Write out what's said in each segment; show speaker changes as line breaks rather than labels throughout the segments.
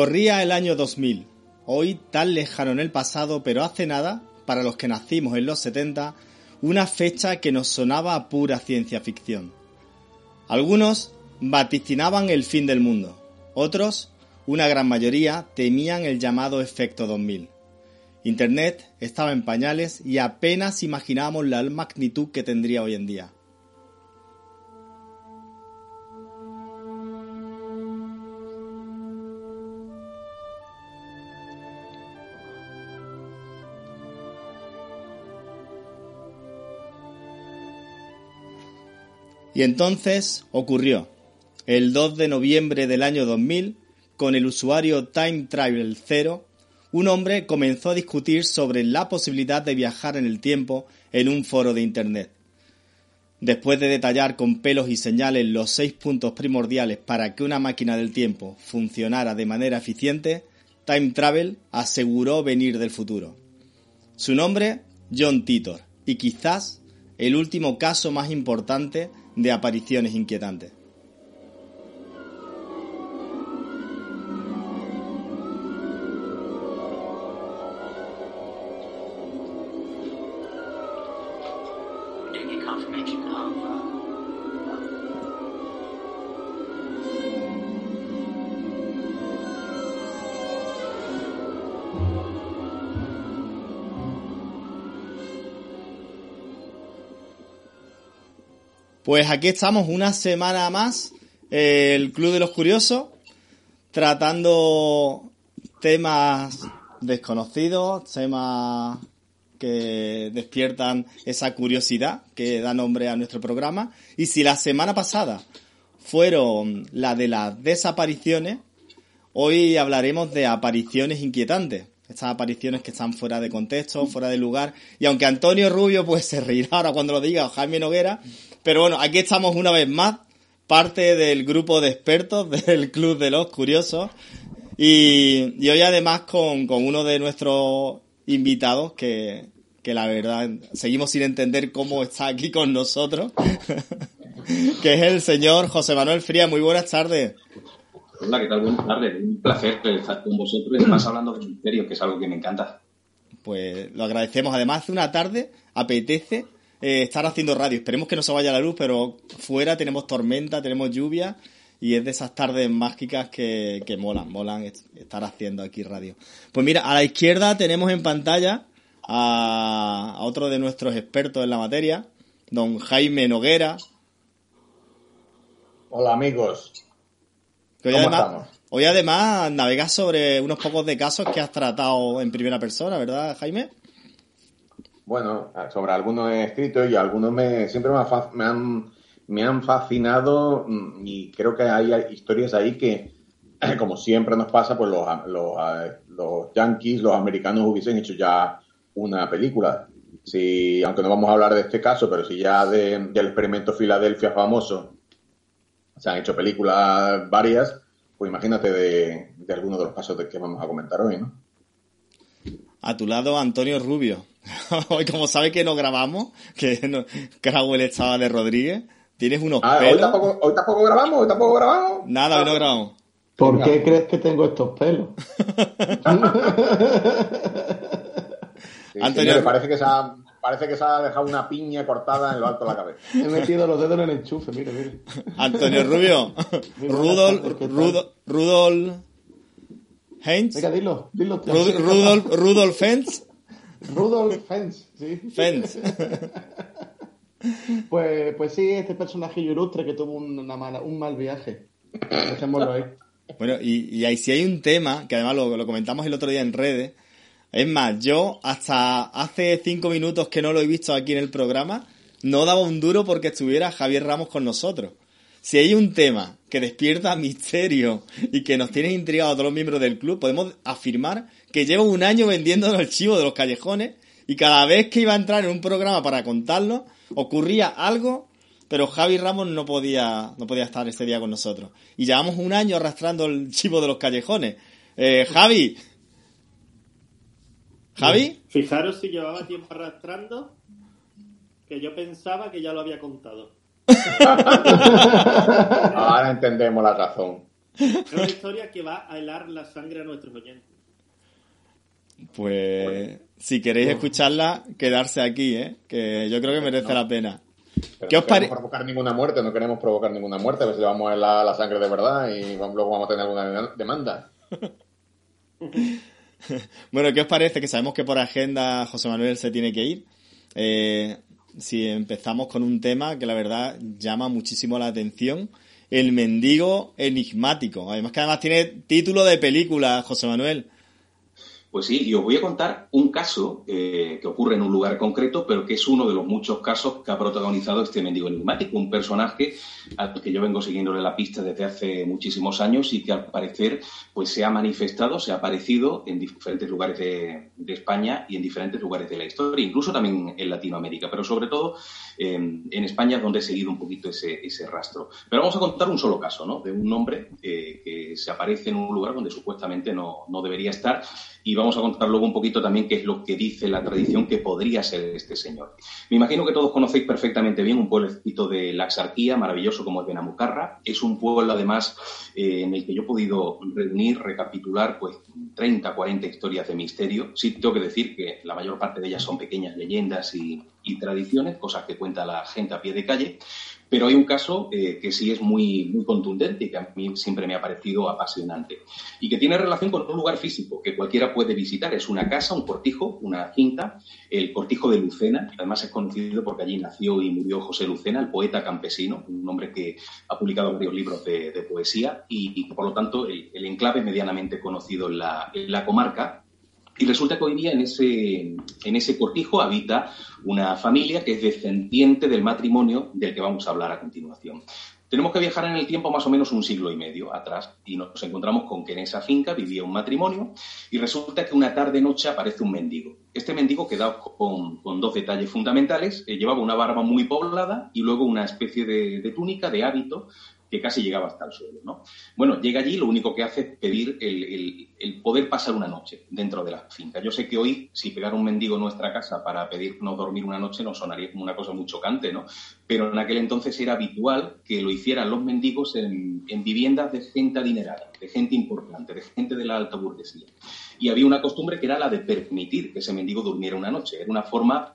Corría el año 2000, hoy tan lejano en el pasado, pero hace nada, para los que nacimos en los 70, una fecha que nos sonaba a pura ciencia ficción. Algunos vaticinaban el fin del mundo, otros, una gran mayoría, temían el llamado efecto 2000. Internet estaba en pañales y apenas imaginábamos la magnitud que tendría hoy en día. Y entonces ocurrió. El 2 de noviembre del año 2000, con el usuario Time Travel 0, un hombre comenzó a discutir sobre la posibilidad de viajar en el tiempo en un foro de Internet. Después de detallar con pelos y señales los seis puntos primordiales para que una máquina del tiempo funcionara de manera eficiente, Time Travel aseguró venir del futuro. Su nombre, John Titor, y quizás el último caso más importante de apariciones inquietantes. Pues aquí estamos una semana más, eh, el Club de los Curiosos, tratando temas desconocidos, temas que despiertan esa curiosidad que da nombre a nuestro programa. Y si la semana pasada fueron la de las desapariciones, hoy hablaremos de apariciones inquietantes. Estas apariciones que están fuera de contexto, fuera de lugar. Y aunque Antonio Rubio pues se reirá ahora cuando lo diga, o Jaime Noguera, pero bueno, aquí estamos una vez más, parte del grupo de expertos del Club de los Curiosos. Y, hoy además con, uno de nuestros invitados que, que la verdad seguimos sin entender cómo está aquí con nosotros, que es el señor José Manuel Fría. Muy buenas tardes.
Hola, ¿qué tal? Buenas tardes. Un placer estar con vosotros y además hablando de misterio, que es algo que me encanta.
Pues lo agradecemos. Además, hace una tarde apetece eh, estar haciendo radio. Esperemos que no se vaya la luz, pero fuera tenemos tormenta, tenemos lluvia y es de esas tardes mágicas que, que molan, molan estar haciendo aquí radio. Pues mira, a la izquierda tenemos en pantalla a, otro de nuestros expertos en la materia, don Jaime Noguera.
Hola amigos.
hoy, además, hoy además navegas sobre unos pocos de casos que has tratado en primera persona, ¿verdad, Jaime?
Bueno, sobre algunos he escrito y algunos me, siempre me, han, me han fascinado mm, y creo que hay historias ahí que, como siempre nos pasa, pues los, los, los yankees, los americanos hubiesen hecho ya una película. Si, aunque no vamos a hablar de este caso, pero si ya del experimento Filadelfia famoso se han hecho películas varias, pues imagínate de, de algunos de los casos de que vamos a comentar hoy, ¿no?
A tu lado, Antonio Rubio. hoy, como sabes que no grabamos, que no, Crowell estaba de Rodríguez, tienes unos
ah,
pelos.
Hoy tampoco, hoy tampoco grabamos, hoy tampoco grabamos.
Nada, hoy no grabamos.
¿Por qué crees que tengo estos pelos?
Antonio,
parece que se ha, parece que se ha dejado una piña cortada en lo alto de la cabeza.
He metido los dedos en el enchufe, mire, mire.
Antonio Rubio,
Mira,
Rudolf,
¿qué tal?
Rudolf, Rudolf Heinz,
Venga, dilo, dilo.
Rud- Rudolf, Rudolf Heinz,
Rudolf Fens, sí.
Fens.
Pues, pues sí, este personaje ilustre que tuvo una mala, un mal viaje. Dejémoslo ahí.
Bueno, y, y ahí sí hay un tema, que además lo, lo comentamos el otro día en redes. Es más, yo hasta hace cinco minutos que no lo he visto aquí en el programa, no daba un duro porque estuviera Javier Ramos con nosotros. Si hay un tema que despierta misterio y que nos tiene intrigados a todos los miembros del club, podemos afirmar que llevo un año vendiéndonos el chivo de los callejones y cada vez que iba a entrar en un programa para contarlo, ocurría algo, pero Javi Ramos no podía, no podía estar ese día con nosotros. Y llevamos un año arrastrando el chivo de los callejones. Eh, Javi. Javi,
Fijaros si llevaba tiempo arrastrando, que yo pensaba que ya lo había contado.
Ahora entendemos la razón.
Es una historia que va a helar la sangre a nuestros oyentes.
pues si queréis escucharla, quedarse aquí, ¿eh? que yo creo que merece la pena.
Pero
¿Qué
no
os pare-
queremos provocar ninguna muerte, no queremos provocar ninguna muerte, a ver si llevamos la, la sangre de verdad y vamos- luego vamos a tener alguna demanda.
Bueno, ¿qué os parece? Que sabemos que por agenda José Manuel se tiene que ir. Eh, si empezamos con un tema que la verdad llama muchísimo la atención, el mendigo enigmático. Además que además tiene título de película, José Manuel.
Pues sí, y os voy a contar un caso eh, que ocurre en un lugar concreto, pero que es uno de los muchos casos que ha protagonizado este mendigo enigmático, un personaje al que yo vengo siguiéndole la pista desde hace muchísimos años y que al parecer pues se ha manifestado, se ha aparecido en diferentes lugares de, de España y en diferentes lugares de la historia, incluso también en Latinoamérica, pero sobre todo eh, en España es donde he seguido un poquito ese, ese rastro. Pero vamos a contar un solo caso, ¿no? De un hombre eh, que se aparece en un lugar donde supuestamente no, no debería estar y vamos a contar luego un poquito también qué es lo que dice la tradición que podría ser este señor. Me imagino que todos conocéis perfectamente bien un pueblecito de la Axarquía, maravilloso como es Benamucarra. Es un pueblo, además, eh, en el que yo he podido reunir, recapitular, pues 30, 40 historias de misterio. Sí, tengo que decir que la mayor parte de ellas son pequeñas leyendas y, tradiciones, cosas que cuenta la gente a pie de calle. Pero hay un caso eh, que sí es muy, muy contundente y que a mí siempre me ha parecido apasionante y que tiene relación con un lugar físico que cualquiera puede visitar. Es una casa, un cortijo, una quinta, el cortijo de Lucena. Además es conocido porque allí nació y murió José Lucena, el poeta campesino, un hombre que ha publicado varios libros de, poesía y, por lo tanto el, el enclave medianamente conocido en la, en la comarca. Y resulta que hoy día en ese, en ese cortijo habita una familia que es descendiente del matrimonio del que vamos a hablar a continuación. Tenemos que viajar en el tiempo más o menos un siglo y medio atrás y nos encontramos con que en esa finca vivía un matrimonio y resulta que una tarde-noche aparece un mendigo. Este mendigo queda con, con dos detalles fundamentales. Eh, llevaba una barba muy poblada y luego una especie de túnica, de hábito, que casi llegaba hasta el suelo. ¿no? Bueno, llega allí, lo único que hace es pedir el, poder pasar una noche dentro de la finca. Yo sé que hoy, si pegar un mendigo en nuestra casa para pedirnos dormir una noche, nos sonaría como una cosa muy chocante, ¿no? Pero en aquel entonces era habitual que lo hicieran los mendigos en, en viviendas de gente adinerada, de gente importante, de gente de la alta burguesía. Y había una costumbre que era la de permitir que ese mendigo durmiera una noche. Era una forma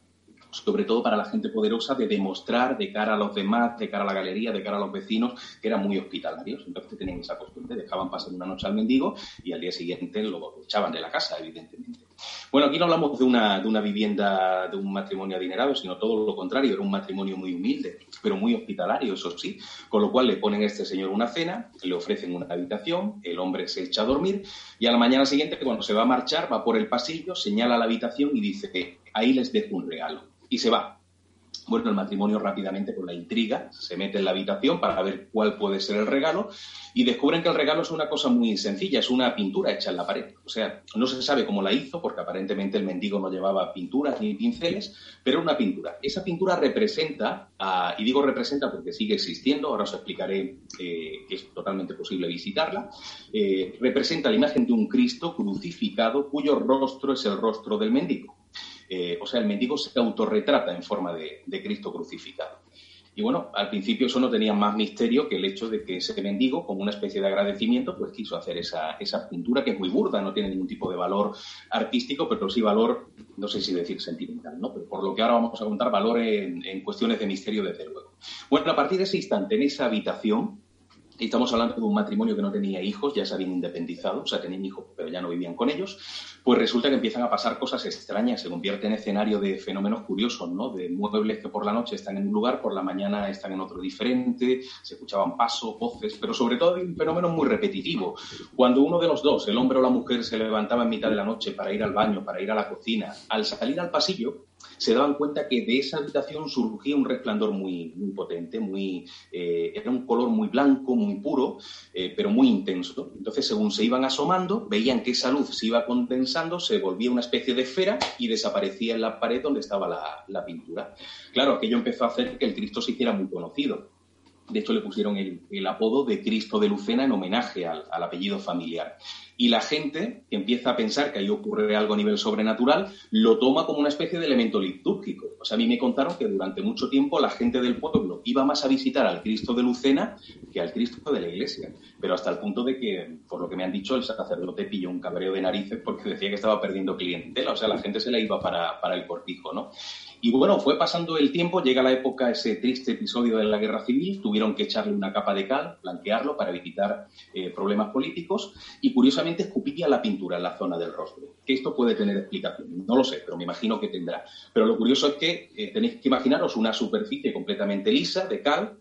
sobre todo para la gente poderosa, de demostrar de cara a los demás, de cara a la galería, de cara a los vecinos, que eran muy hospitalarios. Entonces tenían esa costumbre, dejaban pasar una noche al mendigo y al día siguiente lo echaban de la casa, evidentemente. Bueno, aquí no hablamos de una, de una vivienda, de un matrimonio adinerado, sino todo lo contrario, era un matrimonio muy humilde, pero muy hospitalario, eso sí. Con lo cual le ponen a este señor una cena, le ofrecen una habitación, el hombre se echa a dormir y a la mañana siguiente, cuando se va a marchar, va por el pasillo, señala la habitación y dice, ahí les dejo un regalo y se va. Bueno, el matrimonio rápidamente con la intriga se mete en la habitación para ver cuál puede ser el regalo y descubren que el regalo es una cosa muy sencilla, es una pintura hecha en la pared. O sea, no se sabe cómo la hizo porque aparentemente el mendigo no llevaba pinturas ni pinceles, pero una pintura. Esa pintura representa, uh, y digo representa porque sigue existiendo, ahora os explicaré eh, que es totalmente posible visitarla, eh, representa la imagen de un Cristo crucificado cuyo rostro es el rostro del mendigo. Eh, o sea, el mendigo se autorretrata en forma de, de Cristo crucificado. Y bueno, al principio eso no tenía más misterio que el hecho de que ese mendigo, como una especie de agradecimiento, pues quiso hacer esa, esa pintura que es muy burda, no tiene ningún tipo de valor artístico, pero sí valor, no sé si decir sentimental, ¿no? Pero por lo que ahora vamos a contar, valor en, en cuestiones de misterio, desde luego. Bueno, a partir de ese instante, en esa habitación, Estamos hablando de un matrimonio que no tenía hijos, ya se habían independizado, o sea, tenían hijos, pero ya no vivían con ellos. Pues resulta que empiezan a pasar cosas extrañas, se convierte en escenario de fenómenos curiosos, ¿no? De muebles que por la noche están en un lugar, por la mañana están en otro diferente, se escuchaban pasos, voces, pero sobre todo hay un fenómeno muy repetitivo. Cuando uno de los dos, el hombre o la mujer, se levantaba en mitad de la noche para ir al baño, para ir a la cocina, al salir al pasillo, se daban cuenta que de esa habitación surgía un resplandor muy, potente, muy, eh, era un color muy blanco, muy puro, eh, pero muy intenso. Entonces, según se iban asomando, veían que esa luz se iba condensando, se volvía una especie de esfera y desaparecía en la pared donde estaba la, pintura. Claro, aquello empezó a hacer que el Cristo se hiciera muy conocido. De hecho, le pusieron el, apodo de Cristo de Lucena en homenaje al, apellido familiar. Y la gente que empieza a pensar que ahí ocurre algo a nivel sobrenatural, lo toma como una especie de elemento litúrgico. O sea, a mí me contaron que durante mucho tiempo la gente del pueblo iba más a visitar al Cristo de Lucena que al Cristo de la iglesia. Pero hasta el punto de que, por lo que me han dicho, el sacerdote pilló un cabreo de narices porque decía que estaba perdiendo clientela. O sea, la gente se le iba para, para el cortijo, ¿no? Y bueno, fue pasando el tiempo, llega la época, ese triste episodio de la guerra civil, tuvieron que echarle una capa de cal, blanquearlo para evitar eh, problemas políticos y curiosamente escupía la pintura en la zona del rostro. Que esto puede tener explicación, no lo sé, pero me imagino que tendrá. Pero lo curioso es que eh, tenéis que imaginaros una superficie completamente lisa de cal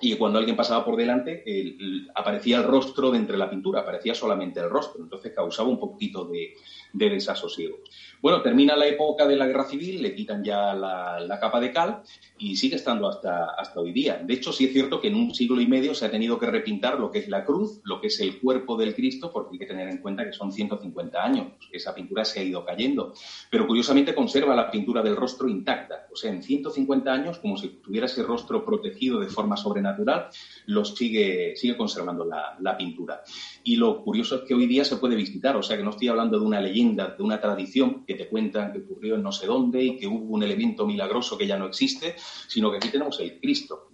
y cuando alguien pasaba por delante el, el, aparecía el rostro de entre la pintura, aparecía solamente el rostro, entonces causaba un poquito de, de desasosiego. Bueno, termina la época de la guerra civil, le quitan ya la, la, capa de cal y sigue estando hasta, hasta hoy día. De hecho, sí es cierto que en un siglo y medio se ha tenido que repintar lo que es la cruz, lo que es el cuerpo del Cristo, porque hay que tener en cuenta que son 150 años, esa pintura se ha ido cayendo. Pero curiosamente conserva la pintura del rostro intacta. O sea, en 150 años, como si tuviera ese rostro protegido de forma sobrenatural, lo sigue, sigue conservando la, la pintura. Y lo curioso es que hoy día se puede visitar, o sea que no estoy hablando de una leyenda, de una tradición que te cuentan que ocurrió en no sé dónde y que hubo un elemento milagroso que ya no existe, sino que aquí tenemos el Cristo.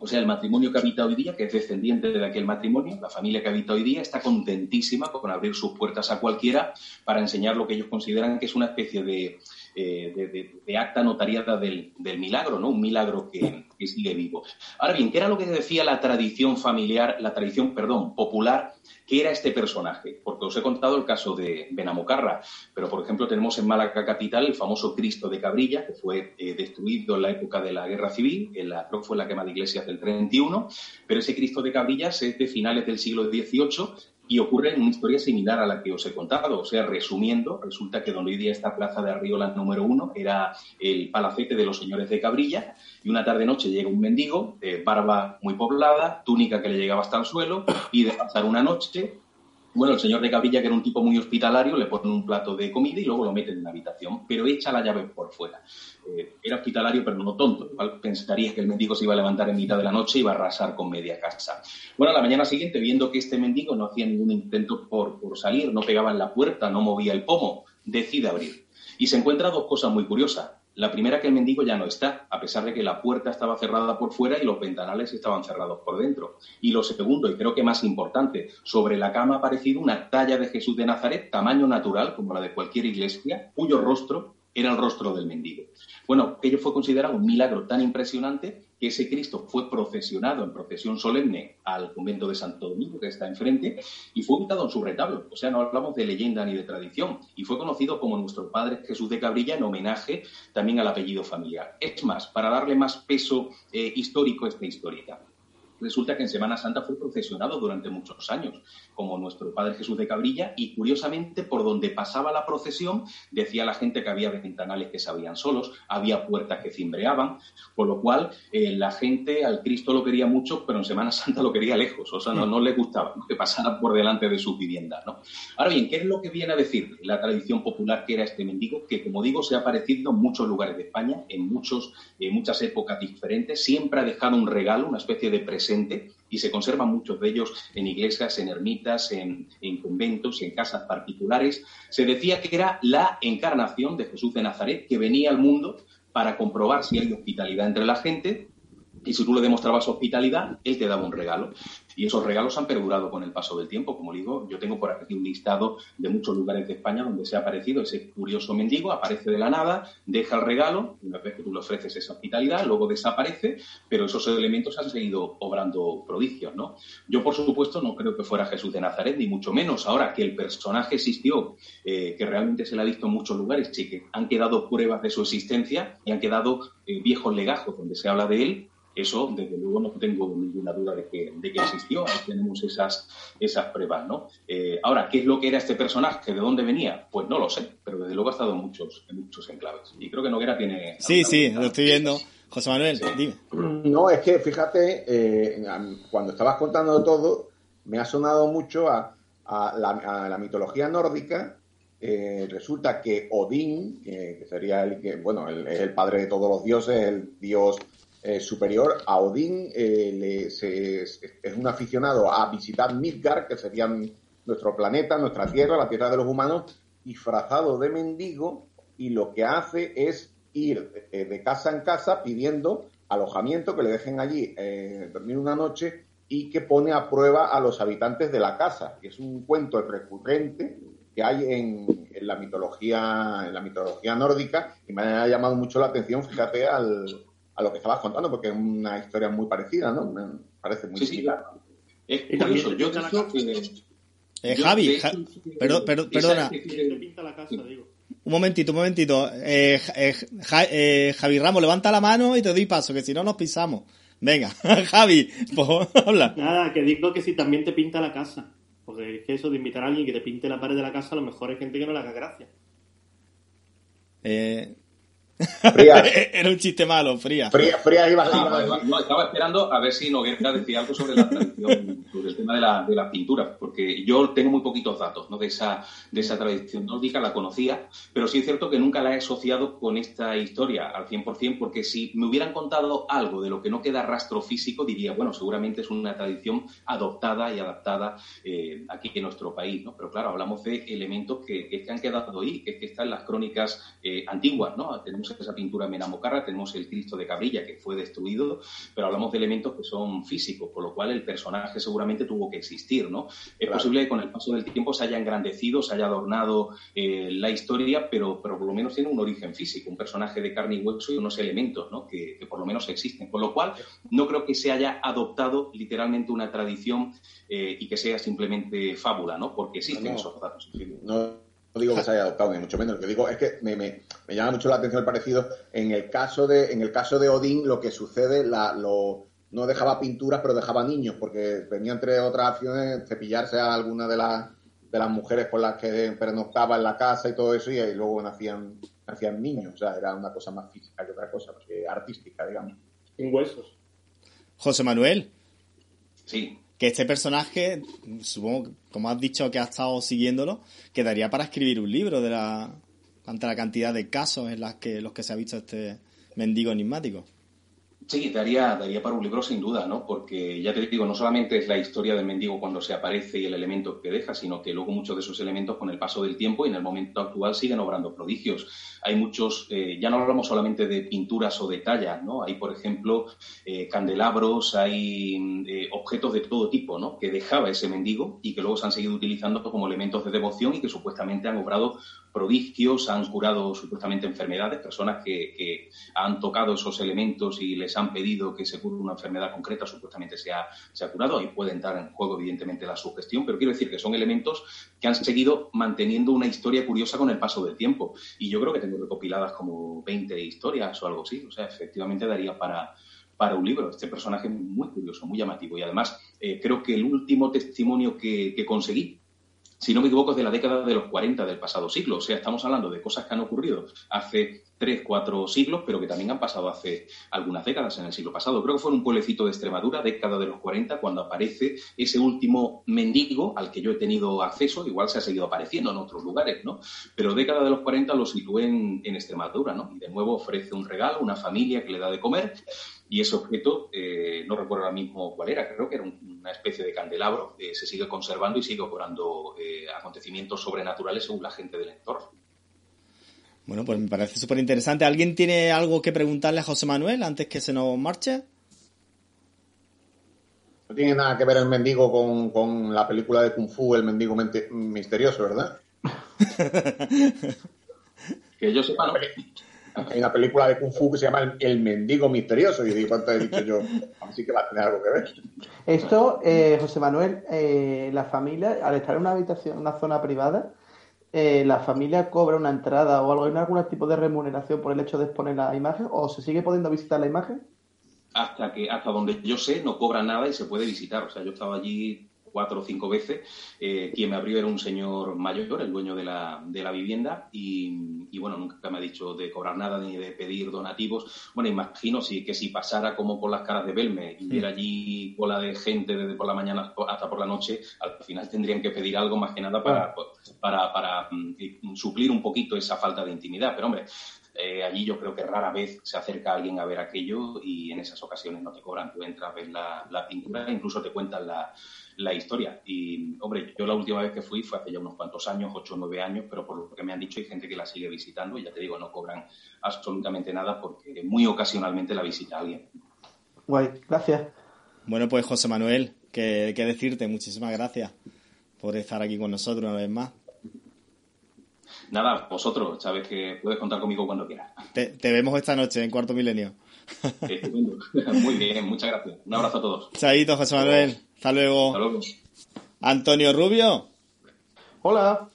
O sea, el matrimonio que habita hoy día, que es descendiente de aquel matrimonio, la familia que habita hoy día, está contentísima con abrir sus puertas a cualquiera para enseñar lo que ellos consideran que es una especie de, eh, de, acta notariada del, del, milagro, ¿no? Un milagro que, que, sigue vivo. Ahora bien, ¿qué era lo que decía la tradición familiar, la tradición, perdón, popular? ¿Qué era este personaje? Porque os he contado el caso de Benamocarra, pero por ejemplo tenemos en Málaga capital el famoso Cristo de Cabrilla, que fue eh, destruido en la época de la Guerra Civil, en la, creo que fue la quema de iglesias del 31, pero ese Cristo de Cabrillas es de finales del siglo XVIII y ocurre una historia similar a la que os he contado. O sea, resumiendo, resulta que donde hoy día esta plaza de Arriola número uno era el palacete de los señores de Cabrilla y una tarde-noche llega un mendigo, de barba muy poblada, túnica que le llegaba hasta el suelo, pide pasar una noche. Bueno, el señor de Cabrilla, que era un tipo muy hospitalario, le pone un plato de comida y luego lo mete en la habitación, pero echa la llave por fuera. Eh, era hospitalario, pero no tonto. Igual pensaría que el mendigo se iba a levantar en mitad de la noche y iba a arrasar con media casa. Bueno, a la mañana siguiente, viendo que este mendigo no hacía ningún intento por, por salir, no pegaba en la puerta, no movía el pomo, decide abrir. Y se encuentra dos cosas muy curiosas. La primera que el mendigo ya no está, a pesar de que la puerta estaba cerrada por fuera y los ventanales estaban cerrados por dentro. Y lo segundo, y creo que más importante, sobre la cama ha aparecido una talla de Jesús de Nazaret, tamaño natural, como la de cualquier iglesia, cuyo rostro era el rostro del mendigo. Bueno, aquello fue considerado un milagro tan impresionante ese Cristo fue procesionado en procesión solemne al convento de Santo Domingo, que está enfrente, y fue ubicado en su retablo. O sea, no hablamos de leyenda ni de tradición. Y fue conocido como nuestro Padre Jesús de Cabrilla en homenaje también al apellido familiar. Es más, para darle más peso eh, histórico a esta historia. Resulta que en Semana Santa fue procesionado durante muchos años, como nuestro Padre Jesús de Cabrilla, y curiosamente por donde pasaba la procesión decía la gente que había ventanales que se abrían solos, había puertas que cimbreaban, con lo cual eh, la gente al Cristo lo quería mucho, pero en Semana Santa lo quería lejos, o sea, no, no le gustaba que pasara por delante de sus viviendas. ¿no? Ahora bien, ¿qué es lo que viene a decir la tradición popular que era este mendigo? Que, como digo, se ha aparecido en muchos lugares de España, en, muchos, en muchas épocas diferentes, siempre ha dejado un regalo, una especie de presente y se conservan muchos de ellos en iglesias, en ermitas, en, en, conventos en casas particulares. Se decía que era la encarnación de Jesús de Nazaret que venía al mundo para comprobar si hay hospitalidad entre la gente y si tú le demostrabas hospitalidad, él te daba un regalo. Y esos regalos han perdurado con el paso del tiempo. Como digo, yo tengo por aquí un listado de muchos lugares de España donde se ha aparecido ese curioso mendigo, aparece de la nada, deja el regalo, una vez que tú le ofreces esa hospitalidad, luego desaparece, pero esos elementos han seguido obrando prodigios, ¿no? Yo, por supuesto, no creo que fuera Jesús de Nazaret, ni mucho menos. Ahora que el personaje existió, eh, que realmente se le ha visto en muchos lugares y que han quedado pruebas de su existencia y han quedado eh, viejos legajos donde se habla de él, eso, desde luego, no tengo ninguna duda de que, de que existió. Ahí tenemos esas, esas pruebas, ¿no? Eh, ahora, ¿qué es lo que era este personaje? ¿De dónde venía? Pues no lo sé, pero desde luego ha estado en muchos, en muchos enclaves. Y creo que Noguera tiene...
Sí, sí, lo estoy viendo. José Manuel, dime.
No, es que fíjate, eh, cuando estabas contando todo, me ha sonado mucho a, a, la, a la, mitología nórdica. Eh, resulta que Odín, que sería el que, bueno, el, es el padre de todos los dioses, el dios eh, superior a Odín, eh, le, se, es, un aficionado a visitar Midgard, que sería nuestro planeta, nuestra tierra, la tierra de los humanos, disfrazado de mendigo, y lo que hace es ir eh, de casa en casa pidiendo alojamiento, que le dejen allí dormir una noche y que pone a prueba a los habitantes de la casa. Es un cuento recurrente que hay en, en, la mitología en la mitología nórdica y me ha llamado mucho la atención, fíjate, al, a lo que estabas contando, porque es una historia muy parecida, ¿no? Me parece muy
sí,
similar.
Sí. Es curioso, yo creo que...
Eh, Javi, ja, perdón, perdón, perdona. Un momentito, un momentito. Eh, eh, ja, eh, Javi Ramos, levanta la mano y te doy paso, que si no nos pisamos. Venga, Javi, pues, habla.
Nada, que digo que si también te pinta la casa. Porque es que eso de invitar a alguien que te pinte la pared de la casa, a lo mejor hay gente que no le haga gracia.
Eh, Fría. Era un chiste malo, fría.
Fría, fría iba,
iba, iba, no, estaba esperando a ver si Noguera decía algo sobre la tradición, sobre el tema de la, de la pintura, porque yo tengo muy poquitos datos ¿no? de, esa, de esa tradición nórdica, la conocía, pero sí es cierto que nunca la he asociado con esta historia al 100%, porque si me hubieran contado algo de lo que no queda rastro físico, diría, bueno, seguramente es una tradición adoptada y adaptada eh, aquí en nuestro país, ¿no? Pero claro, hablamos de elementos que, que han quedado ahí, que, que están en las crónicas eh, antiguas, ¿no? Tenemos esa pintura Menamocarra, tenemos el Cristo de Cabrilla que fue destruido, pero hablamos de elementos que son físicos, por lo cual el personaje seguramente tuvo que existir, ¿no? Es claro. posible que con el paso del tiempo se haya engrandecido, se haya adornado eh, la historia, pero, pero por lo menos tiene un origen físico, un personaje de carne y hueso y unos elementos, ¿no? Que, que por lo menos existen, con lo cual no creo que se haya adoptado literalmente una tradición eh, y que sea simplemente fábula, ¿no? Porque existen
no, no.
esos datos.
No no digo que se haya adoptado, ni mucho menos. Lo que digo es que me, me, me, llama mucho la atención el parecido. En el caso de, en el caso de Odín, lo que sucede, la, lo, no dejaba pinturas, pero dejaba niños, porque venía, entre otras acciones, cepillarse a alguna de las, de las mujeres con las que pernoctaba en la casa y todo eso, y, y luego nacían, nacían niños. O sea, era una cosa más física que otra cosa, que artística, digamos.
Sin huesos.
José Manuel.
Sí
que este personaje, supongo, como has dicho que has estado siguiéndolo, quedaría para escribir un libro de la ante la cantidad de casos en las que los que se ha visto este mendigo enigmático.
Sí, daría, daría para un libro sin duda, ¿no? Porque ya te digo, no solamente es la historia del mendigo cuando se aparece y el elemento que deja, sino que luego muchos de esos elementos con el paso del tiempo y en el momento actual siguen obrando prodigios. Hay muchos, eh, ya no hablamos solamente de pinturas o de tallas, ¿no? Hay, por ejemplo, eh, candelabros, hay eh, objetos de todo tipo, ¿no? Que dejaba ese mendigo y que luego se han seguido utilizando como elementos de devoción y que supuestamente han obrado prodigios, han curado supuestamente enfermedades, personas que, han tocado esos elementos y les han pedido que se cure una enfermedad concreta, supuestamente se ha, se ha curado. Ahí puede entrar en juego, evidentemente, la sugestión, pero quiero decir que son elementos que han seguido manteniendo una historia curiosa con el paso del tiempo. Y yo creo que recopiladas como 20 historias o algo así. O sea, efectivamente daría para, para un libro. Este personaje muy curioso, muy llamativo. Y además, eh, creo que el último testimonio que, que conseguí si no me equivoco, es de la década de los 40 del pasado siglo. O sea, estamos hablando de cosas que han ocurrido hace tres, cuatro siglos, pero que también han pasado hace algunas décadas en el siglo pasado. Creo que fue en un pueblecito de Extremadura, década de los 40, cuando aparece ese último mendigo al que yo he tenido acceso. Igual se ha seguido apareciendo en otros lugares, ¿no? Pero década de los 40 lo situé en, en Extremadura, ¿no? Y de nuevo ofrece un regalo, una familia que le da de comer y ese objeto, eh, no recuerdo ahora mismo cuál era, creo que era un, una especie de candelabro, eh, se sigue conservando y sigue operando eh, acontecimientos sobrenaturales según la gente del entorno.
Bueno, pues me parece súper interesante. ¿Alguien tiene algo que preguntarle a José Manuel antes que se nos marche?
No tiene nada que ver el mendigo con, con la película de Kung Fu, el mendigo mente- misterioso, ¿verdad?
Que yo sepa, ¿no?
Hay una película de Kung Fu que se llama El, El mendigo misterioso. Y digo, ¿cuánto he dicho yo? Así que va a tener algo que ver.
Esto, eh, José Manuel, eh, la familia, al estar en una habitación, una zona privada, eh, la familia cobra una entrada o algo, ¿hay algún tipo de remuneración por el hecho de exponer la imagen? ¿O se sigue pudiendo visitar la imagen?
hasta que hasta donde yo sé no cobra nada y se puede visitar. O sea, yo estaba allí cuatro o cinco veces. Eh, quien me abrió era un señor mayor, el dueño de la, de la vivienda, y, y, bueno, nunca me ha dicho de cobrar nada ni de pedir donativos. Bueno, imagino si, que si pasara como por las caras de Belme y hubiera allí cola de gente desde por la mañana hasta por la noche, al final tendrían que pedir algo más que nada para, para, para, mm, suplir un poquito esa falta de intimidad. Pero hombre, eh, allí yo creo que rara vez se acerca alguien a ver aquello y en esas ocasiones no te cobran. Tú entras, ves la, la pintura incluso te cuentan la, la, historia. Y, hombre, yo la última vez que fui fue hace ya unos cuantos años, ocho o nueve años, pero por lo que me han dicho hay gente que la sigue visitando y ya te digo, no cobran absolutamente nada porque muy ocasionalmente la visita alguien.
Guay, gracias.
Bueno, pues José Manuel, qué, qué decirte, muchísimas gracias por estar aquí con nosotros una vez más.
Nada, vosotros, sabes que puedes contar conmigo cuando quieras.
Te, te vemos esta noche en Cuarto Milenio.
Estupendo. Muy bien, muchas gracias. Un abrazo a todos.
Chaito, José Manuel. Hasta luego.
Hasta luego.
Antonio Rubio.
Hola.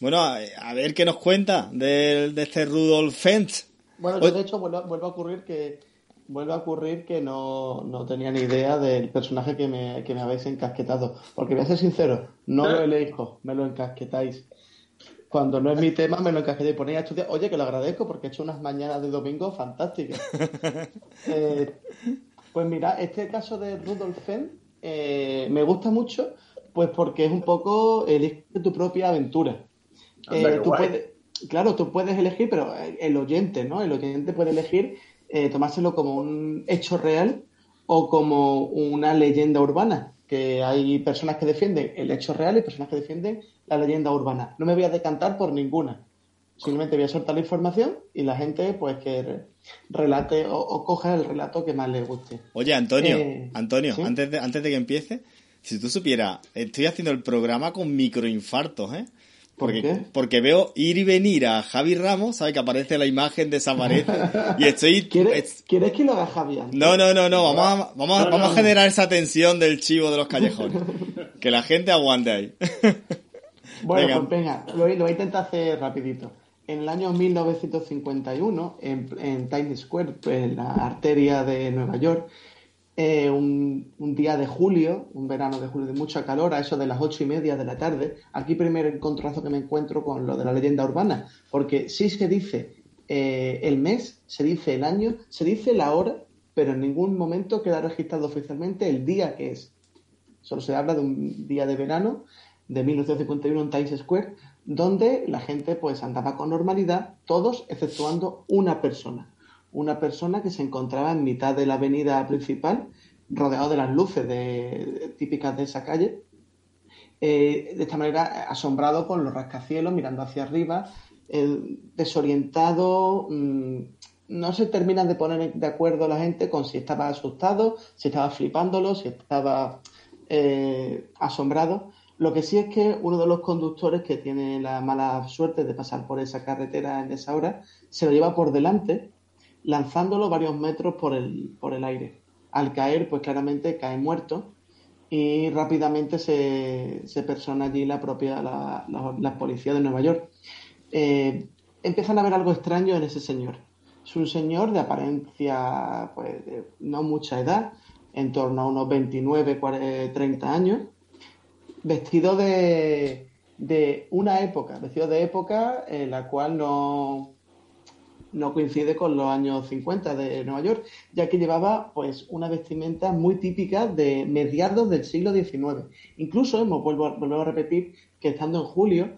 Bueno, a, a ver qué nos cuenta de, de este Rudolf Fentz.
Bueno, yo de hecho vuelve, vuelve a ocurrir que vuelve a ocurrir que no, no tenía ni idea del personaje que me, que me habéis encasquetado. Porque voy a ser sincero, no lo elijo, me lo encasquetáis. Cuando no es mi tema, me lo encasquetáis y ponéis a estudiar. Oye, que lo agradezco porque he hecho unas mañanas de domingo fantásticas. eh, pues mira, este caso de Rudolf Fenn eh, me gusta mucho, pues porque es un poco elige tu propia aventura. Eh, tú puedes, claro, tú puedes elegir, pero el oyente, ¿no? El oyente puede elegir eh, tomárselo como un hecho real o como una leyenda urbana. Que hay personas que defienden el hecho real y personas que defienden la leyenda urbana. No me voy a decantar por ninguna. Simplemente voy a soltar la información y la gente, pues, que re- relate o, o coja el relato que más le guste.
Oye, Antonio,
Eh,
Antonio,
¿sí?
antes, de, antes de que empiece, si tú supieras, estoy haciendo el programa con microinfartos, ¿eh?
¿Por
Porque,
qué?
porque veo ir y venir a Javi Ramos, ¿sabes? Que aparece la imagen, desaparece. y estoy.
¿Quieres,
es-
¿quieres que lo haga Javi antes?
No, no, no, no. Vamos a, vamos, a,
No,
vamos a
no.
generar esa tensión del chivo de los callejones. que la gente aguante ahí.
Bueno,
Venga.
pues venga, lo voy a intentar hacer rapidito. En el año 1951, en, Times Square, en la arteria de Nueva York, eh, un, día de julio, un verano de julio de mucha calor, a eso de las ocho y media de la tarde, aquí primero encontrazo que me encuentro con lo de la leyenda urbana, porque sí se dice eh, el mes, se dice el año, se dice la hora, pero en ningún momento queda registrado oficialmente el día que es. Solo se habla de un día de verano de 1951 en Times Square, donde la gente pues andaba con normalidad, todos exceptuando una persona. Una persona que se encontraba en mitad de la avenida principal, rodeado de las luces de- típicas de esa calle. Eh, de esta manera, asombrado con los rascacielos, mirando hacia arriba, desorientado. mm, no se terminan de poner de acuerdo la gente con si estaba asustado, si estaba flipándolo, si estaba eh, asombrado. Lo que sí es que uno de los conductores que tiene la mala suerte de pasar por esa carretera en esa hora se lo lleva por delante, lanzándolo varios metros por el, por el aire. Al caer, pues claramente cae muerto y rápidamente se, se persona allí la propia la, la- policía de Nueva York. Eh, empiezan a ver algo extraño en ese señor. Es un señor de apariencia, pues, de no mucha edad, en torno a unos 29, 40, 30 años, vestido de, de una época, vestido de época en la cual no, no coincide con los años 50 de Nueva York, ya que llevaba pues una vestimenta muy típica de mediados del siglo XIX. Incluso, hemos vuelvo, vuelvo a repetir, que estando en julio,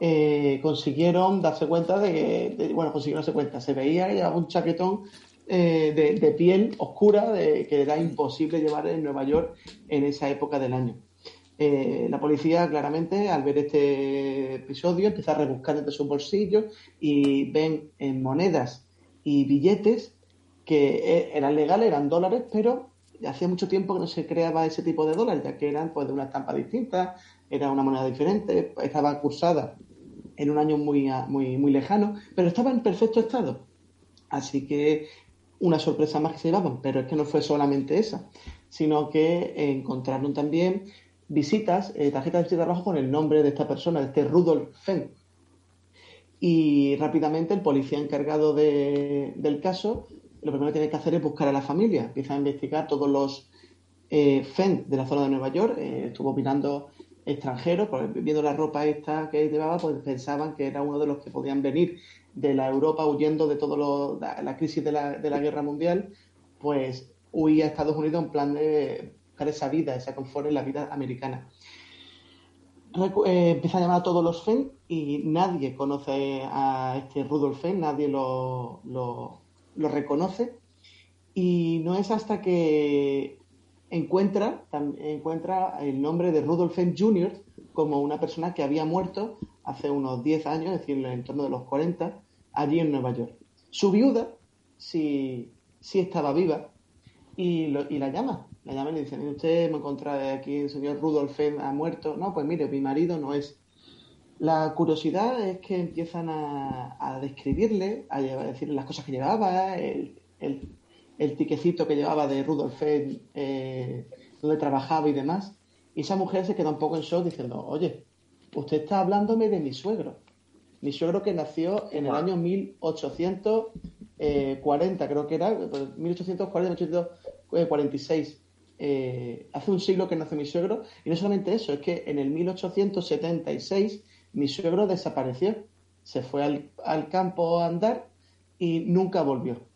eh, consiguieron darse cuenta de que, bueno, consiguieron darse cuenta, se veía llevaba un chaquetón eh, de, de piel oscura de, que era imposible llevar en Nueva York en esa época del año. Eh, la policía, claramente, al ver este episodio, empieza a rebuscar entre sus bolsillos y ven en monedas y billetes que eh, eran legales, eran dólares, pero hacía mucho tiempo que no se creaba ese tipo de dólares, ya que eran pues de una estampa distinta, era una moneda diferente, estaba cursada en un año muy, muy, muy lejano, pero estaba en perfecto estado. Así que una sorpresa más que se llevaban, pero es que no fue solamente esa, sino que encontraron también visitas, eh, tarjetas de visita de trabajo con el nombre de esta persona, de este Rudolf Fenn. Y rápidamente el policía encargado del caso, lo primero que tiene que hacer es buscar a la familia, empieza a investigar todos los eh, Fenn de la zona de Nueva York, eh, estuvo mirando extranjeros, porque viendo la ropa esta que llevaba, pues pensaban que era uno de los que podían venir de la Europa huyendo de todo la, crisis de la, de la, guerra mundial, pues huía a Estados Unidos en plan de esa vida, esa confort en la vida americana. Eh, empieza a llamar a todos los Fenn y nadie conoce a este Rudolf Fenn, nadie lo, lo, lo reconoce. Y no es hasta que encuentra, encuentra el nombre de Rudolf Fenn Jr. como una persona que había muerto hace unos 10 años, es decir, en torno de los 40, allí en Nueva York. Su viuda sí, sí estaba viva y, y la llama. La llama y le dice, usted me encontrado aquí, el señor Rudolf ha muerto. No, pues mire, mi marido no es. La curiosidad es que empiezan a, a describirle, a, decirle las cosas que llevaba, el, el el tiquecito que llevaba de Rudolf Fenn, eh, donde trabajaba y demás. Y esa mujer se queda un poco en shock diciendo, oye, usted está hablándome de mi suegro. Mi suegro que nació en el año 1840, creo que era, 1840, 1846. Eh, hace un siglo que nació mi suegro. Y no solamente eso, es que en el 1876 mi suegro desapareció. Se fue al, al campo a andar y nunca volvió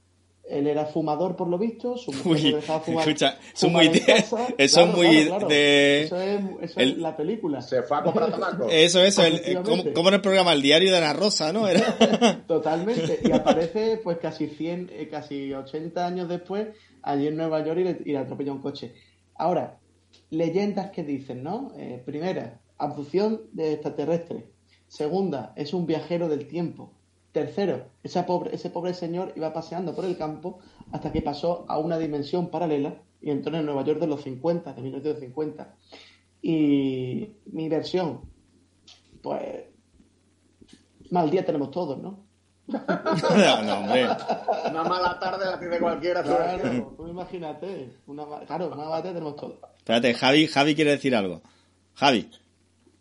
él era fumador por lo visto, su mujer dejaba fumar.
Escucha, eso es muy, de, eso es muy de.
Eso es, eso es la película.
Se fue a comprar tabaco.
Eso, eso, el, como, como, en el programa El Diario de Ana Rosa, ¿no? Era...
Totalmente. Y aparece, pues casi 100, eh, casi 80 años después, allí en Nueva York y le, y le atropella un coche. Ahora, leyendas que dicen, ¿no? Eh, primera, abducción de extraterrestre. Segunda, es un viajero del tiempo. Tercero, ese pobre, ese pobre señor iba paseando por el campo hasta que pasó a una dimensión paralela y entró en Nueva York de los 50, de 1950. Y mi versión, pues, mal día tenemos todos, ¿no?
no, hombre.
Una mala tarde la tiene cualquiera.
Claro, tú imagínate. Una, claro, una mala tarde tenemos todos.
Espérate, Javi, Javi quiere decir algo. Javi.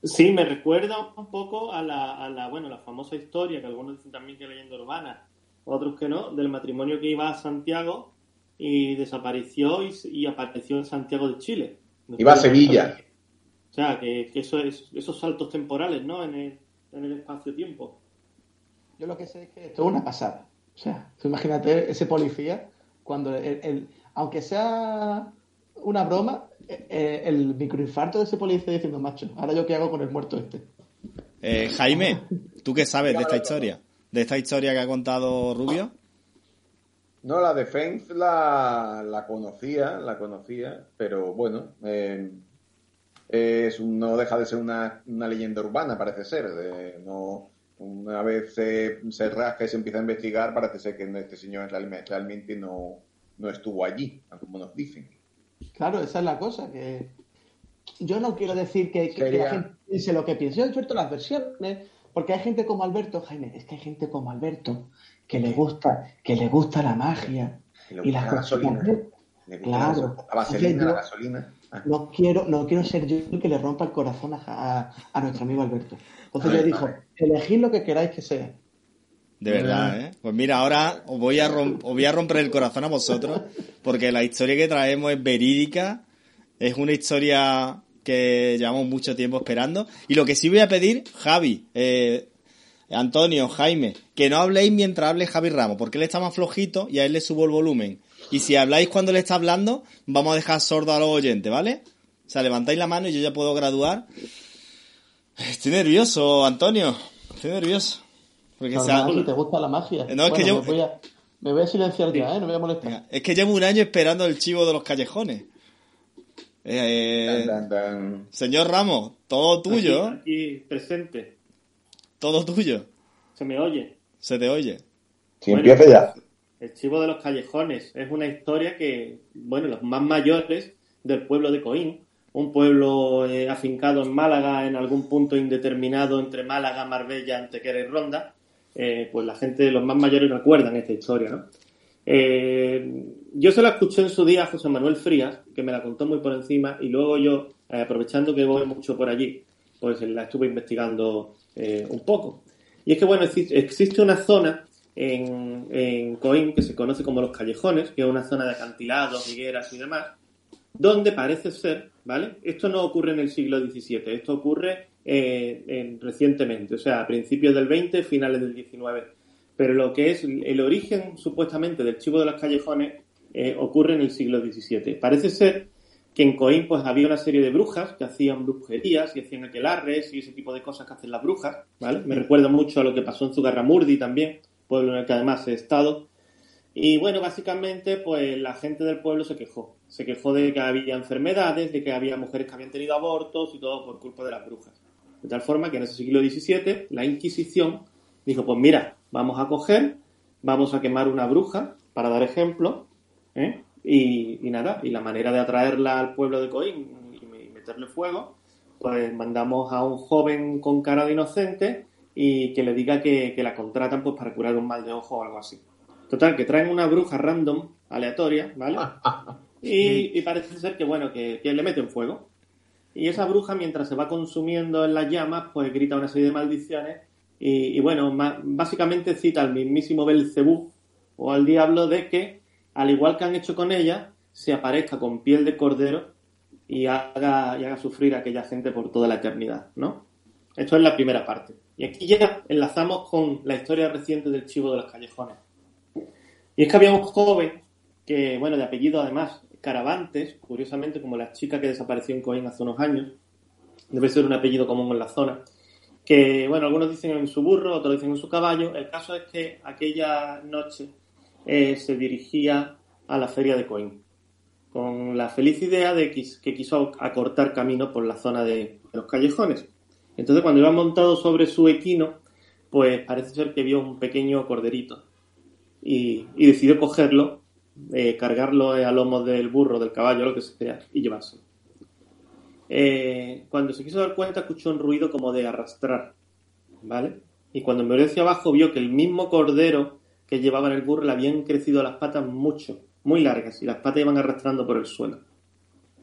Sí, me recuerda un poco a la, a la, bueno, la famosa historia que algunos dicen también que es leyenda urbana, otros que no, del matrimonio que iba a Santiago y desapareció y, apareció en Santiago de Chile.
Iba a Sevilla.
O sea, que, eso es, esos saltos temporales, ¿no? En el, en el espacio-tiempo.
Yo lo que sé es que esto es una pasada. O sea, tú imagínate ese policía cuando, el, aunque sea una broma, eh, el microinfarto de ese policía diciendo, macho, ahora yo qué hago con el muerto este.
Eh, Jaime, ¿tú qué sabes de esta historia? ¿De esta historia que ha contado Rubio?
No, la Defense la, la conocía, la conocía, pero bueno, eh, es, no deja de ser una, una leyenda urbana, parece ser. no, una vez se, se, rasca y se empieza a investigar, parece ser que este señor realmente no, no estuvo allí, como nos dicen.
Claro, esa es la cosa, que yo no quiero decir que, la gente piense lo que piense, yo suelto las versiones, porque hay gente como Alberto, Jaime, es que hay gente como Alberto que le gusta, que le gusta la magia y la
gasolina.
Claro.
La vaselina, la gasolina.
Ah. No quiero, no quiero ser yo el que le rompa el corazón a, a, nuestro amigo Alberto. Entonces yo dijo, elegid lo que queráis que sea.
De verdad, ¿eh? Pues mira, ahora os voy, a voy a romper el corazón a vosotros, porque la historia que traemos es verídica, es una historia que llevamos mucho tiempo esperando. Y lo que sí voy a pedir, Javi, eh, Antonio, Jaime, que no habléis mientras hable Javi Ramos, porque él está más flojito y a él le subo el volumen. Y si habláis cuando él está hablando, vamos a dejar sordo a los oyentes, ¿vale? O sea, levantáis la mano y yo ya puedo graduar. Estoy nervioso, Antonio. Estoy nervioso.
Porque si te gusta la magia.
No, es que
me, voy a, me voy a silenciar ya, ¿eh? No me voy a molestar.
es que llevo un año esperando el chivo de los callejones. Eh, Señor Ramos, todo tuyo.
Aquí, presente.
Todo tuyo.
Se me oye.
Se te oye.
Si empieza ya.
El chivo de los callejones es una historia que, bueno, los más mayores del pueblo de Coín, un pueblo eh, afincado en Málaga, en algún punto indeterminado entre Málaga, Marbella, Antequera y Ronda, eh, pues la gente, los más mayores recuerdan esta historia, ¿no? Eh, yo se la escuché en su día a José Manuel Frías, que me la contó muy por encima, y luego yo, aprovechando que voy mucho por allí, pues la estuve investigando un poco. Y es que, bueno, existe una zona en, en Coín que se conoce como los callejones, que es una zona de acantilados, higueras y demás, donde parece ser, ¿vale? Esto no ocurre en el siglo XVII, esto ocurre eh, recientemente, o sea, a principios del XX, finales del XIX. Pero lo que es el origen, supuestamente, del chivo de los callejones eh, ocurre en el siglo XVII. Parece ser que en Coín pues había una serie de brujas que hacían brujerías y hacían aquelarres y ese tipo de cosas que hacen las brujas, ¿vale? Me recuerda mucho a lo que pasó en Zugarramurdi también, pueblo en el que además he estado. Y bueno, básicamente pues la gente del pueblo se quejó. Se quejó de que había enfermedades, de que había mujeres que habían tenido abortos y todo por culpa de las brujas. De tal forma que en ese siglo XVII la Inquisición dijo, pues mira, vamos a coger, vamos a quemar una bruja, para dar ejemplo, ¿eh? Y, nada, y la manera de atraerla al pueblo de Coín y meterle fuego, pues mandamos a un joven con cara de inocente y que le diga que, la contratan pues para curar un mal de ojo o algo así. Total, que traen una bruja random, aleatoria, ¿vale? Y, parece ser que, bueno, que, le meten fuego. Y esa bruja, mientras se va consumiendo en las llamas, pues grita una serie de maldiciones. Y, bueno, básicamente cita al mismísimo Belcebú o al diablo de que al igual que han hecho con ella, se aparezca con piel de cordero y haga, haga sufrir a aquella gente por toda la eternidad, ¿no? Esto es la primera parte. Y aquí ya enlazamos con la historia reciente del chivo de los callejones. Y es que había un joven que, bueno, de apellido además Caravantes, curiosamente como la chica que desapareció en Coín hace unos años, debe ser un apellido común en la zona, que, bueno, algunos dicen en su burro, otros dicen en su caballo. El caso es que aquella noche eh, se dirigía a la feria de Coín, con la feliz idea de que, quiso acortar camino por la zona de los callejones. Entonces, cuando iba montado sobre su equino, pues parece ser que vio un pequeño corderito y, decidió cogerlo, eh, cargarlo a lomo del burro, del caballo, lo que sea, y llevárselo. Eh, cuando se quiso dar cuenta, escuchó un ruido como de arrastrar, ¿vale? Y cuando miró hacia abajo, vio que el mismo cordero que llevaban el burro le habían crecido las patas mucho, muy largas, y las patas iban arrastrando por el suelo.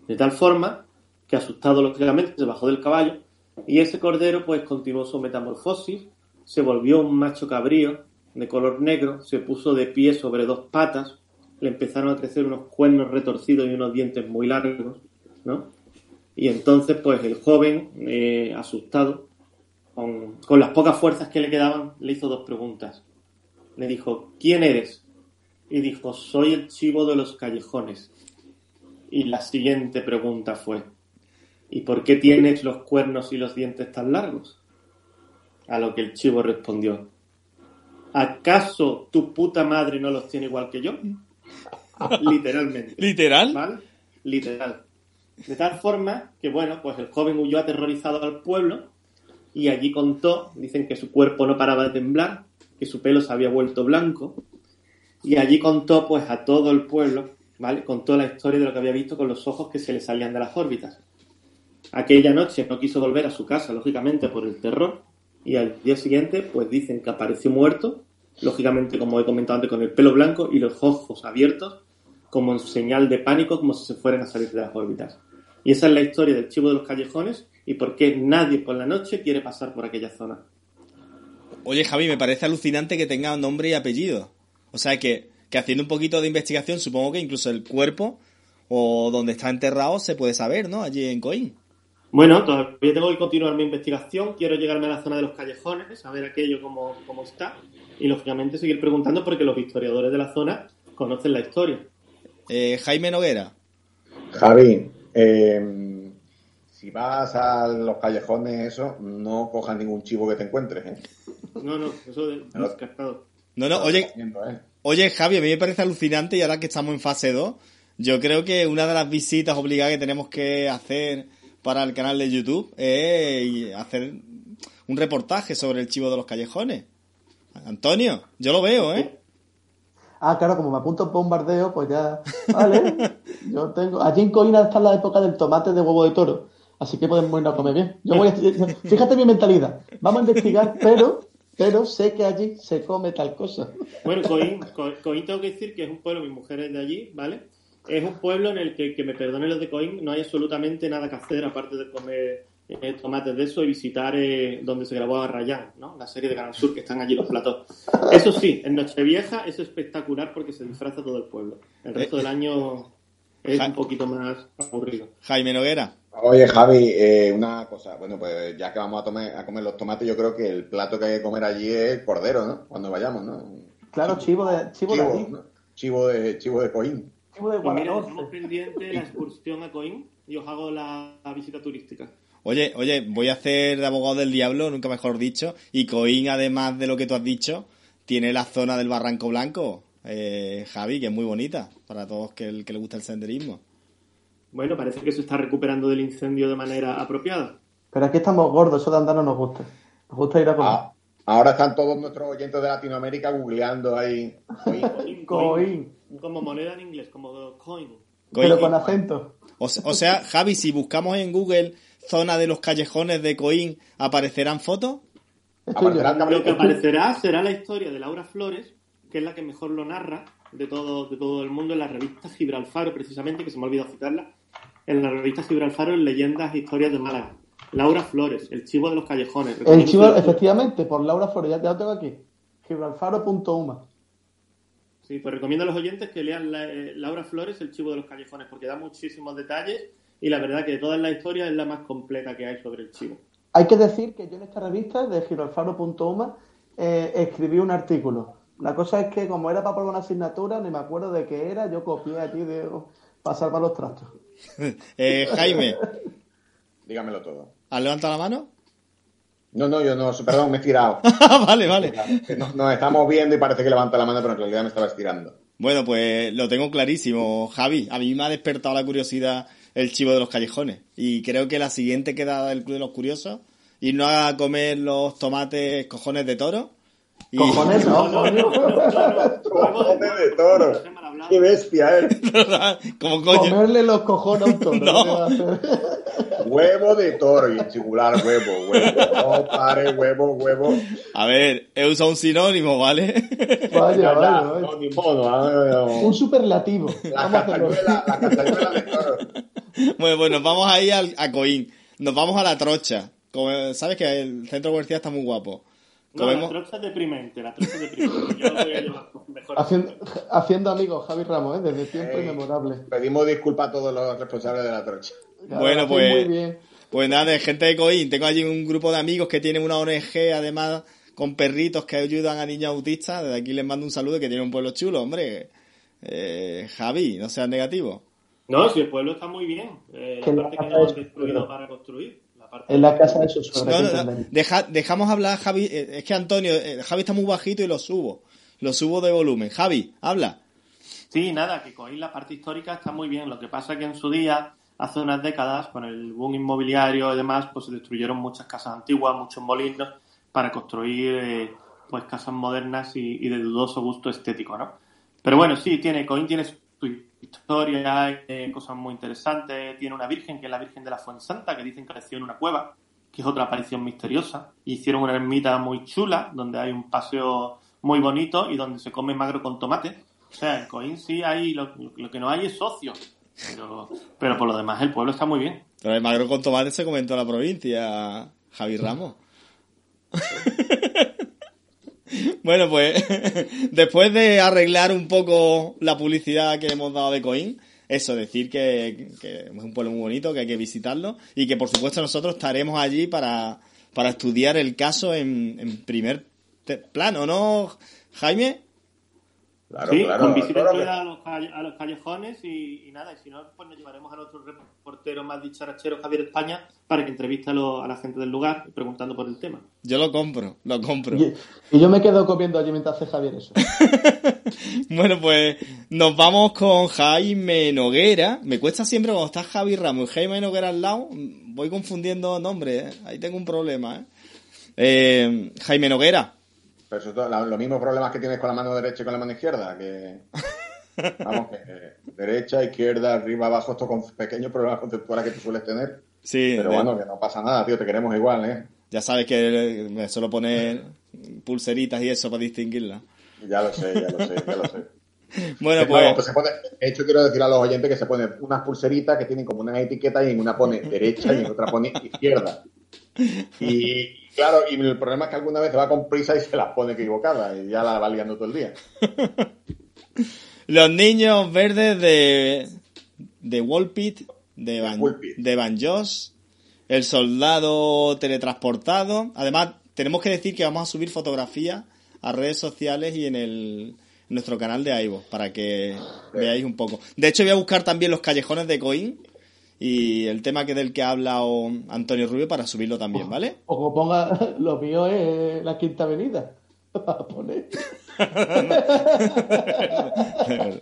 De tal forma que, asustado lógicamente, se bajó del caballo y ese cordero pues continuó su metamorfosis, se volvió un macho cabrío de color negro, se puso de pie sobre dos patas, le empezaron a crecer unos cuernos retorcidos y unos dientes muy largos, ¿no? Y entonces pues el joven, eh, asustado, con, con las pocas fuerzas que le quedaban, le hizo dos preguntas le dijo, ¿quién eres? Y dijo, soy el chivo de los callejones. Y la siguiente pregunta fue, ¿y por qué tienes los cuernos y los dientes tan largos? A lo que el chivo respondió, ¿acaso tu puta madre no los tiene igual que yo? Literalmente.
¿Literal?
¿Vale? Literal. De tal forma que, bueno, pues el joven huyó aterrorizado al pueblo y allí contó, dicen que su cuerpo no paraba de temblar, que su pelo se había vuelto blanco, y allí contó pues a todo el pueblo, ¿vale? Contó la historia de lo que había visto con los ojos que se le salían de las órbitas. Aquella noche no quiso volver a su casa, lógicamente, por el terror, y al día siguiente, pues dicen que apareció muerto, lógicamente, como he comentado antes, con el pelo blanco y los ojos abiertos, como señal de pánico, como si se fueran a salir de las órbitas. Y esa es la historia del chivo de los callejones y por qué nadie por la noche quiere pasar por aquella zona.
Oye, Javi, me parece alucinante que tenga nombre y apellido. O sea que, que haciendo un poquito de investigación, supongo que incluso el cuerpo o donde está enterrado se puede saber, ¿no? Allí en Coín.
Bueno, todavía tengo que continuar mi investigación. Quiero llegarme a la zona de los callejones, a ver aquello cómo, cómo está. Y lógicamente seguir preguntando porque los historiadores de la zona conocen la historia.
Eh, Jaime Noguera.
Javi, eh, si vas a los callejones, eso, no cojas ningún chivo que te encuentres. ¿eh?
No, no, eso de descartado.
No, no, oye, ¿eh? oye, Javi, a mí me parece alucinante y ahora que estamos en fase 2, yo creo que una de las visitas obligadas que tenemos que hacer para el canal de YouTube es hacer un reportaje sobre el chivo de los callejones. Antonio, yo lo veo, ¿eh?
Ah, claro, como me apunto en bombardeo, pues ya. Vale. Yo tengo. Allí en Coina está la época del tomate de huevo de toro. Así que podemos irnos a comer bien. Yo voy a... Fíjate mi mentalidad. Vamos a investigar, pero, pero sé que allí se come tal cosa.
Bueno, Coín, Co- Coín tengo que decir que es un pueblo, mi mujer es de allí, ¿vale? Es un pueblo en el que, que me perdonen los de Coín, no hay absolutamente nada que hacer aparte de comer eh, tomates de eso y visitar eh, donde se grabó Rayán, ¿no? La serie de Canal Sur, que están allí los platos. Eso sí, en Nochevieja es espectacular porque se disfraza todo el pueblo. El resto del año es un poquito más aburrido.
Jaime Noguera.
Oye, Javi, eh, una cosa. Bueno, pues ya que vamos a, tome- a comer los tomates, yo creo que el plato que hay que comer allí es el cordero, ¿no? Cuando vayamos, ¿no?
Claro, chivo de, chivo de
Chivo,
allí.
¿no? Chivo de, chivo de coín.
Chivo de
estamos pendientes de la excursión a Coín y os hago la, la visita turística.
Oye, oye, voy a hacer de abogado del diablo, nunca mejor dicho. Y Coín, además de lo que tú has dicho, tiene la zona del Barranco Blanco, eh, Javi, que es muy bonita para todos que, el- que le gusta el senderismo.
Bueno, parece que se está recuperando del incendio de manera apropiada.
Pero aquí estamos gordos, eso de andar no nos gusta. Nos gusta ir a comer.
Ah, ahora están todos nuestros oyentes de Latinoamérica googleando ahí.
Coin,
Coín.
Como moneda en inglés, como coin.
Pero con acento.
o sea, Javi, si buscamos en Google zona de los callejones de Coín, ¿aparecerán fotos?
Lo que aparecerá será la historia de Laura Flores, que es la que mejor lo narra de todo, de todo el mundo en la revista Gibralfaro, precisamente, que se me ha olvidado citarla, en la revista Gibralfaro en Leyendas e Historias de Málaga. Laura Flores, el chivo de los callejones.
El chivo,
que-
efectivamente, por Laura Flores, ya, ya lo tengo aquí. Gibralfaro.uma.
Sí, pues recomiendo a los oyentes que lean la- eh, Laura Flores, el chivo de los callejones, porque da muchísimos detalles y la verdad que de todas las historias es la más completa que hay sobre el chivo.
Hay que decir que yo en esta revista de gibralfaro.uma eh, escribí un artículo. La cosa es que como era para probar una asignatura, ni me acuerdo de qué era, yo copié allí de pasar para los trastos.
Eh, Jaime,
Dígamelo todo.
¿has levantado la mano?
No, no, yo no, perdón, me he estirado.
vale, vale.
Que Nos, nos estamos viendo y parece que levanta la mano, pero en realidad me estaba estirando.
Bueno, pues lo tengo clarísimo, Javi. A mí me ha despertado la curiosidad el chivo de los callejones. Y creo que la siguiente quedada del Club de los Curiosos, irnos a comer los tomates cojones de toro. Y...
Cojones, no, coño.
Cojones de toro. Qué bestia, eh.
Como coño.
Comerle los cojones a un toro.
Huevo de toro y en singular huevo, huevo. No pare, huevo, huevo.
A ver, he usado un sinónimo, ¿vale?
Vaya,
Ya,
vaya,
ya,
vaya.
no, ni modo, ah,
Un superlativo.
La
Vamos a hacerlo.
castañuela, la castañuela de toro.
bueno, pues nos vamos ahí al, a Coín. Nos vamos a la trocha. Como, Sabes que el centro comercial está muy guapo.
No, la trocha es deprimente, la trocha es deprimente. Yo lo voy a llevar mejor.
Haciendo, haciendo amigos, Javi Ramos, ¿eh? desde tiempo inmemorable.
Pedimos disculpas a todos los responsables de la trocha.
Bueno, pues-
Muy bien.
Pues nada, de gente de Coín. Tengo allí un grupo de amigos que tienen una ONG, además, con perritos que ayudan a niños autistas. Desde aquí les mando un saludo que tiene un pueblo chulo, hombre. Eh, Javi, no seas negativo.
No, si el pueblo está muy bien. Eh,
Que
la parte que no han destruido para construir.
En la casa de su suegra.
No, deja- dejamos hablar a Javi. eh, Es que Antonio, eh, Javi está muy bajito y lo subo. Lo subo de volumen. Javi, habla.
Sí, nada, que Coín la parte histórica está muy bien. Lo que pasa es que en su día, hace unas décadas, con el boom inmobiliario y demás, pues se destruyeron muchas casas antiguas, muchos molinos, para construir eh, pues casas modernas y, y de dudoso gusto estético, ¿no? Pero bueno, sí, tiene, Coín tiene su historia, hay eh, cosas muy interesantes, tiene una virgen, que es la Virgen de la Fuensanta, que dicen que creció en una cueva, que es otra aparición misteriosa. Hicieron una ermita muy chula, donde hay un paseo muy bonito y donde se come magro con tomate. O sea, en Coín sí hay, lo, lo que no hay es socio. Pero, pero por lo demás el pueblo está muy bien.
Pero el magro con tomate se comentó en la provincia, Javi Ramos. bueno, pues después de arreglar un poco la publicidad que hemos dado de Coín, eso, decir que, que es un pueblo muy bonito, que hay que visitarlo y que por supuesto nosotros estaremos allí para, para estudiar el caso en, en primer plano, ¿no, Jaime?
Claro,
sí,
claro.
con visita
claro
a los, calle- a los callejones y, y nada, y si no, pues nos llevaremos a nuestro reportero más dicharachero Javier España para que entreviste a, lo- a la gente del lugar preguntando por el tema.
Yo lo compro, lo compro.
Y, y yo me quedo comiendo allí mientras hace Javier eso.
Bueno, pues nos vamos con Jaime Noguera. Me cuesta siempre cuando está Javi Ramos y Jaime Noguera al lado, voy confundiendo nombres, ¿eh? ahí tengo un problema. ¿eh? Eh, Jaime Noguera,
Pero eso es todo- los mismos problemas que tienes con la mano derecha y con la mano izquierda, que... Vamos, que eh, derecha, izquierda, arriba, abajo, esto con pequeños problemas conceptuales que tú sueles tener.
Sí,
Pero
de-
bueno, que no pasa nada, tío, te queremos igual, ¿eh?
ya sabes que me suelo poner pulseritas y eso para distinguirla.
Ya lo sé, ya lo sé, ya lo sé.
Bueno,
No,
pues
pues se pone- de hecho, quiero decir a los oyentes que se ponen unas pulseritas que tienen como una etiqueta y en una pone derecha y en otra pone izquierda. Y claro, y el problema es que alguna vez se va con prisa y se las pone equivocada y ya la va liando todo el día.
los niños verdes de, de Wolpit, de Van,
Wolpit.
de Van Joss, el soldado teletransportado. Además, tenemos que decir que vamos a subir fotografías a redes sociales y en el en nuestro canal de Aivo para que veáis un poco. De hecho, voy a buscar también los callejones de Coín y el tema que del que ha hablado Antonio Rubio para subirlo también, ¿vale?
O como ponga, lo mío es la Quinta Avenida. Para poner.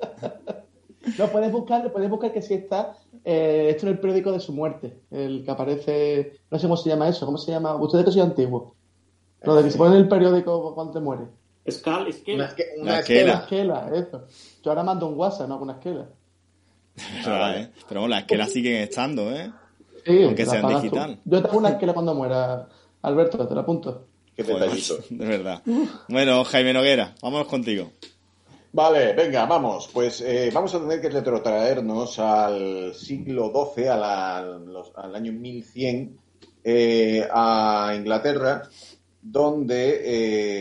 No, puedes buscar, puedes buscar que sí está eh, esto en el periódico de su muerte, el que aparece, no sé cómo se llama eso, ¿cómo se llama? Ustedes que soy antiguo. Lo de que se pone en el periódico cuando te muere.
Scal, es que
Una, esque- una
La
esquela.
esquela.
Esquela, eso. Yo ahora mando un WhatsApp, no con una esquela.
Verdad, ¿eh? Pero bueno, las esquelas siguen estando, ¿eh?
Sí,
Aunque sean
pagas tú.
digital.
Yo tengo una esquela cuando muera. Alberto, te la apunto.
Qué detallito.
de verdad. Bueno, Jaime Noguera, vámonos contigo.
Vale, venga, vamos. Pues eh, vamos a tener que retrotraernos al siglo XII, a la- los- al año 1100, eh, a Inglaterra, donde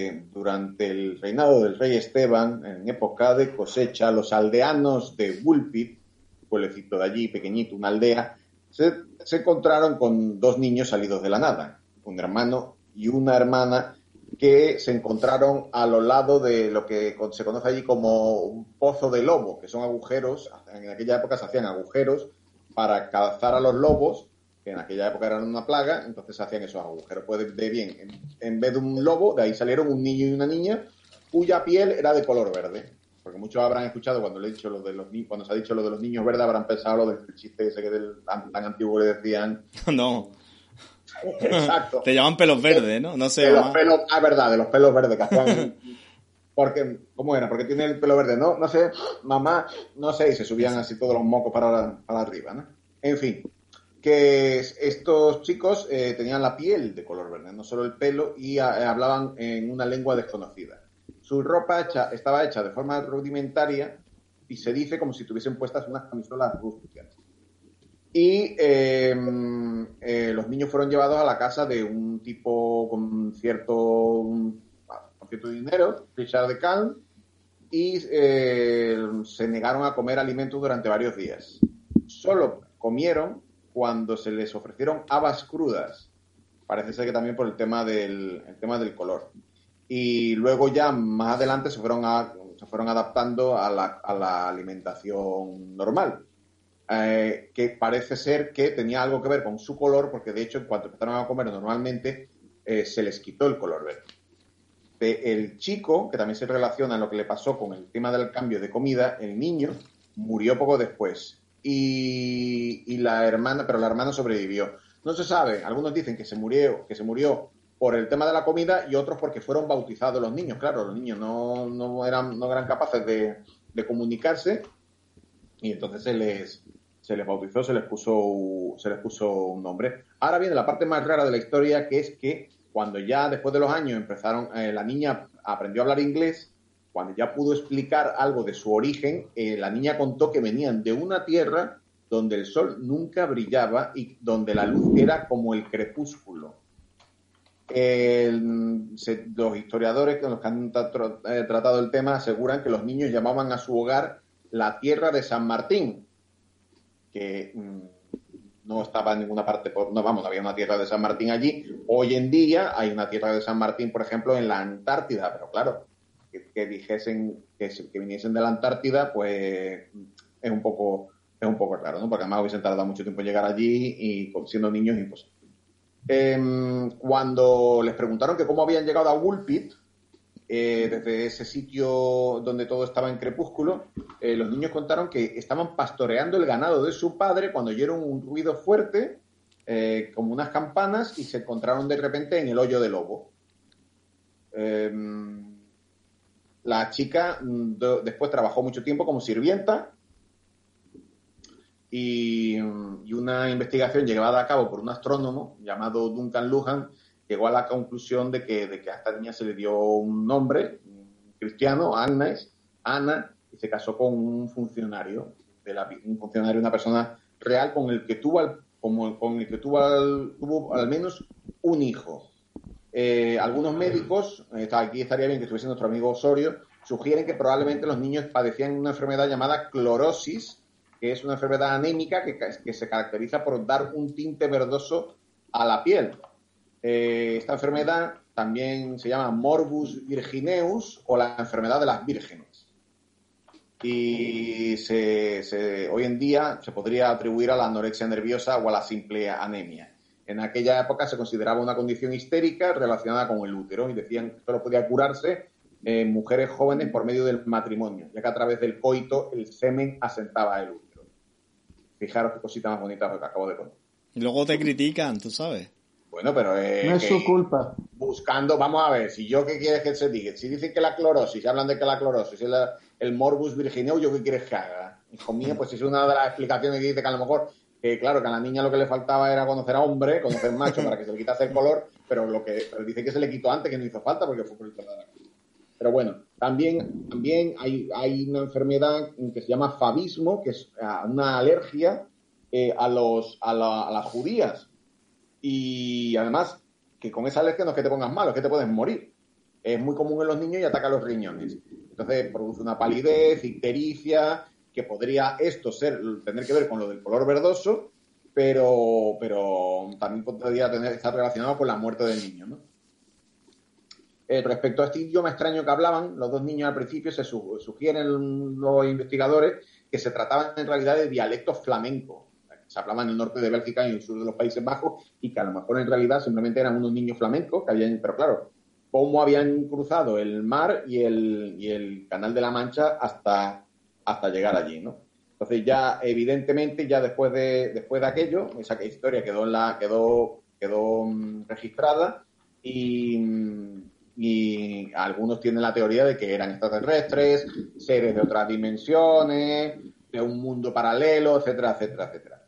eh, durante el reinado del rey Esteban, en época de cosecha, los aldeanos de Woolpit, pueblecito de allí, pequeñito, una aldea, se, encontraron con dos niños salidos de la nada, un hermano y una hermana que se encontraron a lo lado de lo que se conoce allí como un pozo de lobo, que son agujeros, en aquella época se hacían agujeros para cazar a los lobos, que en aquella época eran una plaga, entonces se hacían esos agujeros. Pues de, bien, en, en vez de un lobo, de ahí salieron un niño y una niña cuya piel era de color verde. Porque muchos habrán escuchado cuando le he dicho lo de los ni- cuando se ha dicho lo de los niños verdes, habrán pensado lo del chiste ese que del, tan, tan antiguo le decían.
No,
Exacto.
te llaman pelos verdes, ¿no? No sé.
de los pelos, ah, verdad, de los pelos verdes que hacían. Porque, ¿cómo era? Porque tiene el pelo verde, ¿no? No sé, mamá, no sé, y se subían así todos los mocos para, para arriba, ¿no? En fin, que es- estos chicos eh, tenían la piel de color verde, no solo el pelo, y ah, eh, hablaban en una lengua desconocida. Su ropa estaba hecha de forma rudimentaria y se dice como si tuviesen puestas unas camisolas rústicas. Y eh, eh, los niños fueron llevados a la casa de un tipo con cierto, con cierto dinero, Richard de Calm, y eh, se negaron a comer alimentos durante varios días. Solo comieron cuando se les ofrecieron habas crudas. Parece ser que también por el tema del, el tema del color. Y luego ya más adelante se fueron, a- se fueron adaptando a la, a la alimentación normal eh, que parece ser que tenía algo que ver con su color, porque de hecho, en cuanto empezaron a comer normalmente, eh, se les quitó el color verde. De- el chico, que también se relaciona en lo que le pasó con el tema del cambio de comida, el niño murió poco después. Y, y la hermana, pero la hermana sobrevivió. No se sabe, algunos dicen que se murió, que se murió por el tema de la comida y otros porque fueron bautizados los niños. Claro, los niños no, no eran, no eran capaces de, comunicarse y entonces se les, se les bautizó, se les puso, se les puso un nombre. Ahora viene la parte más rara de la historia, que es que cuando ya después de los años empezaron, eh, la niña aprendió a hablar inglés, cuando ya pudo explicar algo de su origen, eh, la niña contó que venían de una tierra donde el sol nunca brillaba y donde la luz era como el crepúsculo. Los historiadores con los que han eh, tratado el tema aseguran que los niños llamaban a su hogar la tierra de San Martín, que mm, no estaba en ninguna parte, por, no vamos, había una tierra de San Martín allí. Hoy en día hay una tierra de San Martín, por ejemplo, en la Antártida, pero claro, que, que dijesen que, que viniesen de la Antártida, pues es un poco es un poco raro, ¿no? Porque además hubiesen tardado mucho tiempo en llegar allí y siendo niños imposible. Em, cuando les preguntaron que cómo habían llegado a Woolpit, eh, desde ese sitio donde todo estaba en crepúsculo, eh, los niños contaron que estaban pastoreando el ganado de su padre cuando oyeron un ruido fuerte, eh, como unas campanas, y se encontraron de repente en el hoyo del lobo. em, la chica mm, después trabajó mucho tiempo como sirvienta y, una investigación llevada a cabo por un astrónomo llamado Duncan Lujan llegó a la conclusión de que, de que a esta niña se le dio un nombre cristiano, Agnes, Ana, y se casó con un funcionario, de la, un funcionario, una persona real con el que tuvo, al- como- con el que tuvo al, tuvo al menos un hijo. Eh, algunos médicos, aquí estaría bien que estuviese nuestro amigo Osorio, sugieren que probablemente los niños padecían una enfermedad llamada clorosis, es una enfermedad anémica que, se caracteriza por dar un tinte verdoso a la piel. Eh, esta enfermedad también se llama morbus virgineus o la enfermedad de las vírgenes. Y hoy en día se podría atribuir a la anorexia nerviosa o a la simple anemia. En aquella época se consideraba una condición histérica relacionada con el útero y decían que solo podía curarse en mujeres jóvenes por medio del matrimonio, ya que a través del coito el semen asentaba el útero. Fijaros qué cosita más bonita lo que acabo de contar.
Y luego te critican, tú sabes.
Bueno, pero eh,
No es su culpa.
buscando, vamos a ver, si yo qué quieres que se diga, si dicen que la clorosis, si hablan de que la clorosis es el morbus virgineo, yo qué quieres que haga. Hijo mío, pues es una de las explicaciones que dice que a lo mejor, que claro, que a la niña lo que le faltaba era conocer a hombre, conocer macho para que se le quitase el color, pero lo que pero dice que se le quitó antes, que no hizo falta porque fue por el color de la piel. Pero bueno, también, también hay, hay una enfermedad que se llama fabismo, que es ah, una alergia eh, a, los, a, la- las judías. Y además, que con esa alergia no es que te pongas malo, es que te puedes morir. Es muy común en los niños y ataca los riñones. Entonces produce una palidez, ictericia, que podría esto ser, tener que ver con lo del color verdoso, pero, pero también podría tener, estar relacionado con la muerte del niño, ¿no? Eh, respecto a este idioma extraño que hablaban, los dos niños al principio se su- sugieren los investigadores que se trataban en realidad de dialectos flamencos. Se hablaban en el norte de Bélgica y en el sur de los Países Bajos y que a lo mejor en realidad simplemente eran unos niños flamencos que habían, pero claro, cómo habían cruzado el mar y el, y el Canal de la Mancha hasta, hasta llegar allí, ¿no? Entonces ya evidentemente ya después de después de aquello esa historia quedó en la quedó quedó mm, registrada y, mm, y algunos tienen la teoría de que eran extraterrestres, seres de otras dimensiones, de un mundo paralelo, etcétera, etcétera, etcétera.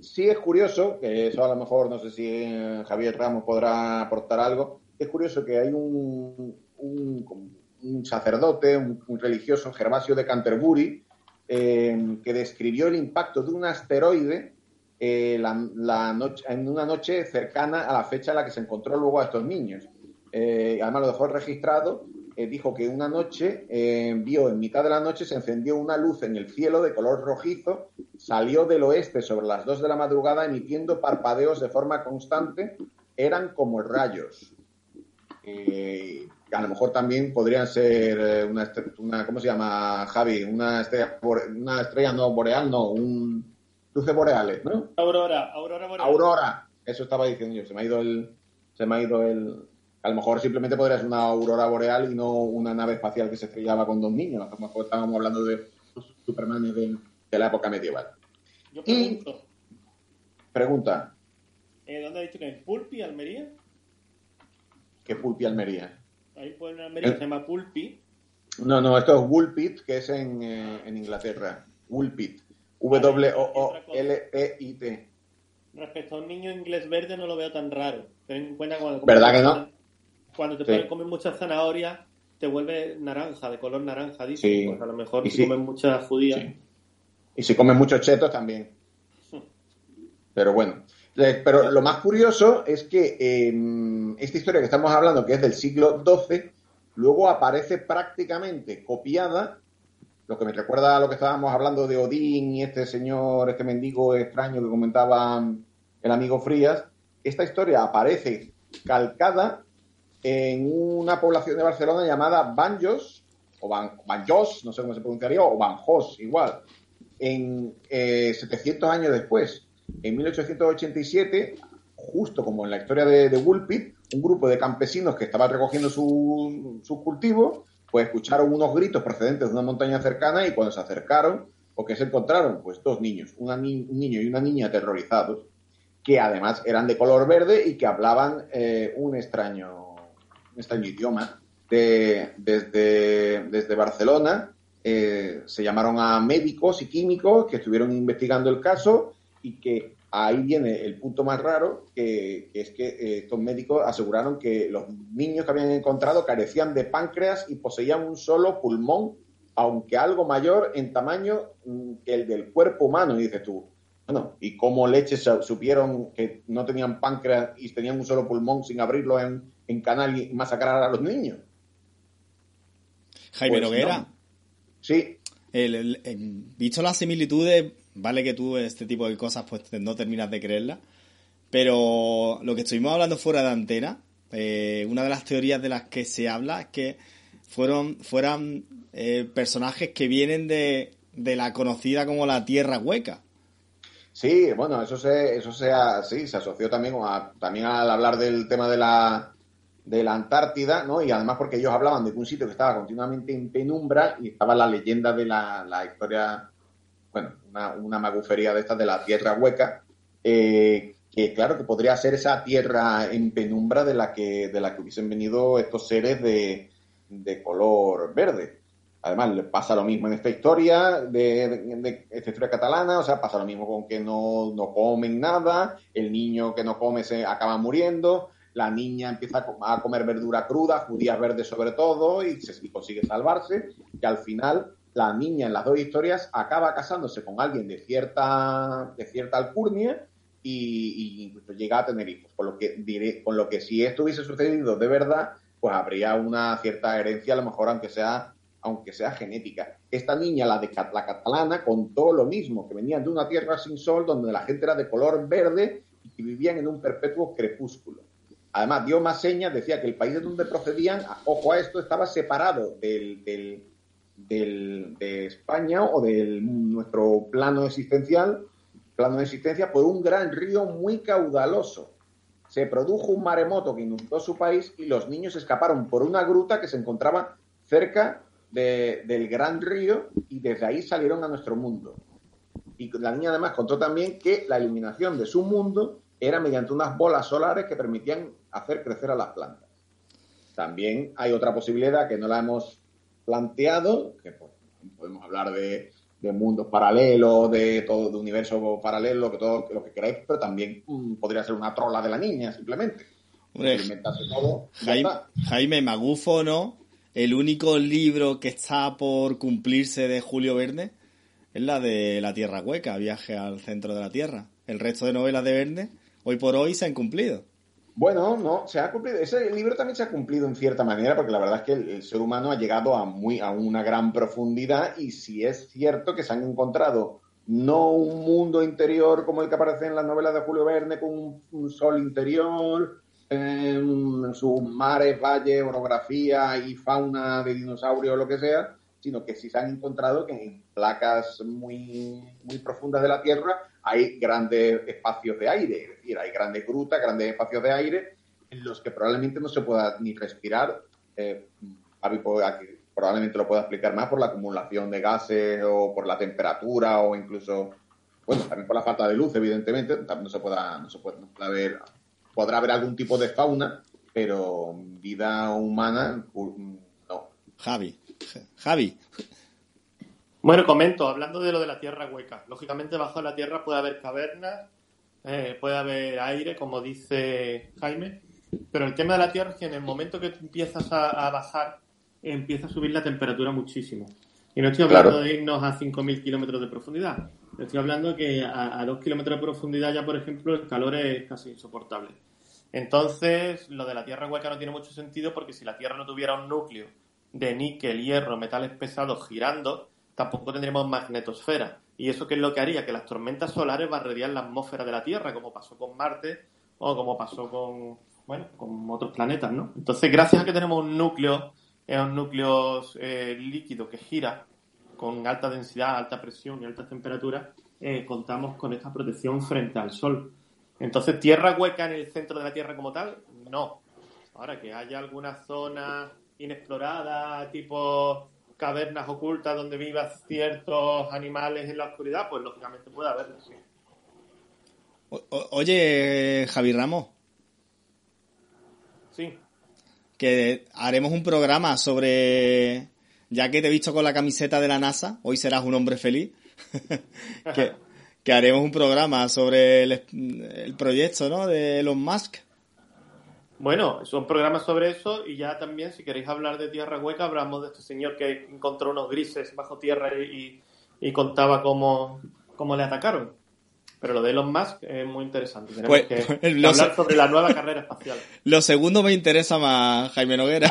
Sí es curioso, que eso a lo mejor no sé si eh, Javier Ramos podrá aportar algo, es curioso que hay un, un, un sacerdote, un, un religioso, Gervasio de Canterbury, eh, que describió el impacto de un asteroide eh, la, noche, en una noche cercana a la fecha en la que se encontró luego a estos niños. Eh, además lo dejó registrado, eh, dijo que una noche eh, vio en mitad de la noche se encendió una luz en el cielo de color rojizo, salió del oeste sobre las 2 de la madrugada emitiendo parpadeos de forma constante, eran como rayos. Eh, a lo mejor también podrían ser una, una ¿cómo se llama, Javi? Una estrella, una estrella no boreal, no, un luces boreales, ¿no?
Aurora, Aurora Boreal.
Aurora, eso estaba diciendo yo, se me ha ido el, se me ha ido el, a lo mejor simplemente podría ser una aurora boreal y no una nave espacial que se estrellaba con dos niños, a lo mejor estábamos hablando de los Supermanes de, de la época medieval.
Yo
Y-
pregunto,
Pregunta,
eh, ¿dónde ha dicho que es? ¿Pulpi, Almería?
¿qué Pulpi Almería?
Hay un pueblo en Almería que se llama Pulpi.
No, no, esto es Woolpit, que es en, eh, en Inglaterra. Woolpit. W-O-O-L-P-I-T.
Respecto a un niño inglés verde no lo veo tan raro. Ten en cuenta cuando
¿Verdad que no?
Cuando te
Sí.
comer muchas zanahorias te vuelve naranja, de color naranja, dice.
Sí.
Pues a lo mejor
Y
si comen muchas judías.
Y si comen muchos chetos también. Pero bueno. Eh, Pero lo más curioso es que eh, esta historia que estamos hablando, que es del siglo XII, luego aparece prácticamente copiada, lo que me recuerda a lo que estábamos hablando de Odín y este señor, este mendigo extraño que comentaba el amigo Frías. Esta historia aparece calcada en una población de Barcelona llamada Banjos, o Ban- Banjos, no sé cómo se pronunciaría, o Banjos, igual, en eh, 700 años después. En 1887, justo como en la historia de, de Woolpit, un grupo de campesinos que estaban recogiendo su- sus cultivos, pues escucharon unos gritos procedentes de una montaña cercana y cuando se acercaron, ¿o qué se encontraron? Pues dos niños, una ni- un niño y una niña aterrorizados, que además eran de color verde y que hablaban eh, un extraño extraño idioma, de, desde, desde Barcelona. eh, se llamaron a médicos y químicos que estuvieron investigando el caso y que ahí viene el punto más raro, que, es que eh, estos médicos aseguraron que los niños que habían encontrado carecían de páncreas y poseían un solo pulmón, aunque algo mayor en tamaño mm, que el del cuerpo humano. Y dices tú, bueno, ¿y cómo leches su- supieron que no tenían páncreas y tenían un solo pulmón sin abrirlo en, en canal y masacrar a los niños?
Jaime
Pues
Noguera,
no. Sí,
el- el- el- visto las similitudes, vale que tú este tipo de cosas pues no terminas de creerlas, pero lo que estuvimos hablando fuera de antena, eh, una de las teorías de las que se habla es que fueron fueran eh, personajes que vienen de, de la conocida como la Tierra Hueca.
Sí, bueno, eso se, eso se, ha- sí, se asoció también, a, también al hablar del tema de la, de la Antártida, ¿no? Y además porque ellos hablaban de un sitio que estaba continuamente en penumbra y estaba la leyenda de la, la historia, bueno, una, una magufería de estas de la tierra hueca, eh, que claro que podría ser esa tierra en penumbra de la que, de la que hubiesen venido estos seres de, de color verde. Además, pasa lo mismo en esta historia de, de- de esta historia catalana, o sea, pasa lo mismo con que no, no comen nada, el niño que no come se acaba muriendo, la niña empieza a co- a comer verdura cruda, judías verdes sobre todo, y, consigue salvarse, y al final la niña en las dos historias acaba casándose con alguien de cierta, de cierta alcurnia y, llega a tener hijos. Con lo que diré, con lo que si esto hubiese sucedido de verdad, pues habría una cierta herencia, a lo mejor aunque sea aunque sea genética. Esta niña, la de la catalana, contó lo mismo, que venían de una tierra sin sol donde la gente era de color verde y que vivían en un perpetuo crepúsculo. Además, dio más señas, decía que el país de donde procedían, ojo a esto, estaba separado del, del- de España o de nuestro plano existencial, plano de existencia, por un gran río muy caudaloso. Se produjo un maremoto que inundó su país y los niños escaparon por una gruta que se encontraba cerca de- del gran río y desde ahí salieron a nuestro mundo. Y la niña además contó también que la iluminación de su mundo era mediante unas bolas solares que permitían hacer crecer a las plantas. También hay otra posibilidad que no la hemos planteado, que pues, podemos hablar de, de mundos paralelos, de todo, de universo paralelo, que todo lo que queráis, pero también mm, podría ser una trola de la niña, simplemente.
Hombre,
Inventarse todo,
Jaime. Jaime Magufo, ¿no? El único libro que está por cumplirse de Julio Verne es la de La Tierra Hueca, Viaje al Centro de la Tierra. El resto de novelas de Verne, hoy por hoy, se han cumplido.
Bueno, no, se ha cumplido. Ese libro también se ha cumplido en cierta manera, porque la verdad es que el, ser humano ha llegado a muy a una gran profundidad y si es cierto que se han encontrado no un mundo interior como el que aparece en las novelas de Julio Verne con un, sol interior, eh, sus mares, valles, orografía y fauna de dinosaurio o lo que sea, sino que sí se han encontrado que en placas muy, muy profundas de la Tierra hay grandes espacios de aire, es decir, hay grandes grutas, grandes espacios de aire en los que probablemente no se pueda ni respirar. Eh, aquí probablemente lo pueda explicar más por la acumulación de gases o por la temperatura o incluso, bueno, también por la falta de luz, evidentemente, también no se pueda, no se puede, no puede haber, podrá haber algún tipo de fauna, pero vida humana, no.
Javi. Javi.
Bueno, comento, hablando de lo de la tierra hueca. Lógicamente, bajo la tierra puede haber cavernas, eh, puede haber aire, como dice Jaime, pero el tema de la tierra es que en el momento que empiezas a, a bajar, empieza a subir la temperatura muchísimo. Y no estoy hablando
Claro.
de irnos a 5.000 kilómetros de profundidad. Estoy hablando que a, a 2 kilómetros de profundidad ya, por ejemplo, el calor es casi insoportable. Entonces, lo de la tierra hueca no tiene mucho sentido porque si la tierra no tuviera un núcleo de níquel, hierro, metales pesados girando, tampoco tendríamos magnetosfera. ¿Y eso qué es lo que haría? Que las tormentas solares barrerían la atmósfera de la Tierra, como pasó con Marte o como pasó con, bueno, con otros planetas, ¿no? Entonces, gracias a que tenemos un núcleo, es un núcleo eh, líquido que gira con alta densidad, alta presión y altas temperaturas, eh, contamos con esta protección frente al Sol. Entonces, ¿tierra hueca en el centro de la Tierra como tal? No. Ahora, que haya alguna zona inexplorada, tipo cavernas ocultas donde vivan ciertos animales en la oscuridad, pues lógicamente puede haberlo, sí.
O- oye, Javi Ramos,
Sí.
que haremos un programa sobre, ya que te he visto con la camiseta de la NASA, hoy serás un hombre feliz, que, que, haremos un programa sobre el, el proyecto, ¿no? De Elon Musk.
Bueno, son programas sobre eso y ya también, si queréis hablar de Tierra Hueca, hablamos de este señor que encontró unos grises bajo tierra y, y contaba cómo, cómo le atacaron. Pero lo de Elon Musk es muy interesante. Tenemos
Pues,
que, que
lo
hablar sobre la nueva carrera espacial.
Lo segundo me interesa más, Jaime Noguera.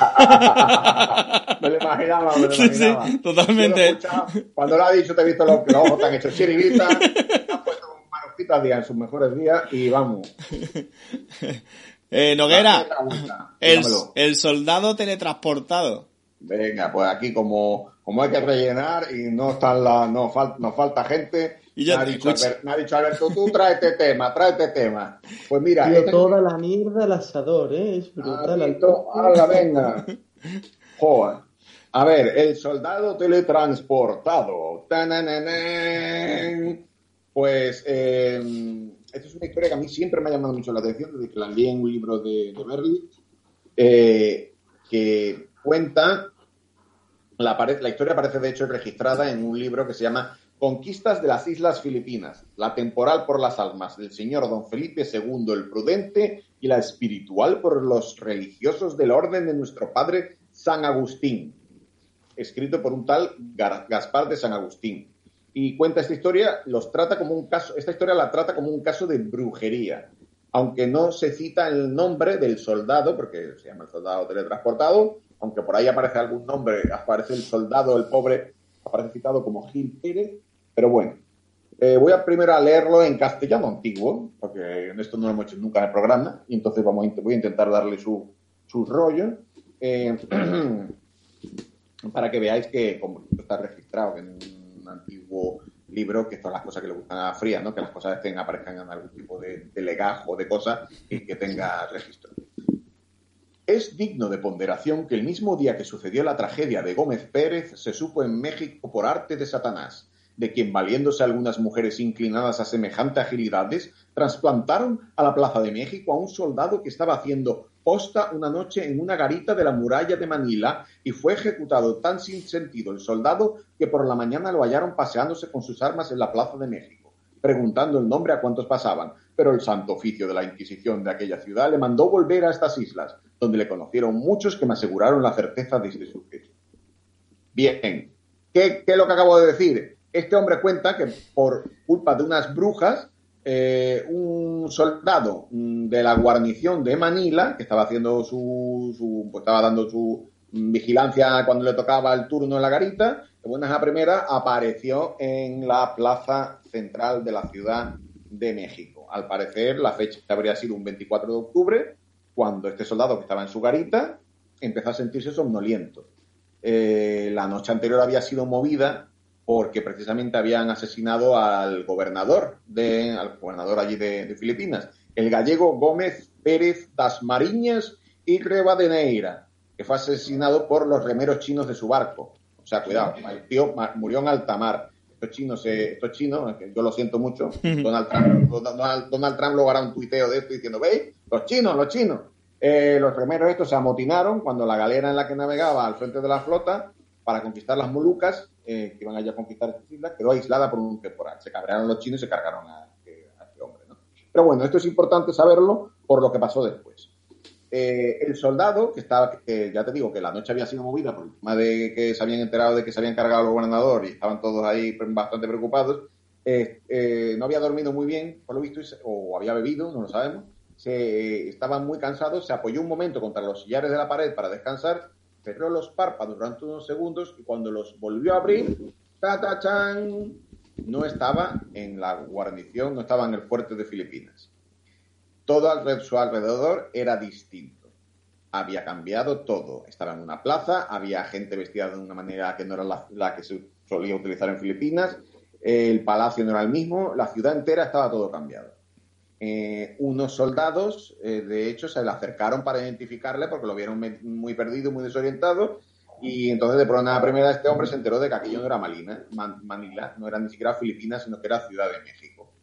me lo imaginaba, me lo
Sí, sí,
imaginaba.
totalmente.
Cuando lo ha dicho, te he visto los, los ojos te han hecho chiribita, te han puesto al día en sus mejores días y vamos.
Eh, Noguera, el, el soldado teletransportado.
Venga, pues aquí como, como hay que rellenar y no están la, no fal- nos falta gente,
Y ya
me, ha dicho. Albert- me ha dicho Alberto, tú tráete tema, tráete tema. Pues mira,
Tío,
este-
toda la mierda al asador, ¿eh? Es brutal.
venga. Joder. A ver, el soldado teletransportado. Tananana. Pues eh, esta es una historia que a mí siempre me ha llamado mucho la atención desde que la leí en un libro de, de eh, que cuenta, la, la historia aparece de hecho registrada en un libro que se llama Conquistas de las Islas Filipinas, la temporal por las almas del señor don Felipe II el Prudente y la espiritual por los religiosos del orden de nuestro padre San Agustín, escrito por un tal Gaspar de San Agustín. Y cuenta esta historia, los trata como un caso, esta historia la trata como un caso de brujería, aunque no se cita el nombre del soldado, porque se llama el soldado teletransportado, aunque por ahí aparece algún nombre, aparece el soldado, el pobre, aparece citado como Gil Pérez, pero bueno. Eh, voy a primero a leerlo en castellano antiguo, porque en esto no lo hemos hecho nunca en el programa, y entonces vamos a voy a intentar darle su, su rollo, eh, para que veáis que como está registrado en un antiguo libro, que son las cosas que le gustan a Frías, ¿no? que las cosas estén, aparezcan en algún tipo de, de legajo de cosas y que tenga registro. Es digno de ponderación que el mismo día que sucedió la tragedia de Gómez Pérez se supo en México por arte de Satanás, de quien valiéndose algunas mujeres inclinadas a semejante agilidades, trasplantaron a la Plaza de México a un soldado que estaba haciendo posta una noche en una garita de la muralla de Manila y fue ejecutado tan sin sentido el soldado que por la mañana lo hallaron paseándose con sus armas en la Plaza de México, preguntando el nombre a cuántos pasaban, pero el santo oficio de la Inquisición de aquella ciudad le mandó volver a estas islas, donde le conocieron muchos que me aseguraron la certeza de este suceso. Bien, ¿qué, qué es lo que acabo de decir? Este hombre cuenta que por culpa de unas brujas, eh, un soldado mm, de la guarnición de Manila, que estaba haciendo su, su- pues estaba dando su mm, vigilancia cuando le tocaba el turno en la garita, de buenas a primera apareció en la plaza central de la ciudad de México. Al parecer, la fecha habría sido un 24 de octubre, cuando este soldado que estaba en su garita empezó a sentirse somnoliento. Eh, la noche anterior había sido movida porque precisamente habían asesinado al gobernador, de, al gobernador allí de, de Filipinas, el gallego Gómez Pérez das Mariñas y Rebadeneira, que fue asesinado por los remeros chinos de su barco. O sea, cuidado, el tío murió en alta mar. Estos chinos, eh, estos chinos, yo lo siento mucho, Donald Trump, Donald, Donald Trump luego hará un tuiteo de esto diciendo, ¿veis? Los chinos, los chinos. Eh, los remeros estos se amotinaron cuando la galera en la que navegaba al frente de la flota para conquistar las Molucas, eh, que iban allá a conquistar estas islas, quedó aislada por un temporal. Se cabrearon los chinos y se cargaron a, a este hombre. ¿no? Pero bueno, esto es importante saberlo por lo que pasó después. Eh, el soldado, que estaba, ya te digo que la noche había sido movida por el tema de que se habían enterado de que se habían cargado al gobernador y estaban todos ahí bastante preocupados, eh, no había dormido muy bien, por lo visto, o había bebido, no lo sabemos, se, estaban muy cansados, se apoyó un momento contra los sillares de la pared para descansar, cerró los párpados durante unos segundos y cuando los volvió a abrir, ta, ta, chan, no estaba en la guarnición, no estaba en el fuerte de Filipinas. Todo a su alrededor era distinto. Había cambiado todo. Estaba en una plaza, había gente vestida de una manera que no era la, la que se solía utilizar en Filipinas, el palacio no era el mismo, la ciudad entera estaba todo cambiado. Eh, unos soldados, eh, de hecho, se le acercaron para identificarle porque lo vieron muy perdido, muy desorientado. Y entonces, de pronto, a primera, este hombre se enteró de que aquello no era Malina, Man- Manila, no era ni siquiera Filipinas, sino que era Ciudad de México.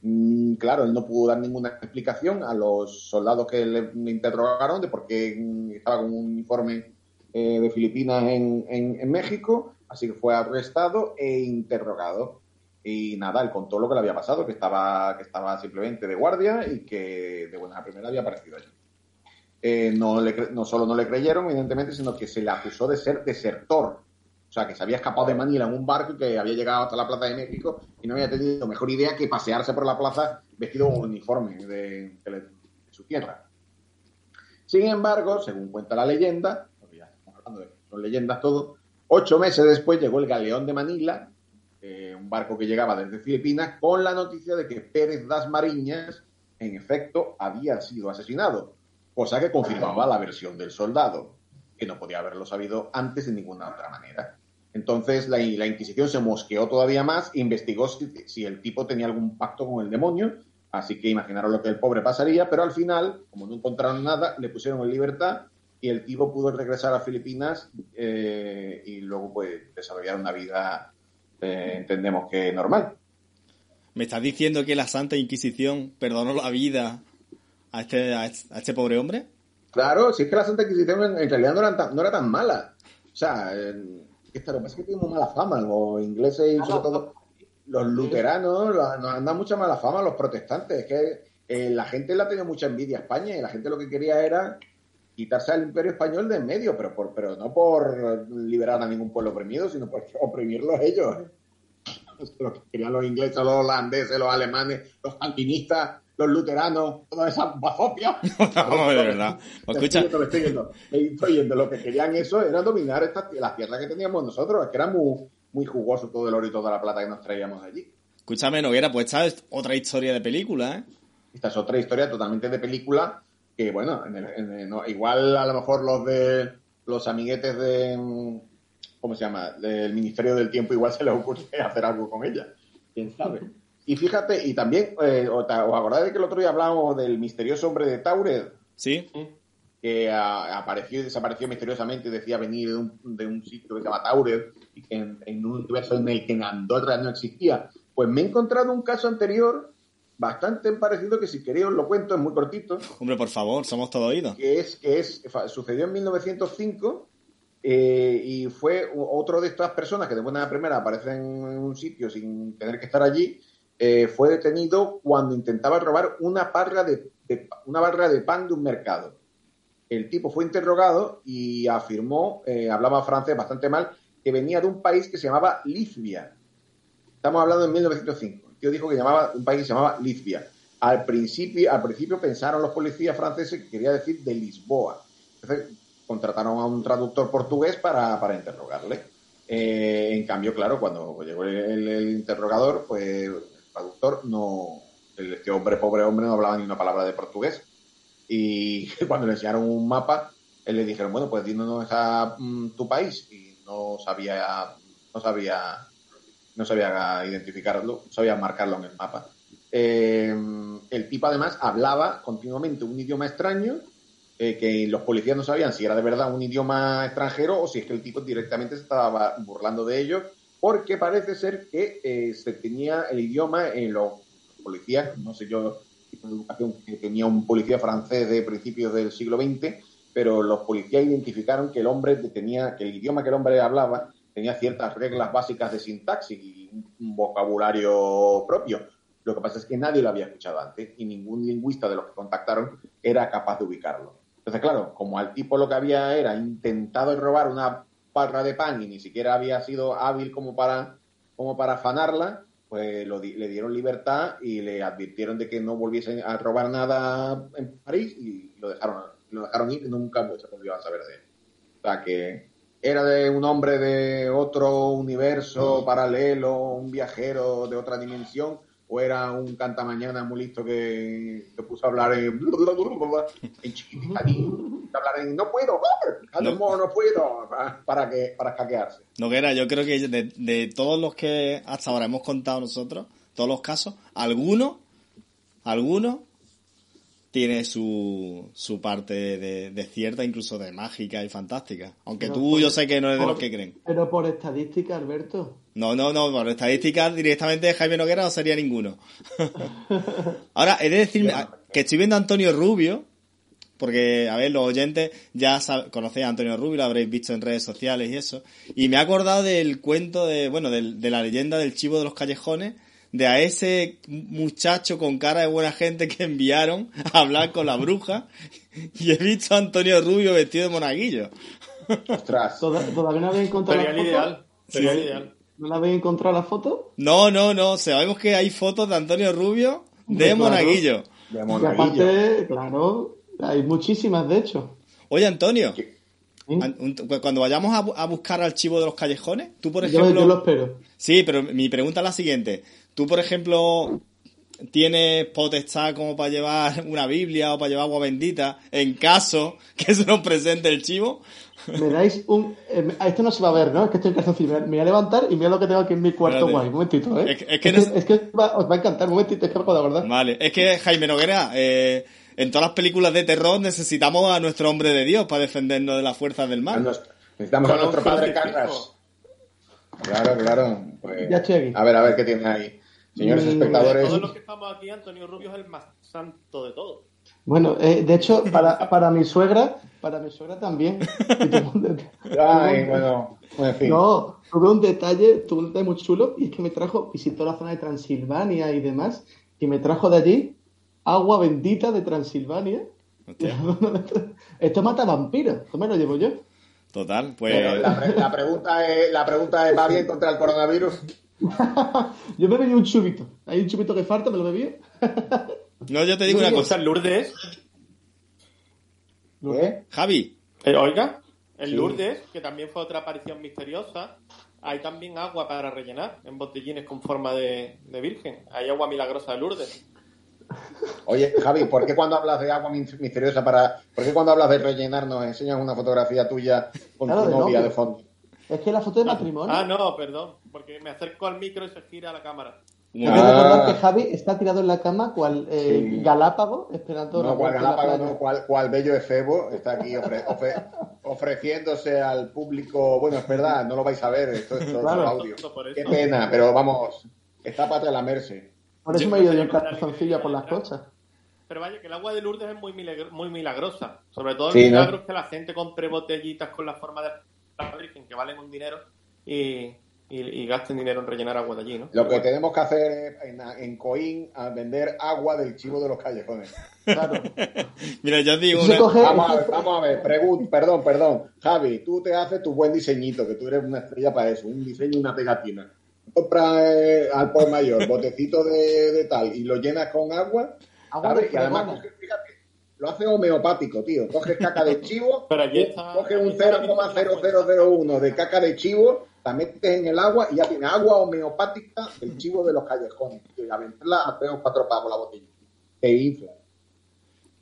Mm, claro, él no pudo dar ninguna explicación a los soldados que le, interrogaron de por qué mm, estaba con un uniforme eh, de Filipinas en, en, México, así que fue arrestado e interrogado. Y nada, él contó lo que le había pasado, que estaba, que estaba simplemente de guardia y que de buena primera había aparecido allí. Eh, no, le, no solo no le creyeron, evidentemente, sino que se le acusó de ser desertor o sea, que se había escapado de Manila en un barco y que había llegado hasta la Plaza de México y no había tenido mejor idea que pasearse por la plaza vestido con un uniforme de, su tierra. Sin embargo, según cuenta la leyenda, estamos hablando de leyendas todo, ocho meses después llegó el galeón de Manila, eh, un barco que llegaba desde Filipinas, con la noticia de que Pérez das Mariñas, en efecto, había sido asesinado, cosa que confirmaba la versión del soldado, que no podía haberlo sabido antes de ninguna otra manera. Entonces la, Inquisición se mosqueó todavía más e investigó si, el tipo tenía algún pacto con el demonio. Así que imaginaron lo que el pobre pasaría, pero al final, como no encontraron nada, le pusieron en libertad y el tipo pudo regresar a Filipinas eh, y luego pues desarrollar una vida, eh, entendemos que normal.
¿Me estás diciendo que la Santa Inquisición perdonó la vida a este, a este, pobre hombre?
Claro, si es que la Santa Inquisición en, realidad no era, tan, no era tan mala. O sea, que lo que pasa es que tenemos mala fama, los ingleses y sobre todo los luteranos nos han dado mucha mala fama, los protestantes. Es que eh, la gente la tenía mucha envidia a España y la gente lo que quería era quitarse al imperio español de en medio, pero, por, pero no por liberar a ningún pueblo oprimido, sino por oprimirlos ellos. Lo que querían los ingleses, los holandeses, los alemanes, los alpinistas, los luteranos, toda esa bazofia.
no, de verdad.
Escucha. Estoy estoy yendo, estoy yendo. Lo que querían eso era dominar esta, las tierras que teníamos nosotros, es que era muy, muy jugoso todo el oro y toda la plata que nos traíamos allí.
Escúchame, Noguera, pues esta es otra historia de película, ¿eh?
Esta es otra historia totalmente de película que, bueno, igual a lo mejor los de los amiguetes de, ¿cómo se llama? Del Ministerio del Tiempo igual se les ocurre hacer algo con ella. ¿Quién sabe? Y fíjate, y también, eh, ¿os acordáis de que el otro día hablábamos del misterioso hombre de Taured?
Sí.
Que apareció y desapareció misteriosamente y decía venir de un, de un sitio que se llama Taured, en, en, un universo en el que en Andorra no existía. Pues me he encontrado un caso anterior bastante parecido que si queréis os lo cuento, es muy cortito.
Hombre, por favor, somos todo oídos.
Que es, que es, sucedió en 1905 eh, y fue otro de estas personas que de buena primera aparecen en un sitio sin tener que estar allí eh, fue detenido cuando intentaba robar una barra de, una barra de pan de un mercado. El tipo fue interrogado y afirmó, eh, hablaba francés bastante mal, que venía de un país que se llamaba Libia. Estamos hablando de 1905. El dijo que llamaba un país se llamaba Libia. Al principio, al principio pensaron los policías franceses que quería decir de Lisboa. Entonces contrataron a un traductor portugués para, para interrogarle. Eh, en cambio, claro, cuando llegó el interrogador, pues traductor no, este hombre, pobre hombre, no hablaba ni una palabra de portugués. Y cuando le enseñaron un mapa, él le dijeron, bueno, pues dinos dónde mm, tu país. Y no sabía, no sabía, no sabía identificarlo, no sabía marcarlo en el mapa. Eh, el tipo además hablaba continuamente un idioma extraño eh, que los policías no sabían si era de verdad un idioma extranjero o si es que el tipo directamente se estaba burlando de ellos porque parece ser que eh, se tenía el idioma en los policías, no sé yo, tipo educación que tenía un policía francés de principios del siglo XX, pero los policías identificaron que el hombre tenía, que el idioma que el hombre hablaba tenía ciertas reglas básicas de sintaxis y un vocabulario propio. Lo que pasa es que nadie lo había escuchado antes y ningún lingüista de los que contactaron era capaz de ubicarlo. Entonces, claro, como al tipo lo que había era intentado robar una barra de pan y ni siquiera había sido hábil como para, como para afanarla, pues le dieron libertad y le advirtieron de que no volviesen a robar nada en París y lo dejaron, lo dejaron ir y nunca se volvió a saber de él. O sea que era de un hombre de otro universo paralelo, un viajero de otra dimensión, o era un cantamañana muy listo que se puso a hablar en, en chiquitito, hablar en no puedo, no, no puedo, para que para hackearse.
Noguera, yo creo que de, de todos los que hasta ahora hemos contado nosotros, todos los casos, algunos, algunos tiene su, su parte de, de cierta, incluso de mágica y fantástica. Aunque tú yo sé que no eres de los que creen.
Pero por estadística, Alberto.
No, no, no, por estadística directamente de Jaime Noguera no sería ninguno. Ahora, he de decir que estoy viendo a Antonio Rubio, porque, a ver, los oyentes ya conocéis a Antonio Rubio, lo habréis visto en redes sociales y eso. Y me he acordado del cuento de, bueno, del- de, la leyenda del chivo de los callejones, de a ese muchacho con cara de buena gente que enviaron a hablar con la bruja. Y he visto a Antonio Rubio vestido de monaguillo.
Ostras.
¿Toda- ¿Todavía no habéis encontrado
Sería
la
el
foto?
ideal. Sería
Sí.
el ideal.
¿No la habéis encontrado la foto?
No, no, no, sabemos que hay fotos de Antonio Rubio de
Claro.
monaguillo.
De
Y
monaguillo.
aparte, claro, hay muchísimas, de hecho.
Oye, Antonio, cuando vayamos a, bu- a buscar archivo de los callejones, tú, por
Yo-
ejemplo...
yo lo espero.
Sí, pero mi pregunta es la siguiente. Tú, por ejemplo, tienes potestad como para llevar una Biblia o para llevar agua bendita en caso que se nos presente el chivo.
Me dais un... eh, ah, esto no se va a ver, ¿no? Es que estoy en calzoncillo. Me me voy a levantar y mira lo que tengo aquí en mi cuarto
Espérate.
guay. Un momentito, ¿eh?
Es que- es que no-
es que va- os va a encantar. Un momentito, es que puedo acordar.
Vale, es que Jaime Noguera, eh, en todas las películas de terror necesitamos a nuestro hombre de Dios para defendernos de las fuerzas del mal.
Necesitamos a nuestro padre. Carras. Claro, claro. Pues,
Ya estoy aquí.
A ver, a ver qué tienes ahí. Señores espectadores,
Todos los que estamos aquí, Antonio Rubio es el más santo de todos.
Bueno, eh, de hecho, para, para mi suegra, para mi suegra también.
Ay, bueno, en fin.
No, tuve un detalle, tuve un detalle muy chulo y es que me trajo, visitó la zona de Transilvania y demás, y me trajo de allí agua bendita de Transilvania. Esto mata vampiros, esto me lo llevo yo.
total, pues...
Pero la, pre- la pregunta es, la pregunta es, ¿va bien contra el coronavirus?
Yo me bebí un chubito. Hay un chubito que falta, me lo bebí.
No, yo te digo una cosa.
sea, Lourdes,
¿Eh?
Javi,
eh, oiga, el
Sí.
Lourdes, que también fue otra aparición misteriosa, hay también agua para rellenar en botellines con forma de, de virgen. Hay agua milagrosa de Lourdes.
Oye, Javi, ¿por qué cuando hablas de agua mis- misteriosa para... ¿Por qué cuando hablas de rellenar nos enseñas una fotografía tuya con
Claro,
tu novia de fondo?
Es que la foto de matrimonio.
Ah, no, perdón, porque me acerco al micro y se gira la cámara.
Hay que
momento.
recordar
Ah.
que Javi está tirado en la cama cual eh,
Sí.
Galápago esperando la
No, cual
la
Galápago, no, cual, cual bello efebo está aquí ofre- ofre- ofreciéndose al público. Bueno, es verdad, no lo vais a ver, esto es todo
Claro.
audio.
Por eso.
Qué pena, pero vamos, está para lamerse.
Por eso
Yo
me he ido yo en
que no
calzoncillo por las cosas.
Pero vaya, que el agua de Lourdes es muy, muy milagrosa. Sobre todo el
Sí, ¿no?
milagro es que la gente compre botellitas con la forma de la Virgen que valen un dinero y, y, y gasten dinero en rellenar agua de allí, ¿no?
Lo que tenemos que hacer es en, en Coín a vender agua del chivo de los callejones.
Claro.
Mira, yo os digo una...
Vamos a ver, vamos a ver, pregun- perdón, perdón. Javi, tú te haces tu buen diseñito, que tú eres una estrella para eso, un diseño y una pegatina. Compra eh, al por mayor botecito de, de tal y lo llenas con agua,
Agua
¿sabes?
de
Y además,
fregona.
coges, fíjate, lo hace homeopático, tío. Coges caca de chivo,
Pero está-
coges un
allí está la misma
0,0001 de caca de chivo, la metes en el agua y ya tienes agua homeopática del chivo de los callejones. Y a venderla a tres o cuatro pavos la botella. Te infla.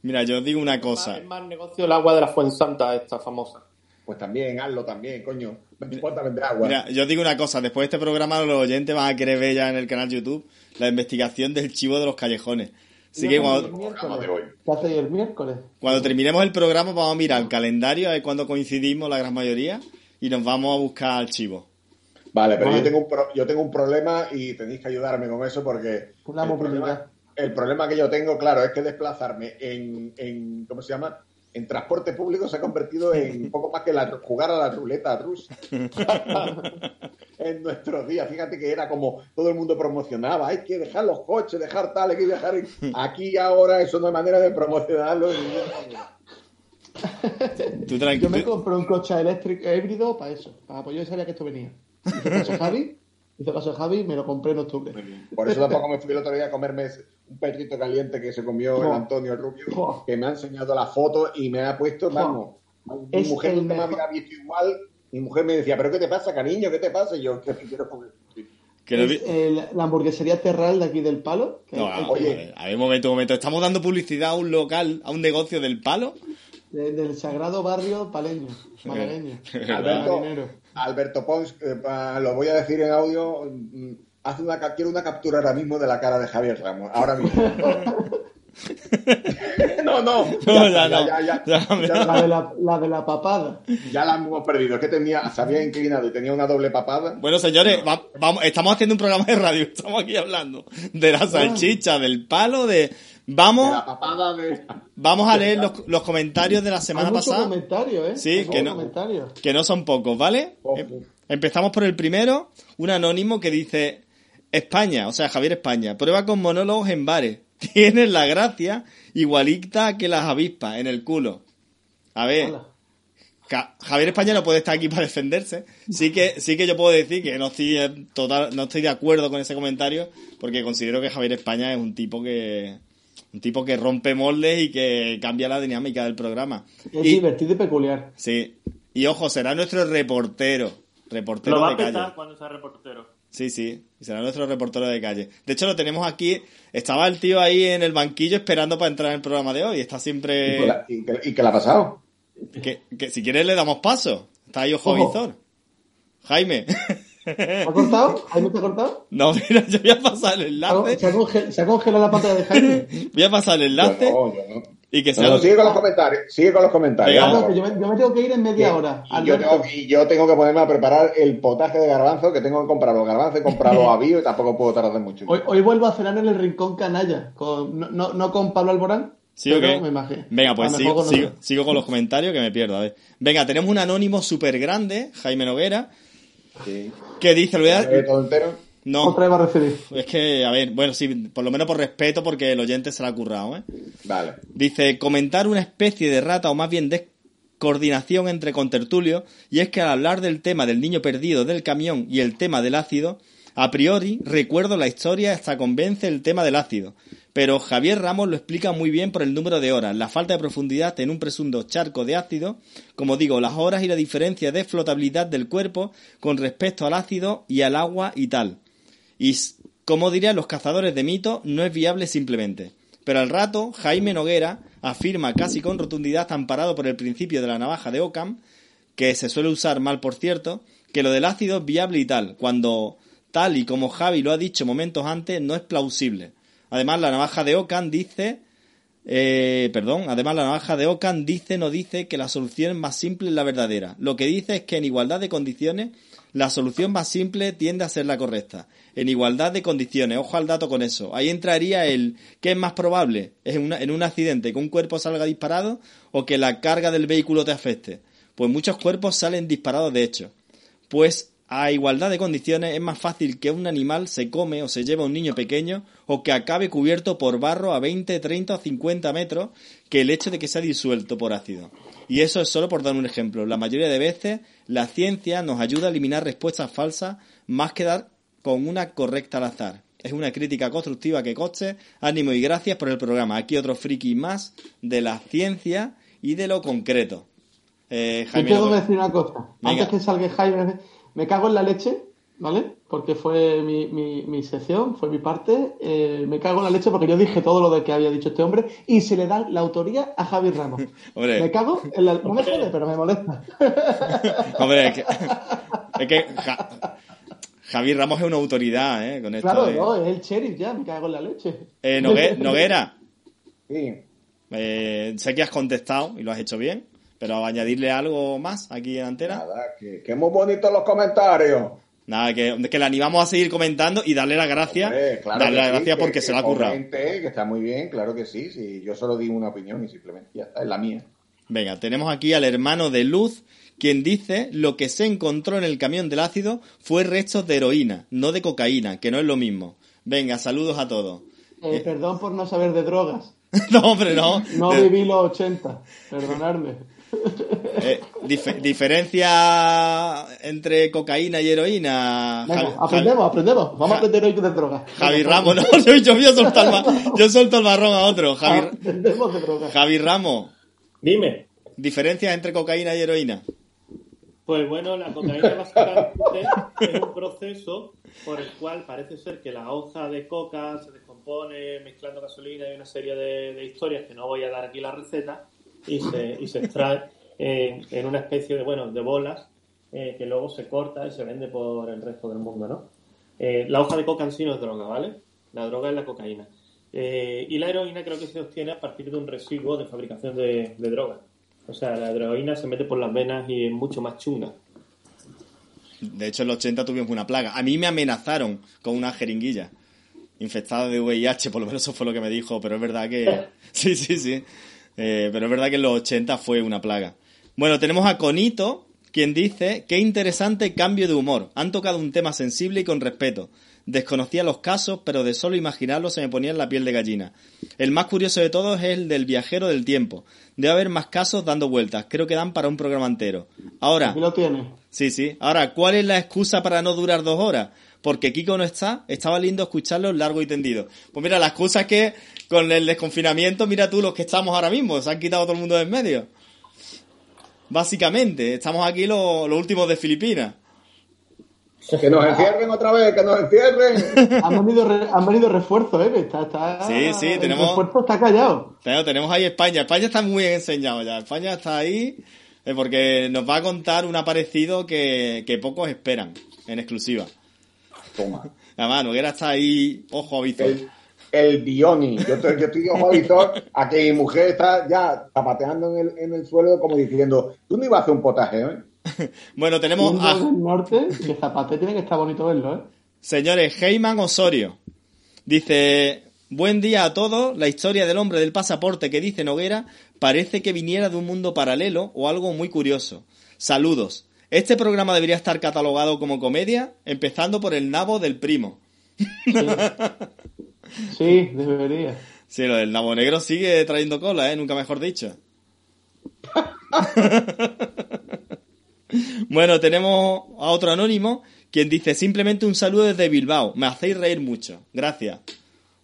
Mira, yo os digo una cosa.
Es más negocio el agua de la Fuensanta, esta famosa.
Pues también, hazlo también, coño. Vender agua.
Mira, yo os digo una cosa. Después de este programa, los oyentes van a querer ver ya en el canal YouTube la investigación del chivo de los callejones. Así que
¿Qué
cuando,
el
de
miércoles?
hoy.
¿Qué hacéis el miércoles?
cuando terminemos el programa, vamos a mirar el calendario, a ver cuándo coincidimos la gran mayoría, y nos vamos a buscar al chivo.
Vale, pero
Vale.
yo tengo, un pro- yo tengo un problema y tenéis que ayudarme con eso porque el, problema, el problema que yo tengo, claro, es que desplazarme en, en ¿cómo se llama? En transporte público se ha convertido en un poco más que la, jugar a la ruleta rusa. en nuestros días, fíjate que era como todo el mundo promocionaba, hay que dejar los coches, dejar tal, hay que dejar... en-". Aquí ahora eso no hay manera de promocionarlo.
Yo me compré un coche eléctrico híbrido para eso. Para, pues yo sabía que esto venía. A Javi, hice caso a Javi y me lo compré en octubre.
Por eso tampoco me fui el otro día a comerme un perrito caliente que se comió el. Antonio Rubio, que me ha enseñado la foto y me ha puesto, vamos, mi
Es
mujer nunca me
mejor.
había visto igual. Mi mujer me decía, ¿pero qué te pasa, cariño? ¿Qué te pasa? Y yo, que me quiero comer.
Es, eh, la hamburguesería Terral de aquí del Palo. que
No,
oye.
a ver, momento, un momento. Estamos dando publicidad a un local, a un negocio del palo.
de- del sagrado barrio paleño, malagueño.
Alberto. Alberto Pons, eh, lo voy a decir en audio, mm, haz una, quiero una captura ahora mismo de la cara de Javier Ramos, ahora mismo. no No, no.
No, ya no.
ya, ya,
Ya,
ya,
ya.
La de la, la de la papada.
ya la hemos perdido. Es que tenía, se había inclinado y tenía una doble papada.
Bueno, señores, va- vamos, estamos haciendo un programa de radio. Estamos aquí hablando de la salchicha, del palo, de... Vamos,
de.
vamos a leer los, los comentarios de la semana
Hay
pasada,
comentarios, ¿eh?
Sí,
Hay
que no.
comentarios.
que no son pocos, ¿vale?
Ojo.
Em- Empezamos por el primero, un anónimo que dice, España, o sea, Javier España, prueba con monólogos en bares. Tienes la gracia igualita que las avispas en el culo. A ver,
Hola.
Javier España no puede estar aquí para defenderse. Sí que, sí que yo puedo decir que no estoy total, no estoy de acuerdo con ese comentario, porque considero que Javier España es un tipo que, un tipo que rompe moldes y que cambia la dinámica del programa.
Es
Y,
divertido y peculiar.
sí. Y ojo, será nuestro reportero. Reportero
Lo va
de
a
calle.
cuando sea reportero.
Sí, sí. Será nuestro reportero de calle. De hecho, lo tenemos aquí. Estaba el tío ahí en el banquillo esperando para entrar en el programa de hoy. Está
¿Y,
siempre.
la- y qué- y qué le ha pasado?
Que, que si quieres le damos paso. Está ahí Ojo
Ojo.
Visor. Jaime.
¿Se ha cortado? ¿Jaime te ha cortado?
No, mira, yo voy a pasar el
¿Se ha-
enlace.
¿Se ha, conge- se ha congelado la pantalla de Jaime?
Voy a pasar el enlace
no, yo no.
y que
No,
sea.
no, sigue con los comentarios. Sigue con los comentarios.
No, que yo, me, yo me tengo que ir en media hora.
Y yo, tengo, y yo tengo que ponerme a preparar el potaje de garbanzo, que tengo que comprar los garbanzos y comprarlos a bio y tampoco puedo tardar mucho.
Hoy, hoy vuelvo a cenar en el Rincón Canalla. Con, no, no, no con Pablo Alborán.
¿Sí o
pero
qué?
me imagino.
Venga, pues sigo,
con
sigo, sigo con los comentarios que me pierdo. A ver. Venga, tenemos un anónimo súper grande, Jaime Noguera,
Sí.
que dice, lo voy a-
Eh.
No,
Otra vez va a recibir.
es que, a ver, bueno, sí, por lo menos por respeto, porque el oyente se la ha currado, ¿eh?
Vale.
Dice, comentar una especie de rata o más bien descoordinación entre contertulios, y es que al hablar del tema del niño perdido del camión y el tema del ácido, a priori recuerdo la historia hasta convence el tema del ácido, pero Javier Ramos lo explica muy bien por el número de horas, la falta de profundidad en un presunto charco de ácido, como digo, las horas y la diferencia de flotabilidad del cuerpo con respecto al ácido y al agua y tal. Y, como dirían los cazadores de mitos, no es viable simplemente. Pero al rato, Jaime Noguera afirma casi con rotundidad, amparado por el principio de la navaja de Ockham, que se suele usar mal por cierto, que lo del ácido es viable y tal, cuando tal y como Javi lo ha dicho momentos antes, no es plausible. Además, la navaja de Ockham dice, eh, perdón, además la navaja de Ockham dice, no dice que la solución más simple es la verdadera. Lo que dice es que en igualdad de condiciones, la solución más simple tiende a ser la correcta. En igualdad de condiciones, ojo al dato con eso. Ahí entraría el, ¿qué es más probable? ¿Es en un accidente que un cuerpo salga disparado o que la carga del vehículo te afecte? Pues muchos cuerpos salen disparados de hecho. Pues a igualdad de condiciones es más fácil que un animal se come o se lleve a un niño pequeño o que acabe cubierto por barro a 20, 30 o 50 metros que el hecho de que sea disuelto por ácido. Y eso es solo por dar un ejemplo. La mayoría de veces la ciencia nos ayuda a eliminar respuestas falsas más que dar con una correcta al azar. Es una crítica constructiva que coste. Ánimo y gracias por el programa. Aquí otro friki más de la ciencia y de lo concreto. Eh, Jaime
tengo que
López.
decir una cosa.
Venga.
Antes que salga Jaime, me cago en la leche, ¿vale? Porque fue mi, mi, mi sección, fue mi parte. eh, me cago en la leche porque yo dije todo lo de que había dicho este hombre y se le da la autoría a Javi Ramos.
Hombre.
Me cago en la... No me jode, pero me molesta.
Hombre, es que, es que Ja- Javier Ramos es una autoridad, ¿eh? Con esto
Claro,
de-
no, es el sheriff ya, me cago en la leche.
Eh, Nogue- Noguera,
Sí.
eh, sé que has contestado y lo has hecho bien, pero añadirle algo más aquí en Antena.
Nada, que, que muy bonitos los comentarios.
Nada, que, que le animamos a seguir comentando y darle las gracias.
Claro
darle
que
las
sí,
gracias
que-
porque
que
se lo ha currado.
que está muy bien, claro que sí, sí. Yo solo digo una opinión y simplemente ya está, es la mía.
Venga, tenemos aquí al hermano de Luz, quien dice lo que se encontró en el camión del ácido fue restos de heroína, no de cocaína, que no es lo mismo. Venga, saludos a todos.
Eh, perdón por no saber de drogas.
no, hombre, no.
No viví los 80, perdonadme.
Eh, dif- diferencia entre cocaína y heroína.
Venga,
Javi-
aprendemos, aprendemos. Vamos a aprender hoy de drogas.
Javi Ramos, no, yo, yo voy a soltar el ma- yo suelto el marrón a otro. Javi,
Aprendemos de drogas.
Javi Ramos,
Dime.
diferencias entre cocaína y heroína.
Pues bueno, la cocaína básicamente es un proceso por el cual parece ser que la hoja de coca se descompone mezclando gasolina y una serie de, de historias que no voy a dar aquí la receta y se, y se extrae en una especie de, bueno, de bolas eh, que luego se corta y se vende por el resto del mundo, ¿no? Eh, la hoja de coca en sí no es droga, ¿vale? La droga es la cocaína. Eh, y la heroína creo que se obtiene a partir de un residuo de fabricación de, de drogas. O sea, la heroína se mete por las venas y es mucho más chunga.
De hecho, en los 80 tuvimos una plaga. A mí me amenazaron con una jeringuilla infectada de VIH, por lo menos eso fue lo que me dijo, pero es verdad que... Sí, sí, sí. Eh, pero es verdad que en los 80 fue una plaga. Bueno, tenemos a Conito, quien dice, qué interesante cambio de humor. Han tocado un tema sensible y con respeto. Desconocía los casos, pero de solo imaginarlo se me ponía en la piel de gallina. El más curioso de todos es el del viajero del tiempo. Debe haber más casos dando vueltas. Creo que dan para un programa entero. Ahora,
Aquí lo tienes.
sí, sí. Ahora, ¿cuál es la excusa para no durar dos horas? Porque Kiko no está. Estaba lindo escucharlo largo y tendido. Pues mira, la excusa es que con el desconfinamiento, mira tú los que estamos ahora mismo. Se han quitado todo el mundo de en medio. Básicamente, estamos aquí los, los últimos de Filipinas.
Que nos encierren otra vez, que nos encierren.
Han venido, re- han venido refuerzos, ¿eh? Está, está,
Sí, sí,
el
tenemos-
refuerzo está callado.
Pero tenemos ahí España. España está muy bien enseñado ya. España está ahí eh, porque nos va a contar un aparecido que, que pocos esperan en exclusiva.
Toma.
Además, Noguera está ahí, ojo a.
El, Dioni. Yo estoy, yo estoy ojo a visor a que mi mujer está ya zapateando en el, en el suelo como diciendo, tú no ibas a hacer un potaje, ¿eh?
Bueno, tenemos a,
del norte, que Zapate tiene que estar bonito verlo, ¿eh?
Señores, Heyman Osorio. Dice, buen día a todos. La historia del hombre del pasaporte que dice Noguera parece que viniera de un mundo paralelo o algo muy curioso. Saludos. Este programa debería estar catalogado como comedia, empezando por el nabo del primo.
Sí, debería.
Sí, lo del nabo negro sigue trayendo cola, ¿eh? Nunca mejor dicho. bueno, tenemos a otro anónimo, quien dice simplemente un saludo desde Bilbao. Me hacéis reír mucho. Gracias.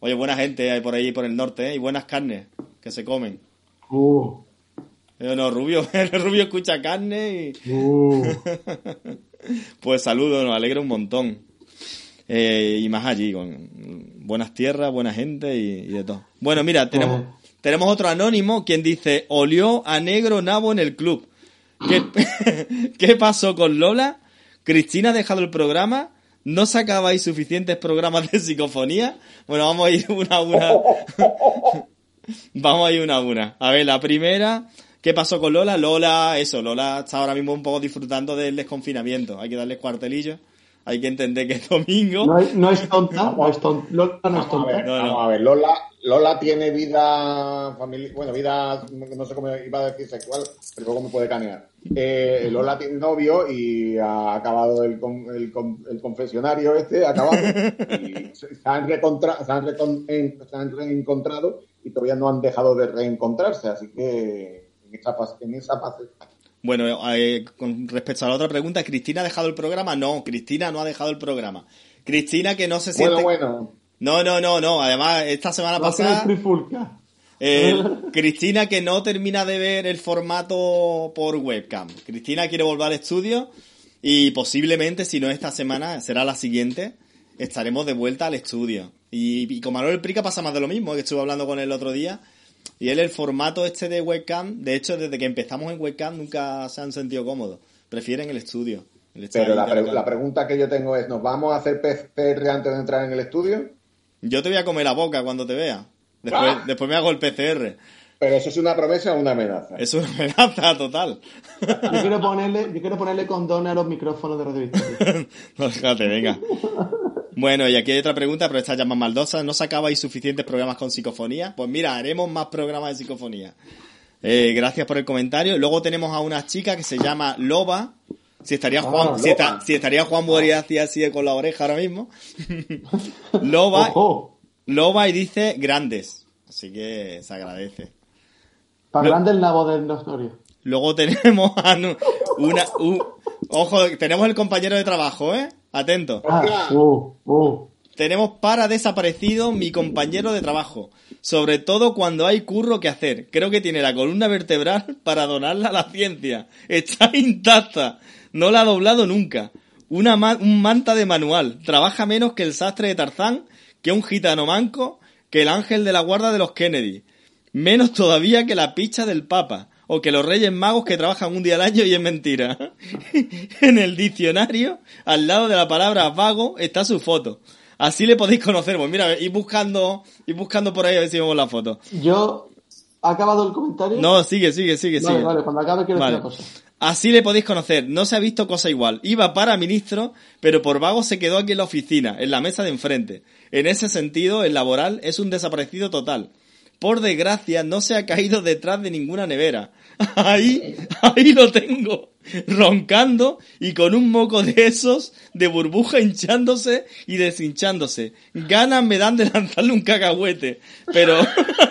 Oye, buena gente hay por ahí, por el norte, ¿eh? Y buenas carnes que se comen.
Uh,
Yo no, Rubio, Rubio escucha carne y...
uh.
Pues saludos, nos alegra un montón. Eh, y más allí, con buenas tierras, buena gente y, y de todo. Bueno, mira, tenemos, tenemos otro anónimo quien dice, olió a negro nabo en el club. ¿Qué, ¿Qué pasó con Lola? ¿Cristina ha dejado el programa? ¿No sacabais suficientes programas de psicofonía? Bueno, vamos a ir una a una. Vamos a ir una a una. A ver, la primera, ¿qué pasó con Lola? Lola, eso, Lola está ahora mismo un poco disfrutando del desconfinamiento. Hay que darle cuartelillo. Hay que entender que es domingo.
No, es, no es tonta, no es tonta. Lola no es
Vamos a
tonta.
ver,
No,
vamos a ver. Lola, Lola tiene vida familiar, bueno, vida, no sé cómo iba a decir sexual, pero luego me puede canear. Eh, Lola tiene novio y ha acabado el, con- el, con- el confesionario este, ha acabado, y se se han, recontra- se, han se han reencontrado y todavía no han dejado de reencontrarse, así que en esa fase, en esa fase
Bueno, eh, con respecto a la otra pregunta, ¿Cristina ha dejado el programa? No, Cristina no ha dejado el programa. Cristina que no se siente...
Bueno, bueno,
No, no, no, no. Además, esta semana
el
pasada... Eh, Cristina que no termina de ver el formato por webcam. Cristina quiere volver al estudio y posiblemente, si no esta semana, será la siguiente, estaremos de vuelta al estudio. Y, y con Manuel Prica pasa más de lo mismo, que estuve hablando con él el otro día. Y él el formato este de webcam, de hecho desde que empezamos en webcam nunca se han sentido cómodos. Prefieren el estudio. el
pero la, pre- la pregunta que yo tengo es, ¿nos vamos a hacer PCR antes de entrar en el estudio?
Yo te voy a comer la boca cuando te vea. Después,
¡Ah!
después me hago el PCR.
Pero eso es una promesa o una amenaza.
Es una amenaza total.
Yo quiero ponerle, yo quiero ponerle condón a los micrófonos de Radio Victoria.
No, déjate, venga. Bueno, y aquí hay otra pregunta, pero esta ya más maldosa. ¿No sacabais suficientes programas con psicofonía? Pues mira, haremos más programas de psicofonía. Eh, gracias por el comentario. Luego tenemos a una chica que se llama Loba. Si estaría Juan,
Ah,
si, estaría Juan Boria así, así con la oreja ahora mismo. Loba,
Ojo,
Loba y dice grandes. Así que se agradece.
Para
Lo-
grande el nabo del Nostorio.
Luego tenemos a una, un- ojo, tenemos el compañero de trabajo, ¿eh? Atento.
Ah, uh, uh.
Tenemos para desaparecido mi compañero de trabajo. Sobre todo cuando hay curro que hacer. Creo que tiene la columna vertebral para donarla a la ciencia. Está intacta. No la ha doblado nunca. Una ma- un manta de manual. Trabaja menos que el sastre de Tarzán, que un gitano manco, que el ángel de la guarda de los Kennedy. Menos todavía que la picha del Papa. O que los Reyes Magos que trabajan un día al año y es mentira. en el diccionario, al lado de la palabra vago, está su foto. Así le podéis conocer. Pues mira, ir buscando, ir buscando por ahí a ver si vemos la foto.
Yo, ¿ha acabado el comentario?
No, sigue, sigue, sigue,
Vale,
sigue.
vale, cuando acabe quiero
Vale.
decir una cosa.
Así le podéis conocer. No se ha visto cosa igual. Iba para ministro, pero por vago se quedó aquí en la oficina, en la mesa de enfrente. En ese sentido, el laboral es un desaparecido total. Por desgracia, no se ha caído detrás de ninguna nevera. Ahí, ahí lo tengo. Roncando y con un moco de esos de burbuja hinchándose y deshinchándose. Ganas me dan de lanzarle un cacahuete. Pero,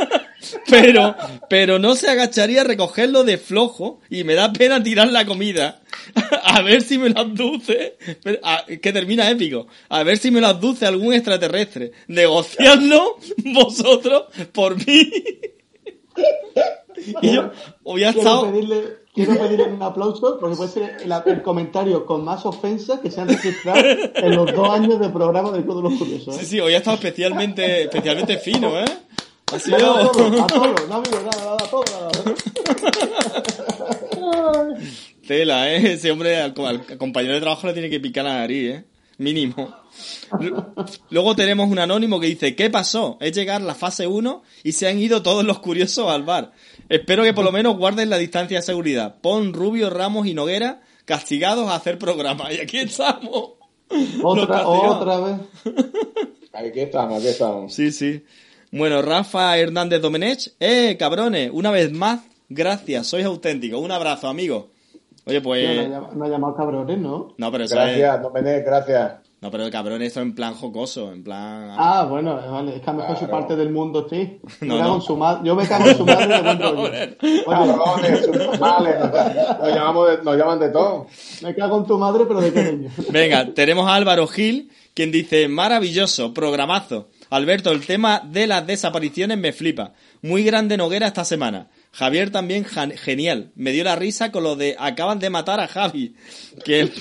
pero, pero no se agacharía a recogerlo de flojo y me da pena tirar la comida. A ver si me lo abduce. Pero, a- que termina épico. A ver si me lo abduce algún extraterrestre. Negociadlo vosotros por mí. Y yo había
Quiero
estado.
pedirle, quiero pedirle un aplauso porque puede ser el, el comentario con más ofensas que se han registrado en los dos años de programa del Club de los Curiosos.
Sí,
¿eh?
sí, hoy ha estado especialmente, especialmente fino, ¿eh? Ha
A
sido.
todo, a todo, no amigo, nada, nada, a todo, nada.
Tela, ¿eh? Ese hombre al, al compañero de trabajo le tiene que picar la nariz, ¿eh? Mínimo. Luego tenemos un anónimo que dice, ¿qué pasó? Es llegar la fase 1 y se han ido todos los curiosos al bar. Espero que por lo menos guarden la distancia de seguridad. Pon Rubio, Ramos y Noguera castigados a hacer programa. Y aquí estamos.
Otra, otra vez.
Aquí estamos, aquí estamos.
Sí, sí. Bueno, Rafa Hernández Domenech. Eh, cabrones, una vez más, gracias, sois auténticos. Un abrazo, amigo. Oye, pues...
nos, llama- nos llamamos cabrones, ¿no?
No, pero eso es...
Gracias, Domenech, gracias.
No, pero cabrón, esto en plan jocoso, en plan...
Ah, bueno, vale, es que a lo mejor su parte del mundo sí. Me
No,
cago
no.
en su madre. Yo me cago en su madre de buen rollo.
Cabrones, subnormales, nos, nos llamamos de- nos llaman de todo.
me cago en tu madre, pero de cariño.
Venga, tenemos a Álvaro Gil, quien dice, maravilloso, programazo. Alberto, el tema de las desapariciones me flipa. Muy grande Noguera esta semana. Javier también genial. Me dio la risa con lo de acaban de matar a Javi. ¿Qué,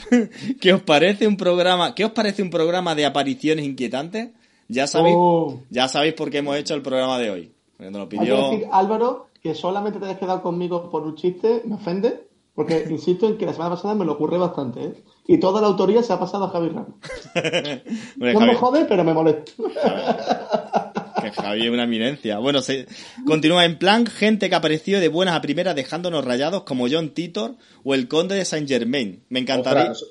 qué os parece un programa? ¿Qué os parece un programa de apariciones inquietantes? Ya sabéis,
Oh.
ya sabéis por qué hemos hecho el programa de hoy. Lo pidió.
decir, Álvaro, que solamente te hayas quedado conmigo por un chiste, me ofende, porque insisto en que la semana pasada me lo ocurre bastante, ¿eh? Y toda la autoría se ha pasado a Javi Ramos. No me jode, pero me molesta.
Javi es una eminencia. Bueno, se continúa en plan gente que apareció de buenas a primeras dejándonos rayados como John Titor o el conde de Saint Germain. Me encantaría.
Ostras,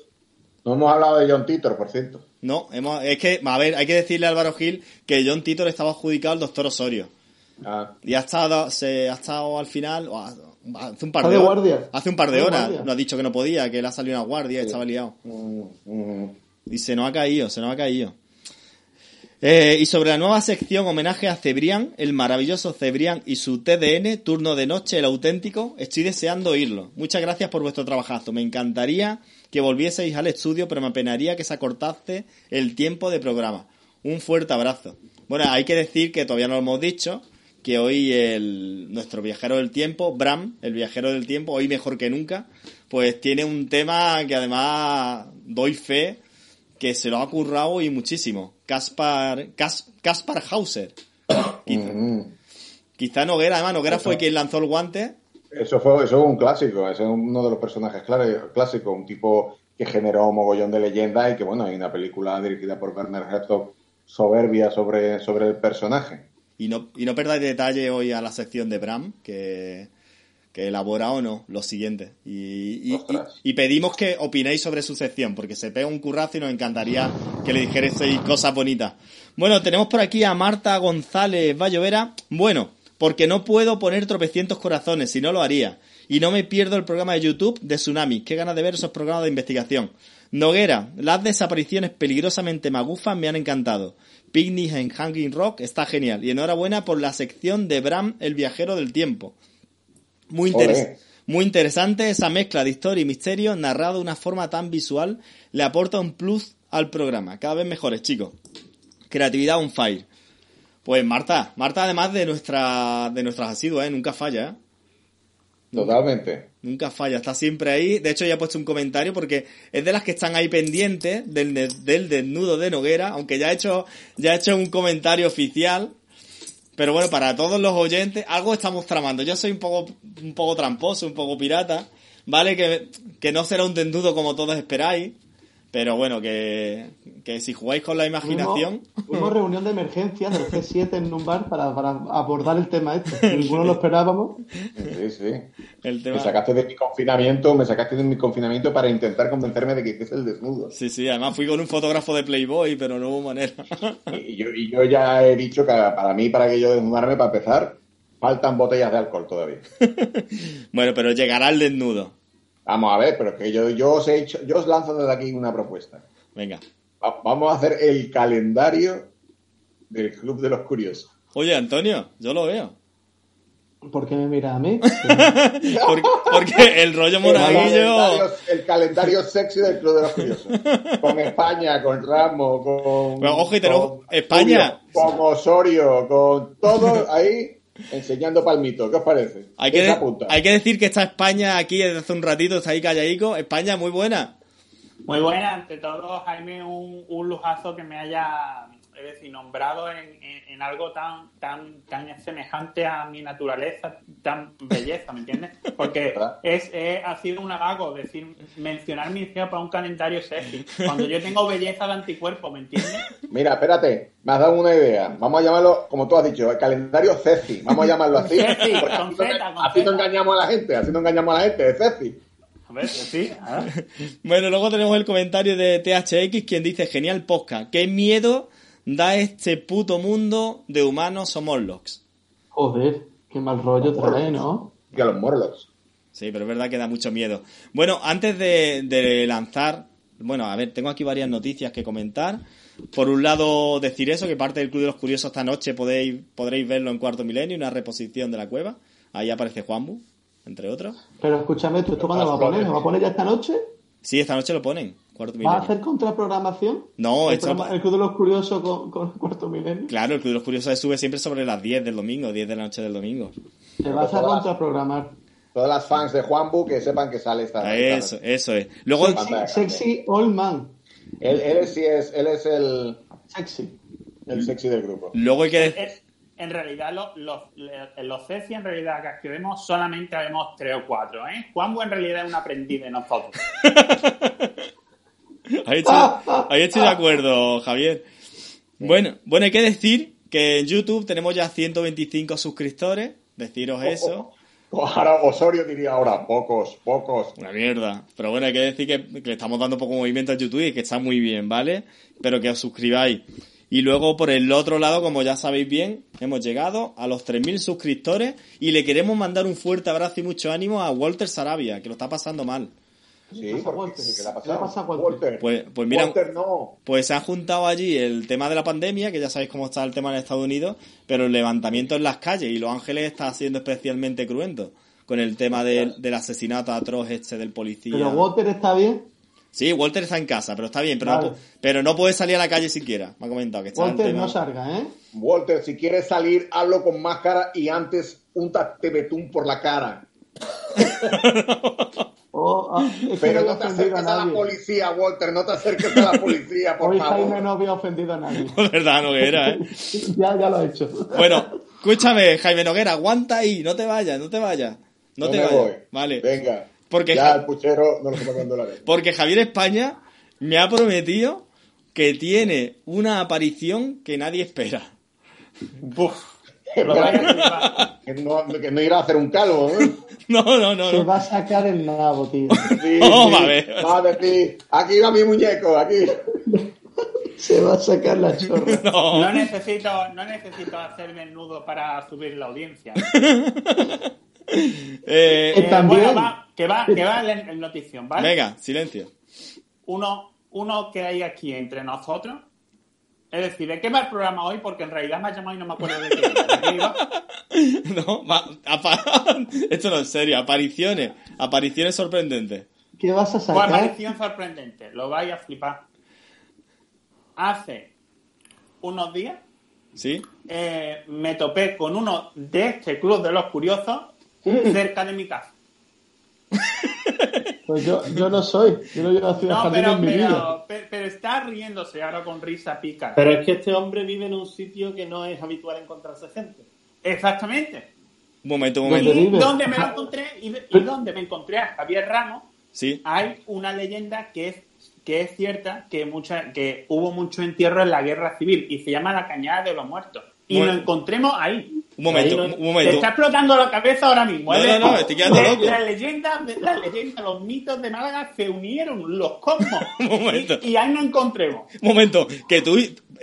no hemos hablado de John Titor, por cierto.
No, hemos, es que, a ver, hay que decirle a Álvaro Gil que John Titor estaba adjudicado al doctor Osorio.
Ah,
Y ha estado, se, ha estado al final, hace un par de
de
horas.
guardia.
Hace un par de horas.
guardia.
Nos ha dicho que no podía, que él ha salido una guardia y estaba liado.
mm, mm.
Y se nos ha caído, se nos ha caído. Eh, y sobre la nueva sección homenaje a Cebrián, el maravilloso Cebrián y su TDN, turno de noche, el auténtico, estoy deseando oírlo. Muchas gracias por vuestro trabajazo. Me encantaría que volvieseis al estudio, pero me apenaría que se acortase el tiempo de programa. Un fuerte abrazo. Bueno, hay que decir que todavía no lo hemos dicho, que hoy el, nuestro viajero del tiempo, Bram, el viajero del tiempo, hoy mejor que nunca, pues tiene un tema que además doy fe que se lo ha currado y muchísimo. Caspar, Cas- Caspar Hauser. Quizá,
Mm.
quizá Noguera, además Noguera fue quien lanzó el guante.
Eso fue, eso fue un clásico, ese es uno de los personajes clá- clásicos, un tipo que generó un mogollón de leyenda y que bueno, hay una película dirigida por Werner Herzog soberbia sobre, sobre el personaje.
Y no, y no perdáis detalle hoy a la sección de Bram, que, que elabora o no lo siguiente. Y, y- y- y pedimos que opinéis sobre su sección, porque se pega un currazo y nos encantaría que le dijerais cosas bonitas. Bueno, tenemos por aquí a Marta González Vallovera. Bueno, porque no puedo poner tropecientos corazones, si no lo haría. Y no me pierdo el programa de YouTube de Tsunami. Qué ganas de ver esos programas de investigación. Noguera, las desapariciones peligrosamente magufas me han encantado. Picnic en Hanging Rock está genial. Y enhorabuena por la sección de Bram, el viajero del tiempo. Muy, interes-
Ole.
muy interesante esa mezcla de historia y misterio narrado de una forma tan visual. Le aporta un plus al programa. Cada vez mejores, chicos. Creatividad on fire. Pues Marta, Marta además de nuestra de nuestras asiduas, ¿eh? nunca falla, ¿eh?
Totalmente.
Nunca falla, está siempre ahí. De hecho, ya he puesto un comentario porque es de las que están ahí pendientes del, de- del desnudo de Noguera, aunque ya he hecho, ya he hecho un comentario oficial. Pero bueno, para todos los oyentes, algo estamos tramando. Yo soy un poco, un poco tramposo, un poco pirata, ¿vale? Que, que no será un desnudo como todos esperáis. Pero bueno, que, que si jugáis con la imaginación...
Tuvimos reunión de emergencia del G7 en un bar para, para abordar el tema este. Ninguno lo esperábamos.
Sí, sí.
El tema...
Me sacaste de mi confinamiento, me sacaste de mi confinamiento para intentar convencerme de que hiciese el desnudo.
Sí, sí, además fui con un fotógrafo de Playboy, pero no hubo manera.
Y yo, y yo ya he dicho que para mí, para que yo desnudarme, para empezar, faltan botellas de alcohol todavía.
bueno, pero llegará el desnudo.
Vamos a ver, pero es que yo, yo os he hecho, yo os lanzo desde aquí una propuesta.
Venga.
Va- vamos a hacer el calendario del Club de los Curiosos.
Oye, Antonio, yo lo veo.
¿Por qué me mira a mí?
Porque, porque el rollo
El
monaguillo...
el calendario sexy del Club de los Curiosos. Con España, con Ramos, con.
Pero, ojo, y tenemos
con
España.
Julio, Con Osorio, con todo ahí enseñando palmito. ¿Qué os parece?
Hay
¿Quién
que,
se
de-
apunta?
hay que decir que está España aquí desde hace un ratito, está ahí calladico. España muy buena.
Muy buena, ante todo, Jaime, un, un lujazo que me haya, es decir, nombrado en, en- en algo tan, tan, tan semejante a mi naturaleza, tan belleza, ¿me entiendes? Porque es, es- ha sido un halago decir, mencionar mi fea para un calendario sexy, cuando yo tengo belleza de anticuerpo, ¿me entiendes?
Mira, espérate, me has dado una idea. Vamos a llamarlo, como tú has dicho, el calendario Ceci. Vamos a llamarlo así.
Ceci, con
así, no,
Z, con
así no engañamos a la gente, así no engañamos a la gente, es Ceci.
A ver, sí, ah.
Bueno, luego tenemos el comentario de THX, quien dice, genial podcast, qué miedo da este puto mundo de humanos somos locks.
Joder, qué mal rollo trae, ¿no?
Y a los Morlocks.
Sí, pero es verdad que da mucho miedo. Bueno, antes de, de lanzar, bueno, a ver, tengo aquí varias noticias que comentar. Por un lado, decir eso, que parte del Club de los Curiosos esta noche podéis, podréis verlo en Cuarto Milenio, una reposición de la cueva. Ahí aparece Juanbu, entre otros.
Pero escúchame, ¿tú esto cuándo lo vas a poner? ¿Lo vas a poner ya esta noche?
Sí, esta noche lo ponen, Cuarto
¿Vas a hacer contraprogramación?
No,
el,
esto-
programa- el Club de los Curiosos con, con Cuarto Milenio.
Claro, el Club de los Curiosos se sube siempre sobre las 10 del domingo, 10 de la noche del domingo.
Te vas a contraprogramar.
Todas las fans de Juanbu que sepan que sale esta.
Eso, eso es. Luego,
Sexy, sexy old man.
Él, él es, sí es, él es el,
Sexy.
el sexy del grupo.
luego hay que decir...
Es- en realidad, los, los, los Ceci, en realidad, que vemos, solamente vemos tres o cuatro, ¿eh? Juanbu en realidad es un aprendiz de nosotros.
Ahí estoy, ahí estoy de acuerdo, Javier. Bueno, bueno, hay que decir que en YouTube tenemos ya 125 suscriptores. Deciros eso.
Ahora Osorio diría ahora, pocos, pocos.
Una mierda. Pero bueno, hay que decir que, que le estamos dando poco movimiento a YouTube y que está muy bien, ¿vale? Pero que os suscribáis. Y luego, por el otro lado, como ya sabéis bien, hemos llegado a los 3.000 suscriptores y le queremos mandar un fuerte abrazo y mucho ánimo a Walter Sarabia, que lo está pasando mal.
Sí,
¿Qué le pasa a
porque
Walter?
¿qué le ha
¿Qué
pasado?
le pasa a Walter?
Pues, pues mira,
Walter no.
Pues se ha juntado allí el tema de la pandemia, que ya sabéis cómo está el tema en Estados Unidos, pero el levantamiento en las calles y Los Ángeles está siendo especialmente cruento con el tema del, del asesinato atroz este del policía.
Pero Walter está bien.
Sí, Walter está en casa, pero está bien, pero,
Vale.
no, pero no puede salir a la calle siquiera. Me ha comentado que está
Walter
tema-
no salga, ¿eh?
Walter, si quieres salir, hazlo con máscara y antes úntate betún por la cara.
Oh, ah, es que
Pero
no
no te
ofendido a
acerques a la policía, Walter, no te acerques a la policía, por
Hoy Jaime no había ofendido a nadie.
¿Verdad, Noguera? eh?
ya, ya lo he hecho.
Bueno, escúchame, Jaime Noguera, aguanta ahí, no te vayas, no te vayas. No, te
me
vayas.
voy.
Vale.
Venga.
Porque
ya
Ja-
el puchero no lo sé cuándo la ve.
Porque Javier España me ha prometido que tiene una aparición que nadie espera.
Buf, lo.
Que no, que no irá a hacer un calvo, ¿eh?
No, no, no,
Se
no.
va a sacar el nabo, tío.
Sí,
No,
sí.
va a ver.
Va a decir, aquí va mi muñeco, aquí.
Se va a sacar la chorra.
No.
No necesito, no necesito hacer desnudo para subir la audiencia.
Eh,
Eh,
Eh,
También.
bueno, va, que va, que va en, en notición, ¿vale?
venga, silencio.
Uno, uno que hay aquí entre nosotros. Es decir, ¿de qué va el programa hoy? Porque en realidad me ha llamado y no me acuerdo de qué. ¿De qué iba?
No, Esto no es serio. Apariciones. Apariciones sorprendentes.
¿Qué vas a
Pues
sacar?
aparición sorprendente, lo vais a flipar. Hace unos días
¿Sí?
eh, me topé con uno de este club de los curiosos cerca de mi casa.
Pues yo, yo no soy. Yo no llevo a Ciudad
No,
Jardín
pero,
en mi vida.
pero, pero, pero está riéndose ahora con risa pica.
Pero es que este hombre vive en un sitio que no es habitual encontrarse gente.
Exactamente.
Un momento, un
¿Dónde
momento.
Y donde me lo encontré y, y donde me encontré a Javier Ramos
Sí.
hay una leyenda que es que es cierta que mucha, que hubo mucho entierro en la guerra civil y se llama la cañada de los muertos. Y
Bueno.
lo encontremos ahí.
Un momento,
Ahí no-
un
Te
momento.
está explotando la cabeza ahora mismo.
No,
¿eh?
no, no, estoy quedando
De-
loco.
La leyenda, de- la leyenda, los mitos de Málaga se unieron, los cosmos.
Un momento.
Y, y ahí nos encontremos.
Un momento, que tú,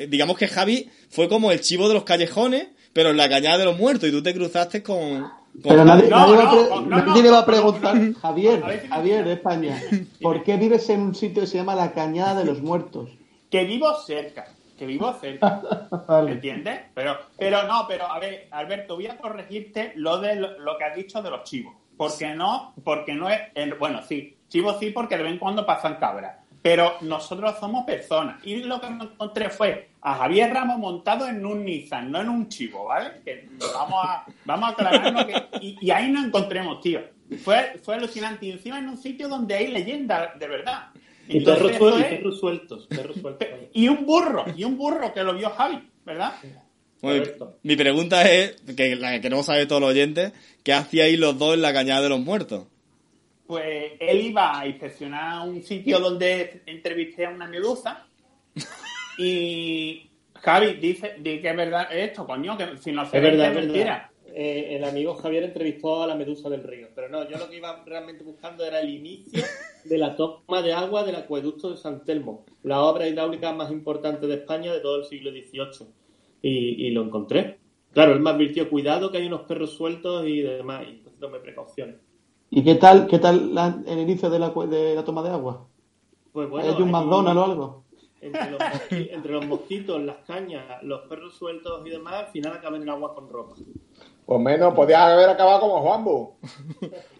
digamos que Javi fue como el chivo de los callejones, pero en la cañada de los muertos, y tú te cruzaste con...
Pero nadie,
No,
nadie va a
no,
pre-
no, no,
nadie le va a preguntar. Javier, Javier,
entiendes.
España, ¿por qué vives en un sitio que se llama la Cañada de los Muertos?
Que vivo cerca. Que vivo cerca.
Vale.
¿Entiendes? Pero, pero no, pero a ver, Alberto, voy a corregirte lo de lo, lo que has dicho de los chivos. Porque no, porque no es, en- bueno, sí, chivos sí, porque de vez en cuando pasan cabras. Pero nosotros somos personas. Y lo que me encontré fue a Javier Ramos montado en un Nissan, no en un chivo, ¿vale? Que vamos a, vamos a aclararnos que, y, y ahí nos encontremos, tío. Fue, fue alucinante. Y encima en un sitio donde hay leyendas, de verdad.
Y
Entonces,
perros,
es-
sueltos. Perros sueltos.
y un burro, y un burro que lo vio Javi, ¿verdad?
Bueno, mi- pregunta es, que la que queremos saber todos los oyentes, ¿qué hacíais los dos en la cañada de los muertos?
Pues él iba a inspeccionar un sitio donde entrevisté a una medusa y Javi dice di que es verdad esto, coño, que si no se
Es
ve
verdad, es
mentira.
verdad. Eh, el amigo Javier entrevistó a la medusa del río, pero no, yo lo que iba realmente buscando era el inicio de la toma de agua del acueducto de San Telmo, la obra hidráulica más importante de España de todo el siglo XVIII. Y, y lo encontré. Claro, él me advirtió, cuidado que hay unos perros sueltos y demás, y entonces tomé precauciones.
¿Y qué tal, qué tal la- el inicio de la, cu- de la toma de agua?
Pues bueno,
¿Hay un McDonald's o algo?
entre los, mosqui- entre los mosquitos, las cañas, los perros sueltos y demás, al final acaban en agua con ropa.
Pues menos, podías haber acabado como Juanbu.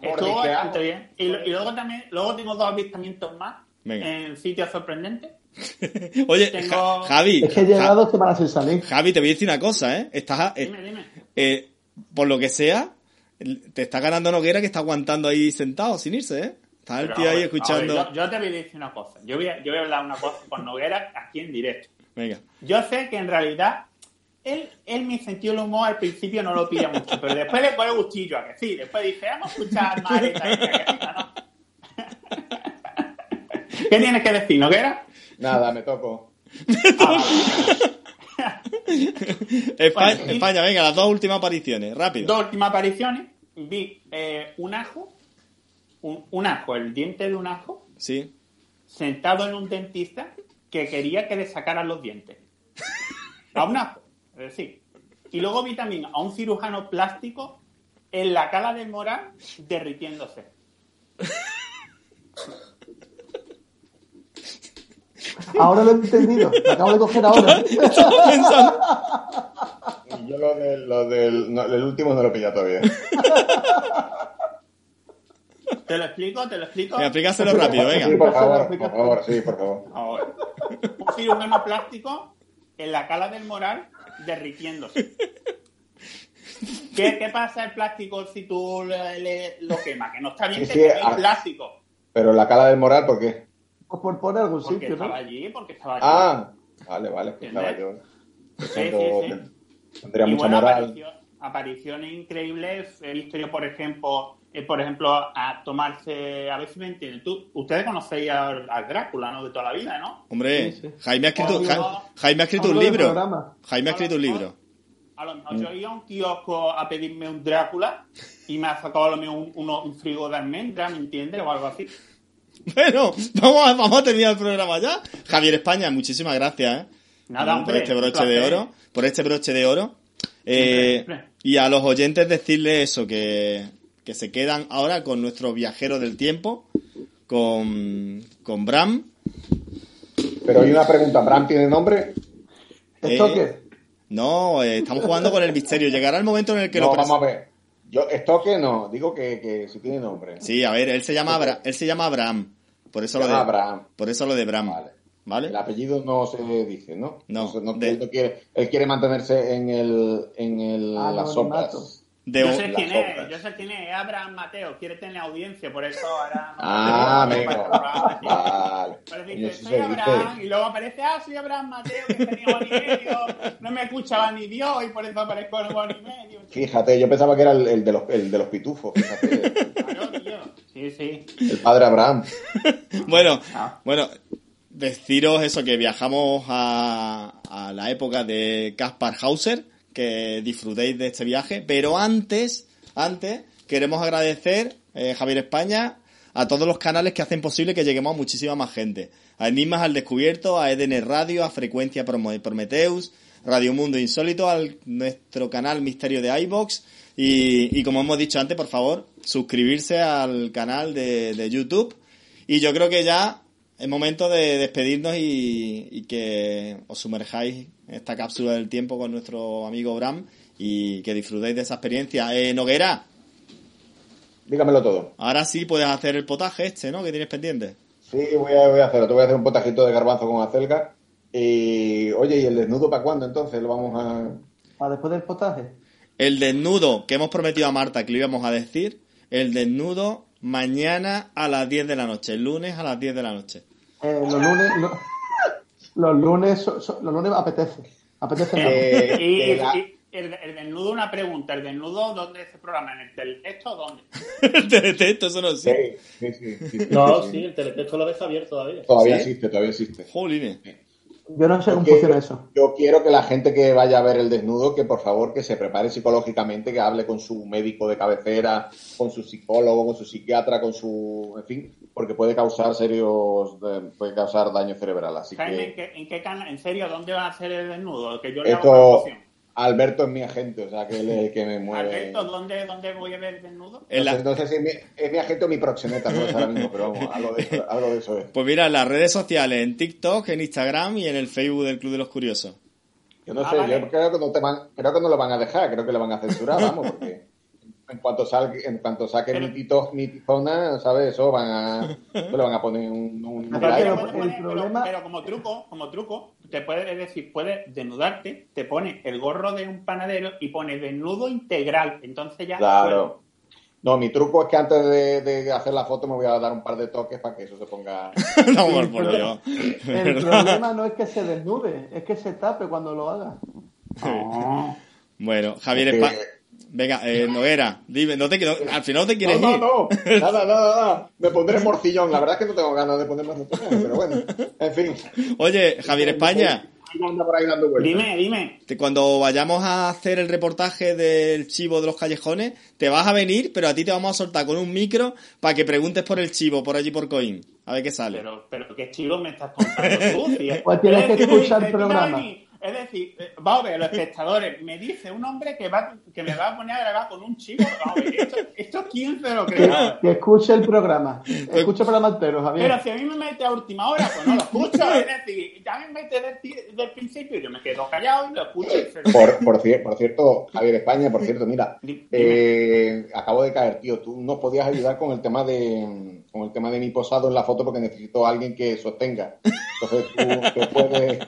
Estuvo bastante bien. Y, luego también, luego tengo dos avistamientos más
Venga.
en sitios sorprendentes.
Oye,
Tengo-
Javi,
Es que he llegado a ser salir.
Javi, te voy a decir una cosa, ¿eh? Estás, eh,
Dime, dime.
eh, por lo que sea, te está ganando Noguera que está aguantando ahí sentado sin irse, ¿eh? Está el
Pero,
tío ahí
ver,
escuchando.
a ver, yo, yo te voy a decir una cosa. Yo voy a, yo voy a hablar una cosa con Noguera aquí en directo.
Venga.
Yo sé que en realidad él, él mi sentido del humor al principio no lo pilla mucho, pero después le pone gustillo a que sí. Después dice, vamos a escuchar más esta ¿no? ¿Qué tienes que decir, Noguera?
Nada, me toco.
España,
Bueno, y-
España, venga, las dos últimas apariciones, rápido.
Dos últimas apariciones. Vi eh, un ajo, un, un ajo, el diente de un ajo,
Sí.
sentado en un dentista que quería que le sacaran los dientes. A un ajo, es decir. Y luego vi también a un cirujano plástico en la cala del moral derritiéndose.
Ahora lo he entendido. Lo acabo de coger ahora.
Y yo lo del, lo del, no, el último no lo pilla todavía.
¿Te lo explico? ¿Te lo explico?
Venga, explícaselo rápido,
Sí,
venga.
por favor, por favor, sí, por favor.
Ahora. Un cirujano plástico en la cala del moral derritiéndose. ¿Qué, qué pasa el plástico si tú le- le- lo quemas? Que no está bien
Sí,
que
sí,
queme
ah.
plástico.
Pero la cala del moral, ¿por qué?
Pues por poner algún
Porque
sitio, ¿no?
estaba allí, porque estaba allí.
Ah, vale, vale, pues estaba yo.
Sí, sí.
Tendría
Y
mucha
bueno,
moral.
aparicio- apariciones increíbles. He visto yo, por ejemplo, eh, por ejemplo, a tomarse, a ver si me entienden. Tú, ustedes conocéis al, al Drácula, ¿no? De toda la vida, ¿no?
Hombre,
Sí, sí.
Jaime ha escrito, Ja- Jaime ha escrito un libro. Jaime ha escrito un libro.
A lo mejor yo iba a un kiosco a pedirme un Drácula y me ha sacado a lo mejor un, uno- un frigo de almendra, ¿me entiendes? O algo así.
Bueno, vamos a, vamos a terminar el programa ya. Javier España, muchísimas gracias, ¿eh?
Nada,
por
hombre,
este
un
broche de oro. Por este broche de oro. Eh,
Siempre, siempre.
y a los oyentes decirles eso, que, que se quedan ahora con nuestro viajero del tiempo, con, con Bram.
Pero hay una pregunta, ¿Bram tiene nombre?
¿Esto
Eh,
qué?
No, eh, estamos jugando con el misterio. Llegará el momento en el que
no,
lo
vamos a ver. Yo, estoque no, digo que, que si tiene nombre.
Sí, a ver, él se llama Abra- él se llama Abraham. Por eso
Se
lo de
Abraham.
Por eso lo de Bram.
Vale.
¿Vale?
El apellido no se dice, ¿no?
No,
se- no-
de-
él, quiere, él quiere mantenerse en el, en el,
Ah,
las.
De
yo sé quién es, yo sé quién es, es Abraham Mateo, quiere tener audiencia, por eso ahora...
Ah, amigo.
Vale. Pero dice, soy Abraham,
dice.
y luego aparece, ah, soy Abraham Mateo, que tenía un año y medio, no me escuchaba ni Dios, y por eso aparezco en un año y medio.
Fíjate, yo pensaba que era el, el de, los, el de los pitufos, fíjate.
Claro, tío. Sí, sí.
el padre Abraham.
Bueno,
Ah.
bueno, deciros eso, que viajamos a, a la época de Kaspar Hauser, que disfrutéis de este viaje, pero antes, antes, queremos agradecer, eh, Javier España, a todos los canales que hacen posible que lleguemos a muchísima más gente. A Enigmas al Descubierto, a Eden Radio, a Frecuencia Prometheus, Radio Mundo Insólito, a nuestro canal Misterio de iBox y, y como hemos dicho antes, por favor, suscribirse al canal de, de YouTube. Y yo creo que ya es momento de despedirnos y, y que os sumerjáis en esta cápsula del tiempo con nuestro amigo Bram y que disfrutéis de esa experiencia. Eh, Noguera,
Dígamelo todo.
ahora sí puedes hacer el potaje este, ¿no? Que tienes pendiente.
Sí, voy a, voy a hacerlo. Te voy a hacer un potajito de garbanzo con acelga. Y, oye, ¿y el desnudo para cuándo entonces? Lo vamos a...
Para después del potaje.
El desnudo que hemos prometido a Marta que lo íbamos a decir, el desnudo mañana a las 10 de la noche, el lunes a las 10 de la noche.
Eh, los lunes. lo- los lunes. so- so- los lunes apetece. Apetece.
Eh,
Y,
que
y-
la-
y el, el desnudo, una pregunta. ¿El desnudo dónde es ese programa? ¿En el teletexto o dónde?
el teletexto, eso no
Sí,
sé.
sí, sí, sí, sí,
No,
sí.
sí, el teletexto lo deja abierto todavía.
Todavía
¿Sí?
existe, todavía existe.
Jolines.
Yo no sé cómo funciona eso.
Yo quiero que la gente que vaya a ver el desnudo, que por favor que se prepare psicológicamente, que hable con su médico de cabecera, con su psicólogo, con su psiquiatra, con su, en fin, porque puede causar serios, puede causar daño cerebral. Así
Jaime, ¿en
que
qué, en qué canal? ¿En serio? ¿Dónde va a ser el desnudo? Que yo le hago
esto,
promoción.
Alberto es mi agente, o sea que él es el que me mueve.
Alberto, ¿dónde, ¿dónde voy a ver el desnudo?
En
No
la-
si es mi, es mi agente o mi proxeneta, no lo sé ahora mismo, pero vamos, algo de eso, algo de eso es.
Pues mira, en las redes sociales, en TikTok, en Instagram y en el Facebook del Club de los Curiosos.
Yo no
Ah,
sé,
vale.
yo creo que no te van, creo que no lo van a dejar, creo que lo van a censurar, vamos, porque en cuanto salga, en cuanto saquen
Pero-
mi, tito, mi tizona, ¿sabes? Eso van a, le van a poner un, un
pero como truco, como truco, te puedes es decir, puedes desnudarte, te pones el gorro de un panadero y pones desnudo integral. Entonces ya.
Claro. No, mi truco es que antes de, de hacer la foto me voy a dar un par de toques para que eso se ponga.
no, por, por Dios.
El problema no es que se desnude, es que se tape cuando lo haga.
Bueno, Javier
Que-
Espa... Venga, eh, Noguera, dime, no te, no- al final no te quieres
No,
ir.
no, no, nada, nada, nada. Me pondré morcillón. La verdad es que no tengo ganas de ponerme morcillón, pero bueno, en fin.
Oye, Javier España,
por ahí dando vueltas.
Dime, dime.
cuando vayamos a hacer el reportaje del chivo de los callejones, te vas a venir, pero a ti te vamos a soltar con un micro para que preguntes por el chivo por allí por Coin. A ver qué sale.
Pero, pero qué chivo me estás contando tú, tío.
Pues tienes
Es
que escuchar el programa.
Es decir, eh, vamos a ver, los espectadores, me dice un hombre que va que me va a poner a grabar con un chivo. Vamos a ver, esto, esto quién se lo cree.
que escuche el programa. Escuche el programa entero, Javier.
Pero si a mí me mete a última hora, pues no lo escucho. Es decir, ya me mete del, del principio, yo me quedo callado y lo escucho. y se-
Por, por, cier- por cierto, Javier España, por cierto, mira, eh, acabo de caer, tío. Tú nos podías ayudar con el tema de con el tema de mi posado en la foto porque necesito a alguien que sostenga. Entonces tú te puedes.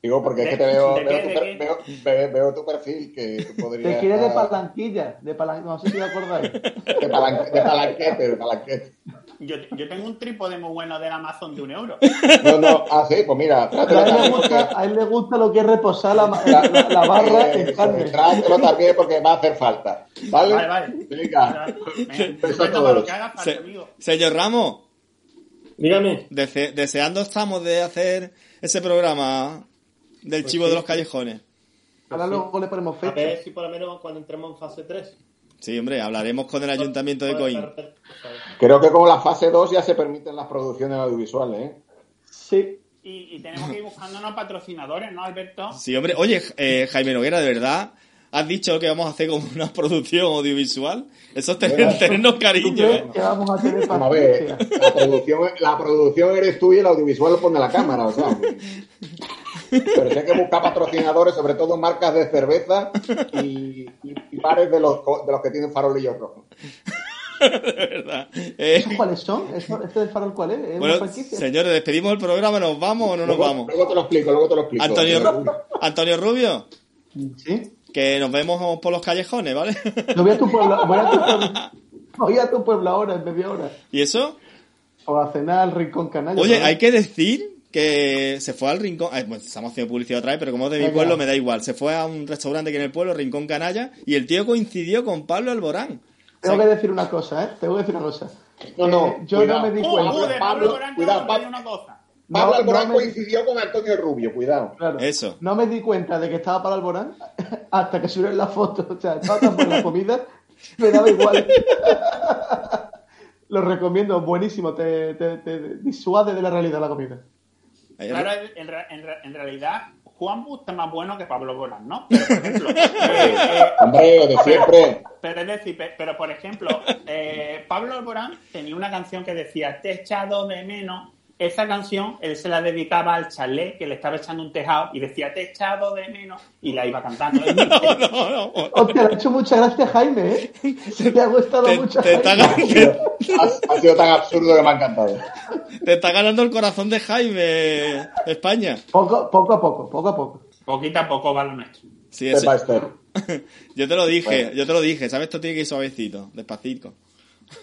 Digo, porque es que te veo, veo, tu, veo, ve- veo tu perfil que tú podrías.
Te quiere de palanquilla, de palan... no sé si te acordáis.
de, palan- de palanquete, de palanquete.
Yo, yo tengo un trípode muy bueno del Amazon de un euro.
No, no, ah, sí, pues mira,
Pero a él, le
trátelo
gusta, a él le gusta lo que es reposar la, la, la barra en carne.
Trátelo también porque va a hacer falta. ¿Vale?
Vale, vale.
Venga.
Vale, vale. Venga,
Beso a
suelta
todos.
para lo que haga falta,
Se-
amigo.
señor Ramos,
Dígame.
dese- deseando estamos de hacer ese programa del
Pues
chivo
sí.
de los callejones.
Ahora luego le ponemos
A
fecha.
ver si por lo menos cuando entremos en fase 3.
Sí, hombre, hablaremos con el ayuntamiento de Coin.
Creo que con la fase 2 ya se permiten las producciones audiovisuales, ¿eh?
Sí.
Y, y tenemos que ir buscándonos patrocinadores, ¿no, Alberto?
Sí, hombre. Oye, eh, Jaime Noguera, ¿de verdad has dicho que vamos a hacer como una producción audiovisual? Eso es tener,
Bueno.
tenernos
¿Tú
cariño. ¿eh?
que vamos a tener
Vamos a ver, la producción, la producción eres tú y el audiovisual lo pone la cámara, o sea. Pero si hay que buscar patrocinadores, sobre todo marcas de cerveza y, y, y bares de los, de los que tienen farolillos rojos.
De verdad. Eh,
¿Esos cuáles son? ¿Eso- ¿Este del farol cuál es? ¿Es
bueno, señores, despedimos el programa, ¿nos vamos o no nos vamos?
luego te lo explico, luego te lo explico.
Antonio, Ru- Antonio Rubio,
Sí.
que nos vemos por los callejones, ¿vale?
Yo voy a tu pueblo, voy a tu pueblo, voy a tu pueblo ahora, en media hora.
¿Y eso?
O a cenar al rincón canalla.
Oye,
¿no?
hay que decir que se fue al rincón. eh, bueno, estamos haciendo publicidad otra vez, pero como es de mi pueblo me da igual. Se fue a un restaurante que en el pueblo, Rincón Canalla, y el tío coincidió con Pablo Alborán.
Tengo
O sea,
que decir una cosa, ¿eh? Tengo que decir una cosa.
No, no,
Eh, yo
cuidado.
no me di
Uh,
cuenta.
uh, de
Pablo,
Pablo
cuidado, Pablo.
una cosa.
Pablo
no
Alborán
me-
coincidió con Antonio Rubio, cuidado.
Claro.
Eso.
No me di cuenta de que estaba para Alborán hasta que subieron la foto. O sea, estaba tan buena la comida, me daba igual. Lo recomiendo, buenísimo. Te, te, te disuade de la realidad la comida.
Claro, en, re- en en realidad, Juan Bu está más bueno que Pablo Borán, ¿no? Pero, por ejemplo, eh, eh,
Hombre, de siempre.
pero es decir, pero por ejemplo, eh, Pablo Alborán tenía una canción que decía Te he echado de menos. Esa canción él se la dedicaba al chalet que le estaba echando un tejado y decía Te he echado de menos y la iba cantando. Es muy-
no, no.
Hostia, le ha hecho mucha gracia a Jaime, ¿eh? Te ha gustado
Te,
mucho.
te está,
Jaime.
gan-
Ha, ha sido tan absurdo que me ha encantado.
te está ganando el corazón de Jaime, España.
Poco, poco a poco, poco a poco.
Poquito a poco va lo nuestro.
Sí, ese- yo te lo dije,
Bueno.
yo te lo dije, ¿sabes? Esto tiene que ir suavecito, despacito.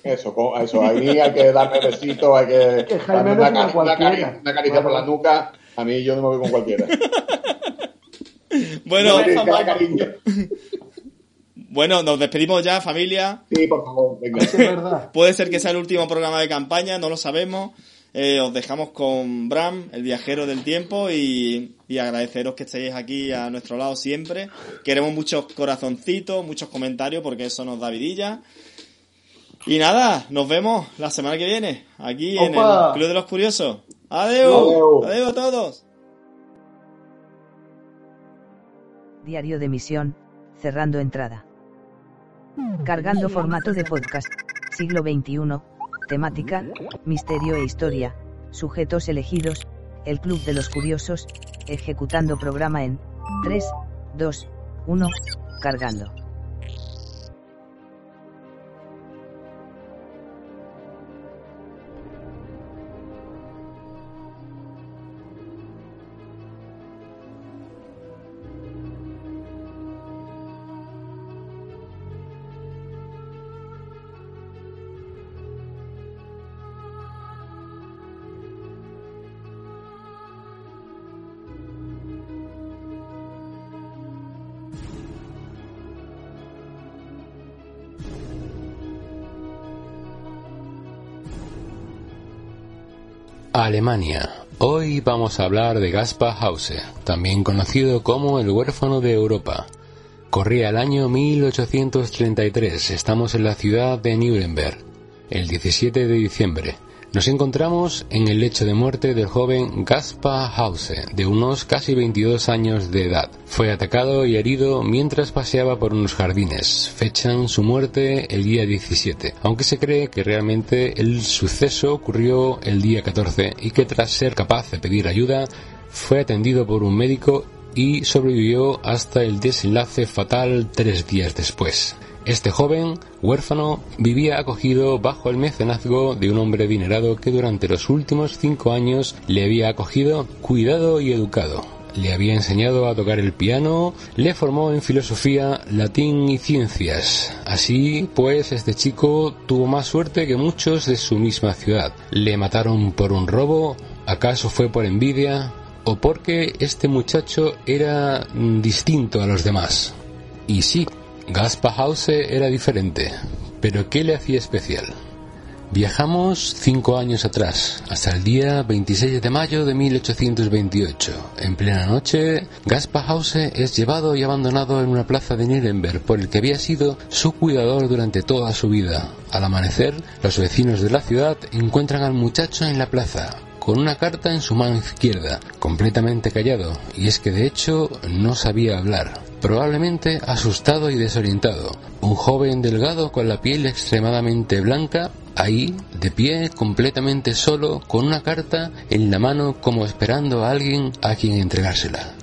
Eso, co- eso. A mí hay que darme besito, hay que
Que Jaime
darme
no
una,
una
una
cualquiera.
cari- una caricia por la nuca. A mí yo no me voy con cualquiera.
Bueno,
Bueno,
nos despedimos ya, familia.
Sí, por favor, venga.
Sí, es verdad.
Puede ser que sea el último programa de campaña, no lo sabemos. Eh, os dejamos con Bram, el viajero del tiempo, y, y agradeceros que estéis aquí a nuestro lado siempre. Queremos muchos corazoncitos, muchos comentarios, porque eso nos da vidilla. Y nada, nos vemos la semana que viene, aquí en el Club de los Curiosos. Adiós, adiós a todos.
Diario de misión, cerrando entrada. Cargando formato de podcast. Siglo XXI. Temática, misterio e historia. Sujetos elegidos. El Club de los Curiosos. Ejecutando programa en 3, 2, 1. Cargando.
Alemania. Hoy vamos a hablar de Gaspar Hause, también conocido como el huérfano de Europa. Corría el año 1833, estamos en la ciudad de Nuremberg, el 17 de diciembre. Nos encontramos en el lecho de muerte del joven Gaspar Hause, de unos casi 22 años de edad. Fue atacado y herido mientras paseaba por unos jardines. Fechan su muerte el día 17, aunque se cree que realmente el suceso ocurrió el día 14 y que tras ser capaz de pedir ayuda, fue atendido por un médico y sobrevivió hasta el desenlace fatal tres días después. Este joven, huérfano, vivía acogido bajo el mecenazgo de un hombre adinerado que durante los últimos cinco años le había acogido, cuidado y educado. Le había enseñado a tocar el piano, le formó en filosofía, latín y ciencias. Así, pues, este chico tuvo más suerte que muchos de su misma ciudad. Le mataron por un robo, acaso fue por envidia, o porque este muchacho era mm, distinto a los demás. Y sí, Gaspar Hause era diferente, pero ¿qué le hacía especial? Viajamos cinco años atrás, hasta el día 26 de mayo de 1828. En plena noche, Gaspar Hause es llevado y abandonado en una plaza de Nuremberg por el que había sido su cuidador durante toda su vida. Al amanecer, los vecinos de la ciudad encuentran al muchacho en la plaza, con una carta en su mano izquierda, completamente callado, y es que de hecho no sabía hablar. Probablemente asustado y desorientado. Un joven delgado con la piel extremadamente blanca, ahí, de pie, completamente solo, con una carta en la mano como esperando a alguien a quien entregársela.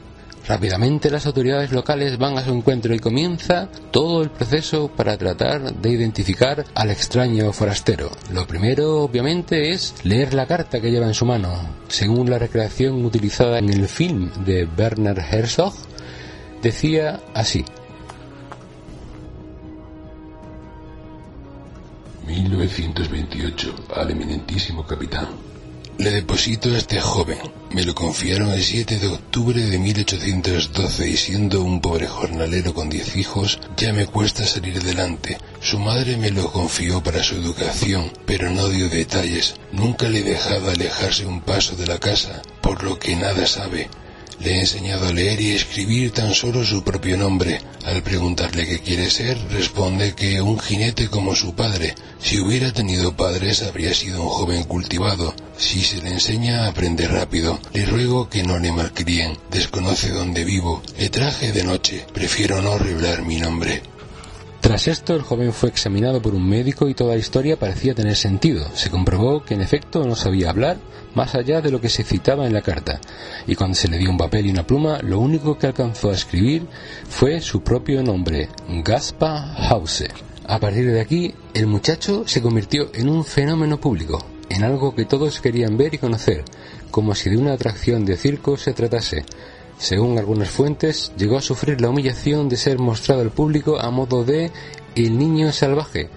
Rápidamente las autoridades locales van a su encuentro y comienza todo el proceso para tratar de identificar al extraño forastero. Lo primero, obviamente, es leer la carta que lleva en su mano. Según la recreación utilizada en el film de Werner Herzog, decía así. 1928 al eminentísimo capitán. Le deposito a este joven. Me lo confiaron el 7 de octubre de 1812 y siendo un pobre jornalero con 10 hijos, ya me cuesta salir adelante.
Su madre me lo confió para su educación, pero no dio detalles. Nunca le dejaba alejarse un paso de la casa, por lo que nada sabe. Le he enseñado a leer y escribir tan solo su propio nombre. Al preguntarle qué quiere ser, responde que un jinete como su padre. Si hubiera tenido padres, habría sido un joven cultivado. Si se le enseña, aprende rápido. Le ruego que no le malcríen. Desconoce dónde vivo. Le traje de noche. Prefiero no revelar mi nombre.
Tras esto, el joven fue examinado por un médico y toda la historia parecía tener sentido. Se comprobó que en efecto no sabía hablar más allá de lo que se citaba en la carta, y cuando se le dio un papel y una pluma, lo único que alcanzó a escribir fue su propio nombre, Gaspa Hause. A partir de aquí, el muchacho se convirtió en un fenómeno público, en algo que todos querían ver y conocer, como si de una atracción de circo se tratase. Según algunas fuentes, llegó a sufrir la humillación de ser mostrado al público a modo de el niño salvaje,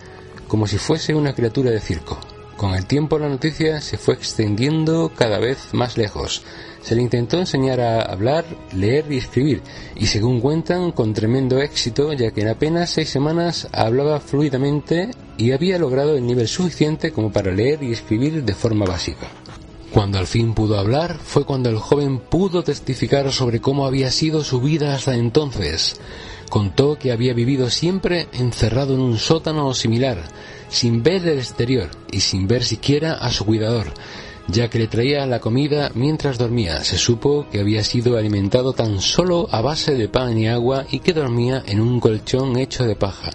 como si fuese una criatura de circo. Con el tiempo la noticia se fue extendiendo cada vez más lejos. Se le intentó enseñar a hablar, leer y escribir, y según cuentan, con tremendo éxito, ya que en apenas seis semanas hablaba fluidamente y había logrado el nivel suficiente como para leer y escribir de forma básica. Cuando al fin pudo hablar, fue cuando el joven pudo testificar sobre cómo había sido su vida hasta entonces. Contó que había vivido siempre encerrado en un sótano o similar, sin ver el exterior y sin ver siquiera a su cuidador, ya que le traía la comida mientras dormía. Se supo que había sido alimentado tan solo a base de pan y agua y que dormía en un colchón hecho de paja.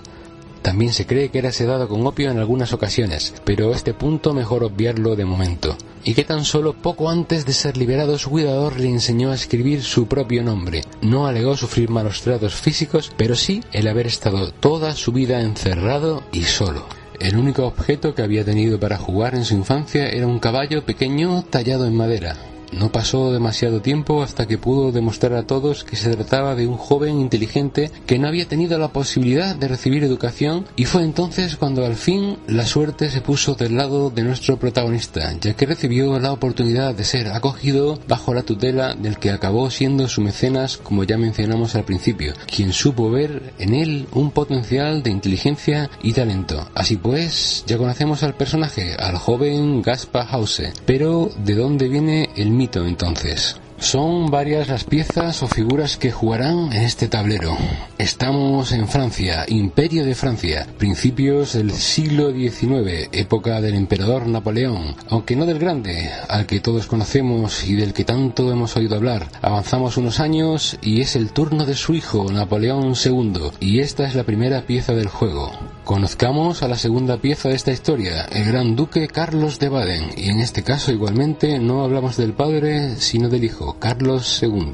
También se cree que era sedado con opio en algunas ocasiones, pero este punto mejor obviarlo de momento. Y que tan solo poco antes de ser liberado su cuidador le enseñó a escribir su propio nombre. No alegó sufrir malos tratos físicos, pero sí el haber estado toda su vida encerrado y solo. El único objeto que había tenido para jugar en su infancia era un caballo pequeño tallado en madera. No pasó demasiado tiempo hasta que pudo demostrar a todos que se trataba de un joven inteligente que no había tenido la posibilidad de recibir educación y fue entonces cuando al fin la suerte se puso del lado de nuestro protagonista, ya que recibió la oportunidad de ser acogido bajo la tutela del que acabó siendo su mecenas como ya mencionamos al principio, quien supo ver en él un potencial de inteligencia y talento. Así pues, ya conocemos al personaje, al joven Gaspar Hause, pero ¿de dónde viene el mito entonces. Son varias las piezas o figuras que jugarán en este tablero. Estamos en Francia, Imperio de Francia, principios del siglo XIX, época del emperador Napoleón, aunque no del grande, al que todos conocemos y del que tanto hemos oído hablar. Avanzamos unos años y es el turno de su hijo, Napoleón II, y esta es la primera pieza del juego. Conozcamos a la segunda pieza de esta historia, el gran duque Carlos de Baden, y en este caso igualmente no hablamos del padre, sino del hijo, Carlos II.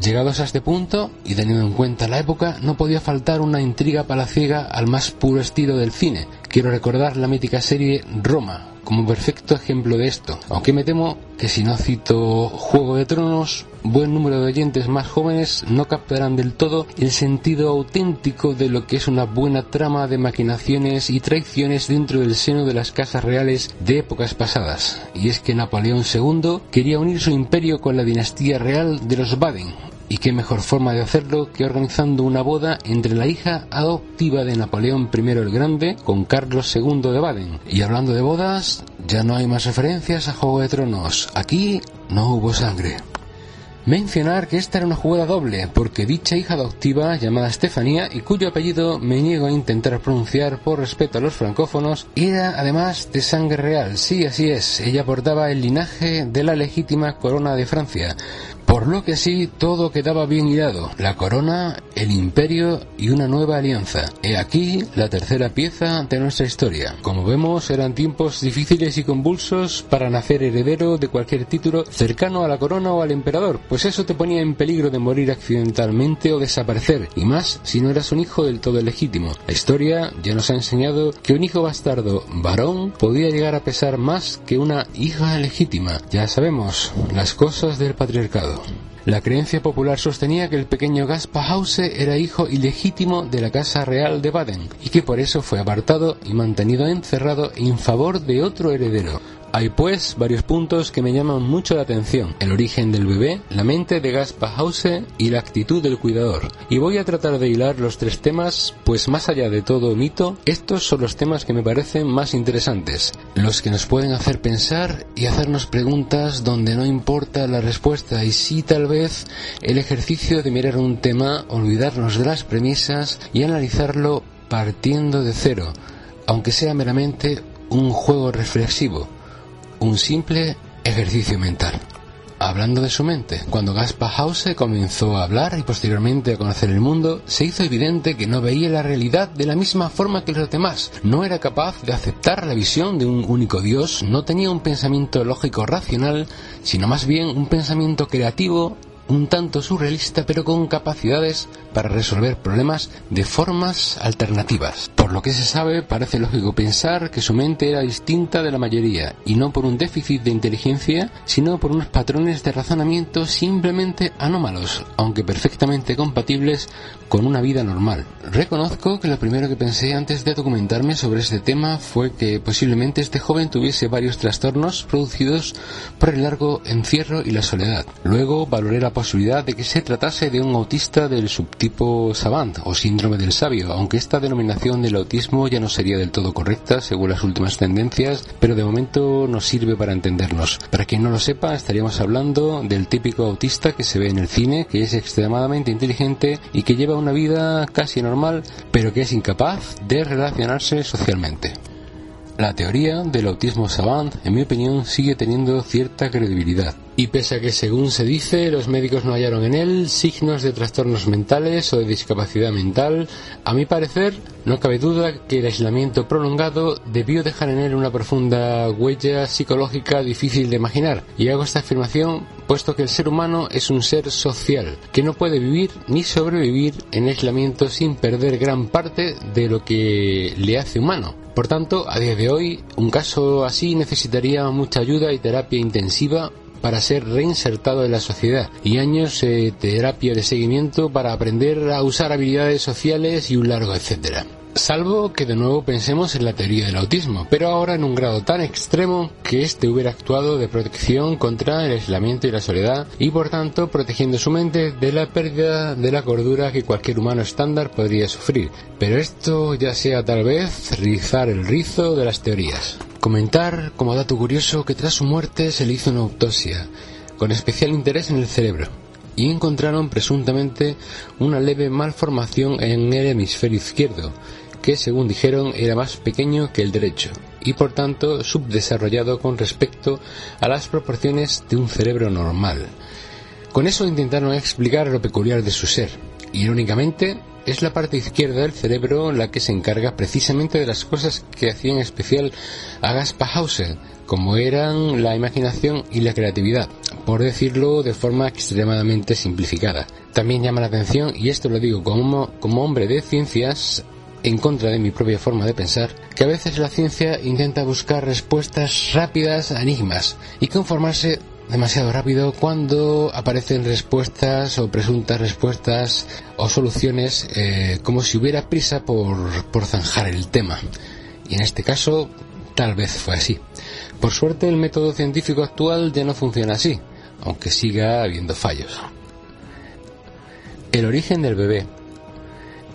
Llegados a este punto, y teniendo en cuenta la época, no podía faltar una intriga palaciega al más puro estilo del cine. Quiero recordar la mítica serie Roma, como perfecto ejemplo de esto, aunque me temo que si no cito Juego de Tronos, buen número de oyentes más jóvenes no captarán del todo el sentido auténtico de lo que es una buena trama de maquinaciones y traiciones dentro del seno de las casas reales de épocas pasadas. Y es que Napoleón II quería unir su imperio con la dinastía real de los Baden, y qué mejor forma de hacerlo que organizando una boda entre la hija adoptiva de Napoleón I el Grande con Carlos II de Baden. Y hablando de bodas, ya no hay más referencias a Juego de Tronos. Aquí no hubo sangre. Mencionar que esta era una jugada doble, porque dicha hija adoptiva, llamada Estefanía, y cuyo apellido me niego a intentar pronunciar por respeto a los francófonos, era además de sangre real. Sí, así es, ella portaba el linaje de la legítima corona de Francia, por lo que sí, todo quedaba bien hilado. La corona, el imperio y una nueva alianza. He aquí la tercera pieza de nuestra historia. Como vemos, eran tiempos difíciles y convulsos para nacer heredero de cualquier título cercano a la corona o al emperador, pues eso te ponía en peligro de morir accidentalmente o desaparecer, y más si no eras un hijo del todo legítimo. La historia ya nos ha enseñado que un hijo bastardo varón podía llegar a pesar más que una hija legítima. Ya sabemos las cosas del patriarcado. La creencia popular sostenía que el pequeño Gaspar Hause era hijo ilegítimo de la Casa Real de Baden y que por eso fue apartado y mantenido encerrado en favor de otro heredero. Hay pues varios puntos que me llaman mucho la atención. El origen del bebé, la mente de Gaspar Hause y la actitud del cuidador. Y voy a tratar de hilar los tres temas, pues más allá de todo mito, estos son los temas que me parecen más interesantes. Los que nos pueden hacer pensar y hacernos preguntas donde no importa la respuesta y sí tal vez el ejercicio de mirar un tema, olvidarnos de las premisas y analizarlo partiendo de cero, aunque sea meramente un juego reflexivo un simple ejercicio mental. Hablando de su mente, cuando Gaspar Hause comenzó a hablar y posteriormente a conocer el mundo, se hizo evidente que no veía la realidad de la misma forma que los demás. No era capaz de aceptar la visión de un único Dios, no tenía un pensamiento lógico racional, sino más bien un pensamiento creativo un tanto surrealista pero con capacidades para resolver problemas de formas alternativas. Por lo que se sabe, parece lógico pensar que su mente era distinta de la mayoría, y no por un déficit de inteligencia, sino por unos patrones de razonamiento simplemente anómalos, aunque perfectamente compatibles con una vida normal. Reconozco que lo primero que pensé antes de documentarme sobre este tema fue que posiblemente este joven tuviese varios trastornos producidos por el largo encierro y la soledad. Luego valoré la posibilidad de que se tratase de un autista del subtipo savant o síndrome del sabio, aunque esta denominación del autismo ya no sería del todo correcta según las últimas tendencias, pero de momento nos sirve para entendernos. Para quien no lo sepa, estaríamos hablando del típico autista que se ve en el cine, que es extremadamente inteligente y que lleva una vida casi normal, pero que es incapaz de relacionarse socialmente. La teoría del autismo savant, en mi opinión, sigue teniendo cierta credibilidad. Y pese a que, según se dice, los médicos no hallaron en él signos de trastornos mentales o de discapacidad mental, a mi parecer, no cabe duda que el aislamiento prolongado debió dejar en él una profunda huella psicológica difícil de imaginar. Y hago esta afirmación puesto que el ser humano es un ser social, que no puede vivir ni sobrevivir en aislamiento sin perder gran parte de lo que le hace humano. Por tanto, a día de hoy, un caso así necesitaría mucha ayuda y terapia intensiva para ser reinsertado en la sociedad y años de terapia de seguimiento para aprender a usar habilidades sociales y un largo etcétera. Salvo que de nuevo pensemos en la teoría del autismo, pero ahora en un grado tan extremo que éste hubiera actuado de protección contra el aislamiento y la soledad y por tanto protegiendo su mente de la pérdida de la cordura que cualquier humano estándar podría sufrir. Pero esto ya sea tal vez rizar el rizo de las teorías. Comentar como dato curioso que tras su muerte se le hizo una autopsia, con especial interés en el cerebro y encontraron presuntamente una leve malformación en el hemisferio izquierdo, que según dijeron era más pequeño que el derecho y por tanto subdesarrollado con respecto a las proporciones de un cerebro normal. Con eso intentaron explicar lo peculiar de su ser. Irónicamente, es la parte izquierda del cerebro la que se encarga precisamente de las cosas que hacían especial a Gaspar Hauser, como eran la imaginación y la creatividad, por decirlo de forma extremadamente simplificada. También llama la atención, y esto lo digo como, como hombre de ciencias, en contra de mi propia forma de pensar, que a veces la ciencia intenta buscar respuestas rápidas a enigmas y conformarse demasiado rápido cuando aparecen respuestas o presuntas respuestas o soluciones eh, como si hubiera prisa por, por zanjar el tema. Y en este caso tal vez fue así. Por suerte el método científico actual ya no funciona así, aunque siga habiendo fallos. El origen del bebé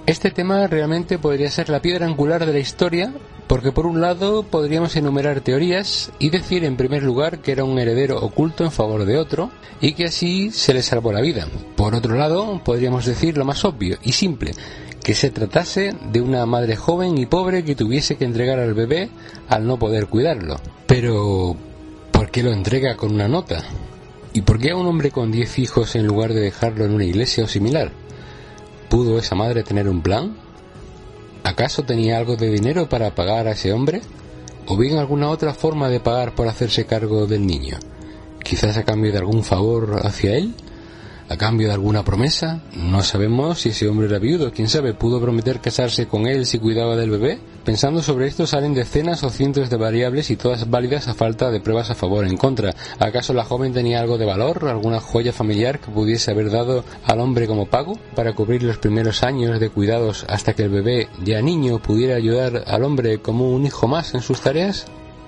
este tema realmente podría ser la piedra angular de la historia, porque por un lado podríamos enumerar teorías y decir en primer lugar que era un heredero oculto en favor de otro y que así se le salvó la vida. Por otro lado, podríamos decir lo más obvio y simple, que se tratase de una madre joven y pobre que tuviese que entregar al bebé al no poder cuidarlo. Pero, ¿por qué lo entrega con una nota? ¿Y por qué a un hombre con diez hijos en lugar de dejarlo en una iglesia o similar? ¿Pudo esa madre tener un plan? ¿Acaso tenía algo de dinero para pagar a ese hombre? ¿O bien alguna otra forma de pagar por hacerse cargo del niño? ¿Quizás a cambio de algún favor hacia él? A cambio de alguna promesa. No sabemos si ese hombre era viudo, quién sabe, pudo prometer casarse con él si cuidaba del bebé. Pensando sobre esto salen decenas o cientos de variables y todas válidas a falta de pruebas a favor o en contra. ¿Acaso la joven tenía algo de valor, alguna joya familiar que pudiese haber dado al hombre como pago para cubrir los primeros años de cuidados hasta que el bebé, ya niño, pudiera ayudar al hombre como un hijo más en sus tareas?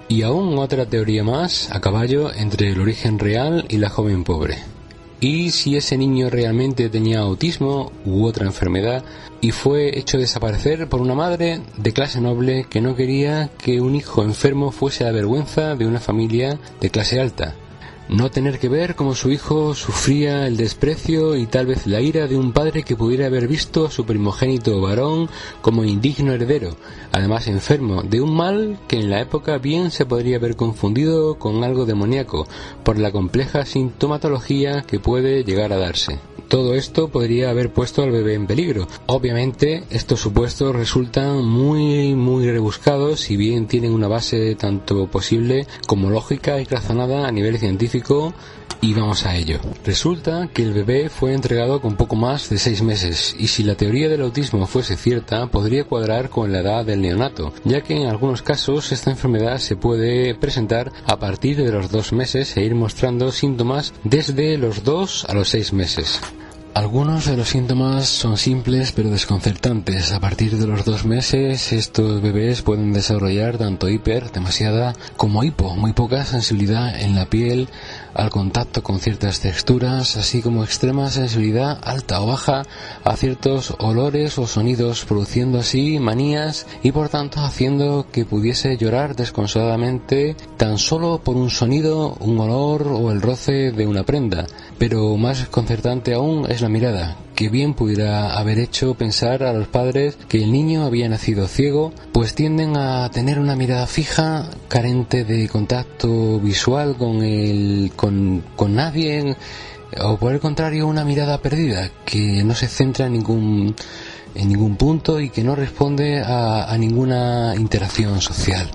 Y aún otra teoría más a caballo entre el origen real y la joven pobre. Y si ese niño realmente tenía autismo u otra enfermedad y fue hecho desaparecer por una madre de clase noble que no quería que un hijo enfermo fuese la vergüenza de una familia de clase alta no tener que ver cómo su hijo sufría el desprecio y tal vez la ira de un padre que pudiera haber visto a su primogénito varón como indigno heredero, además enfermo, de un mal que en la época bien se podría haber confundido con algo demoníaco, por la compleja sintomatología que puede llegar a darse. Todo esto podría haber puesto al bebé en peligro. Obviamente, estos supuestos resultan muy, muy rebuscados, si bien tienen una base tanto posible como lógica y razonada a nivel científico y vamos a ello. Resulta que el bebé fue entregado con poco más de seis meses y si la teoría del autismo fuese cierta podría cuadrar con la edad del neonato, ya que en algunos casos esta enfermedad se puede presentar a partir de los dos meses e ir mostrando síntomas desde los dos a los seis meses. Algunos de los síntomas son simples pero desconcertantes. A partir de los dos meses, estos bebés pueden desarrollar tanto hiper, demasiada, como hipo, muy poca sensibilidad en la piel, al contacto con ciertas texturas, así como extrema sensibilidad alta o baja a ciertos olores o sonidos, produciendo así manías y por tanto haciendo que pudiese llorar desconsoladamente tan solo por un sonido, un olor o el roce de una prenda. Pero más desconcertante aún es la mirada, que bien pudiera haber hecho pensar a los padres que el niño había nacido ciego, pues tienden a tener una mirada fija, carente de contacto visual con el, con, nadie, o por el contrario una mirada perdida, que no se centra en ningún en ningún punto y que no responde a ninguna interacción social.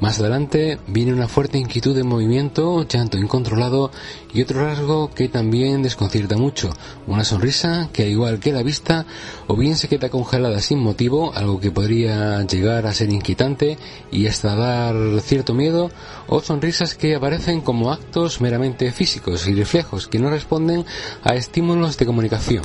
Más adelante viene una fuerte inquietud de movimiento, llanto incontrolado y otro rasgo que también desconcierta mucho, una sonrisa que igual que la vista o bien se queda congelada sin motivo, algo que podría llegar a ser inquietante y hasta dar cierto miedo, o sonrisas que aparecen como actos meramente físicos y reflejos que no responden a estímulos de comunicación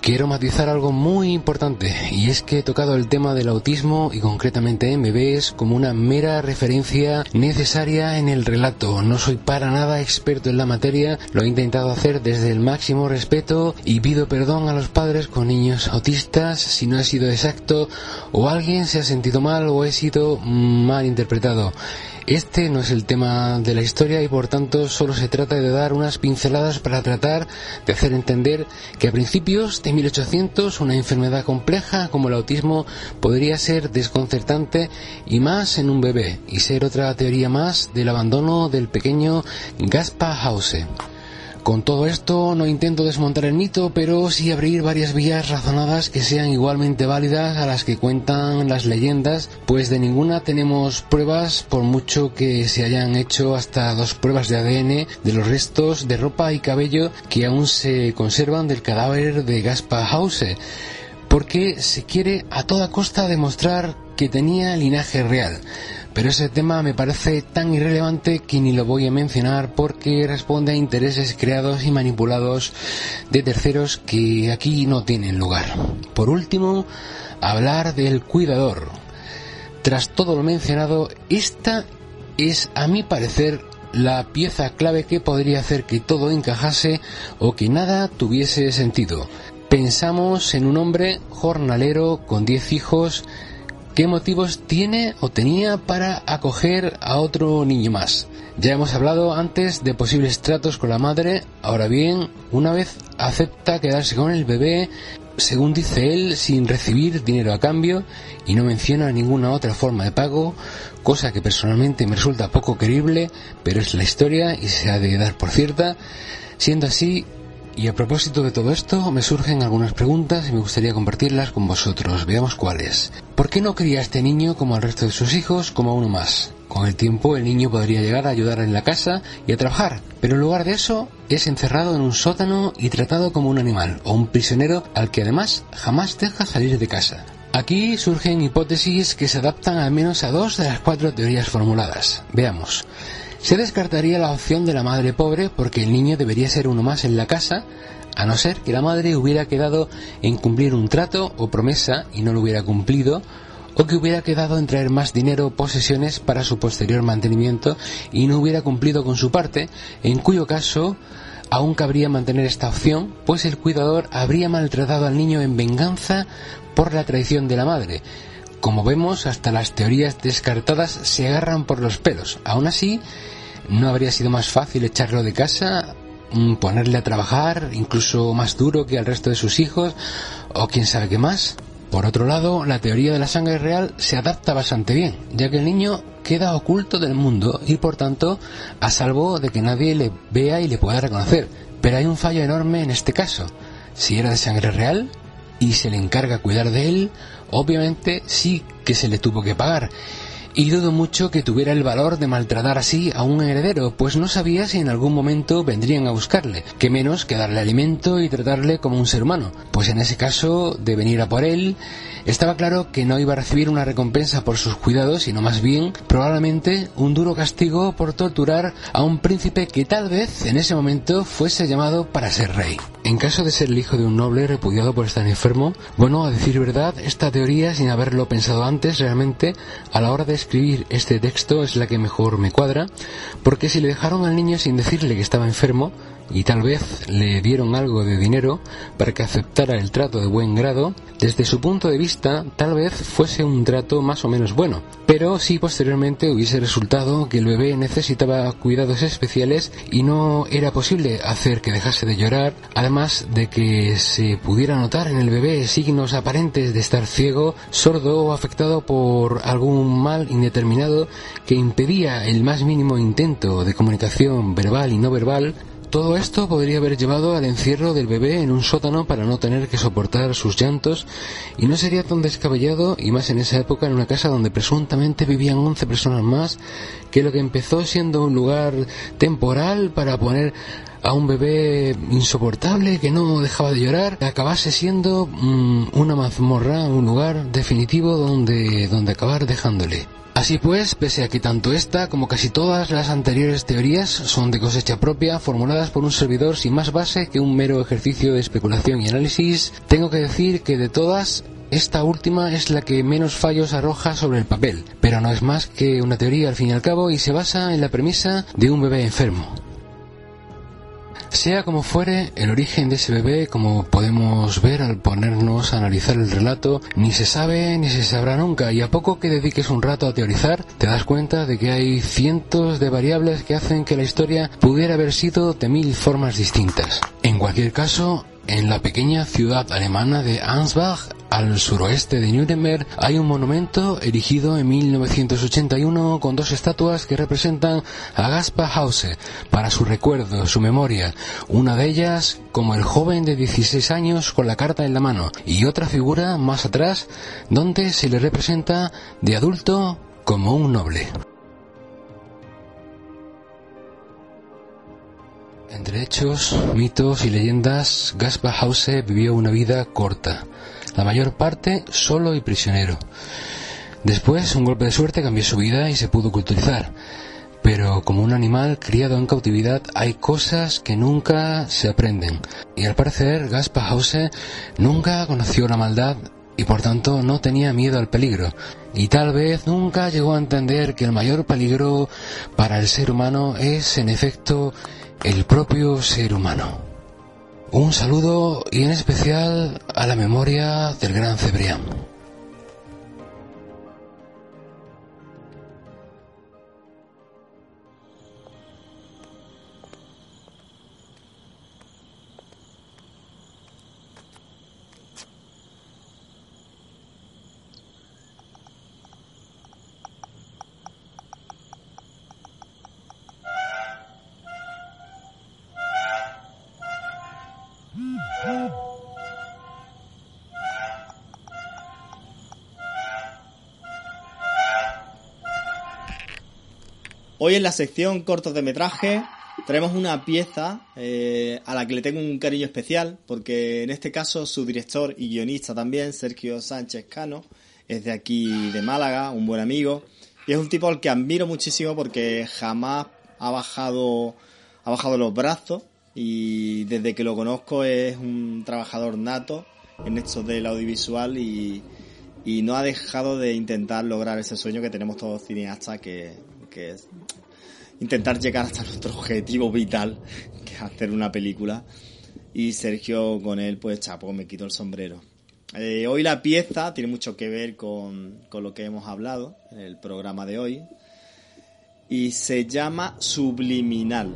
quiero matizar algo muy importante y es que he tocado el tema del autismo y concretamente en bebés como una mera referencia necesaria en el relato. No soy para nada experto en la materia, lo he intentado hacer desde el máximo respeto y pido perdón a los padres con niños autistas si no he sido exacto o alguien se ha sentido mal o he sido mal interpretado. Este no es el tema de la historia y por tanto solo se trata de dar unas pinceladas para tratar de hacer entender que a principios de 1800 una enfermedad compleja como el autismo podría ser desconcertante y más en un bebé y ser otra teoría más del abandono del pequeño Gaspar Hause. Con todo esto no intento desmontar el mito, pero sí abrir varias vías razonadas que sean igualmente válidas a las que cuentan las leyendas, pues de ninguna tenemos pruebas por mucho que se hayan hecho hasta dos pruebas de ADN de los restos de ropa y cabello que aún se conservan del cadáver de Gaspar Hause, porque se quiere a toda costa demostrar que tenía linaje real pero ese tema me parece tan irrelevante que ni lo voy a mencionar porque responde a intereses creados y manipulados de terceros que aquí no tienen lugar. Por último, hablar del cuidador. Tras todo lo mencionado, esta es, a mi parecer, la pieza clave que podría hacer que todo encajase o que nada tuviese sentido. Pensamos en un hombre jornalero con 10 hijos qué motivos tiene o tenía para acoger a otro niño más. Ya hemos hablado antes de posibles tratos con la madre, ahora bien, una vez acepta quedarse con el bebé, según dice él, sin recibir dinero a cambio y no menciona ninguna otra forma de pago, cosa que personalmente me resulta poco creíble, pero es la historia y se ha de dar por cierta. Siendo así, y a propósito de todo esto, me surgen algunas preguntas y me gustaría compartirlas con vosotros. Veamos cuáles. ¿Por qué no cría a este niño como al resto de sus hijos, como a uno más? Con el tiempo el niño podría llegar a ayudar en la casa y a trabajar, pero en lugar de eso es encerrado en un sótano y tratado como un animal o un prisionero al que además jamás deja salir de casa. Aquí surgen hipótesis que se adaptan al menos a dos de las cuatro teorías formuladas. Veamos. Se descartaría la opción de la madre pobre porque el niño debería ser uno más en la casa, a no ser que la madre hubiera quedado en cumplir un trato o promesa y no lo hubiera cumplido, o que hubiera quedado en traer más dinero o posesiones para su posterior mantenimiento y no hubiera cumplido con su parte, en cuyo caso aún cabría mantener esta opción, pues el cuidador habría maltratado al niño en venganza por la traición de la madre. Como vemos, hasta las teorías descartadas se agarran por los pelos. Aún así, ¿no habría sido más fácil echarlo de casa, mm, ponerle a trabajar, incluso más duro que al resto de sus hijos, o quién sabe qué más? Por otro lado, la teoría de la sangre real se adapta bastante bien, ya que el niño queda oculto del mundo y por tanto a salvo de que nadie le vea y le pueda reconocer. Pero hay un fallo enorme en este caso. Si era de sangre real y se le encarga cuidar de él, obviamente sí que se le tuvo que pagar. Y dudo mucho que tuviera el valor de maltratar así a un heredero, pues no sabía si en algún momento vendrían a buscarle, que menos que darle alimento y tratarle como un ser humano, pues en ese caso de venir a por él, estaba claro que no iba a recibir una recompensa por sus cuidados, sino más bien probablemente un duro castigo por torturar a un príncipe que tal vez en ese momento fuese llamado para ser rey. En caso de ser el hijo de un noble repudiado por estar enfermo, bueno, a decir verdad, esta teoría, sin haberlo pensado antes, realmente, a la hora de escribir este texto es la que mejor me cuadra, porque si le dejaron al niño sin decirle que estaba enfermo, y tal vez le dieron algo de dinero para que aceptara el trato de buen grado, desde su punto de vista tal vez fuese un trato más o menos bueno, pero si posteriormente hubiese resultado que el bebé necesitaba cuidados especiales y no era posible hacer que dejase de llorar, además de que se pudiera notar en el bebé signos aparentes de estar ciego, sordo o afectado por algún mal indeterminado que impedía el más mínimo intento de comunicación verbal y no verbal, todo esto podría haber llevado al encierro del bebé en un sótano para no tener que soportar sus llantos y no sería tan descabellado, y más en esa época en una casa donde presuntamente vivían 11 personas más, que lo que empezó siendo un lugar temporal para poner a un bebé insoportable que no dejaba de llorar, acabase siendo mm, una mazmorra, un lugar definitivo donde, donde acabar dejándole. Así pues, pese a que tanto esta como casi todas las anteriores teorías son de cosecha propia, formuladas por un servidor sin más base que un mero ejercicio de especulación y análisis, tengo que decir que de todas, esta última es la que menos fallos arroja sobre el papel, pero no es más que una teoría al fin y al cabo y se basa en la premisa de un bebé enfermo. Sea como fuere, el origen de ese bebé, como podemos ver al ponernos a analizar el relato, ni se sabe ni se sabrá nunca, y a poco que dediques un rato a teorizar, te das cuenta de que hay cientos de variables que hacen que la historia pudiera haber sido de mil formas distintas. En cualquier caso, en la pequeña ciudad alemana de Ansbach, al suroeste de Nuremberg, hay un monumento erigido en 1981 con dos estatuas que representan a Gaspar Hause para su recuerdo, su memoria. Una de ellas como el joven de 16 años con la carta en la mano y otra figura más atrás donde se le representa de adulto como un noble. Entre hechos, mitos y leyendas, Gaspar Hause vivió una vida corta, la mayor parte solo y prisionero. Después, un golpe de suerte cambió su vida y se pudo culturizar. Pero como un animal criado en cautividad hay cosas que nunca se aprenden. Y al parecer Gaspar Hause nunca conoció la maldad y por tanto no tenía miedo al peligro. Y tal vez nunca llegó a entender que el mayor peligro para el ser humano es en efecto el propio ser humano. Un saludo y en especial a la memoria del gran Cebrián.
Hoy en la sección cortos de metraje tenemos una pieza eh, a la que le tengo un cariño especial, porque en este caso su director y guionista también, Sergio Sánchez Cano, es de aquí de Málaga, un buen amigo, y es un tipo al que admiro muchísimo porque jamás ha bajado, ha bajado los brazos y desde que lo conozco es un trabajador nato en esto del audiovisual y, y no ha dejado de intentar lograr ese sueño que tenemos todos cineastas, que, que es intentar llegar hasta nuestro objetivo vital, que es hacer una película. Y Sergio con él, pues chapo, me quito el sombrero. Eh, hoy la pieza tiene mucho que ver con, con lo que hemos hablado en el programa de hoy. Y se llama Subliminal.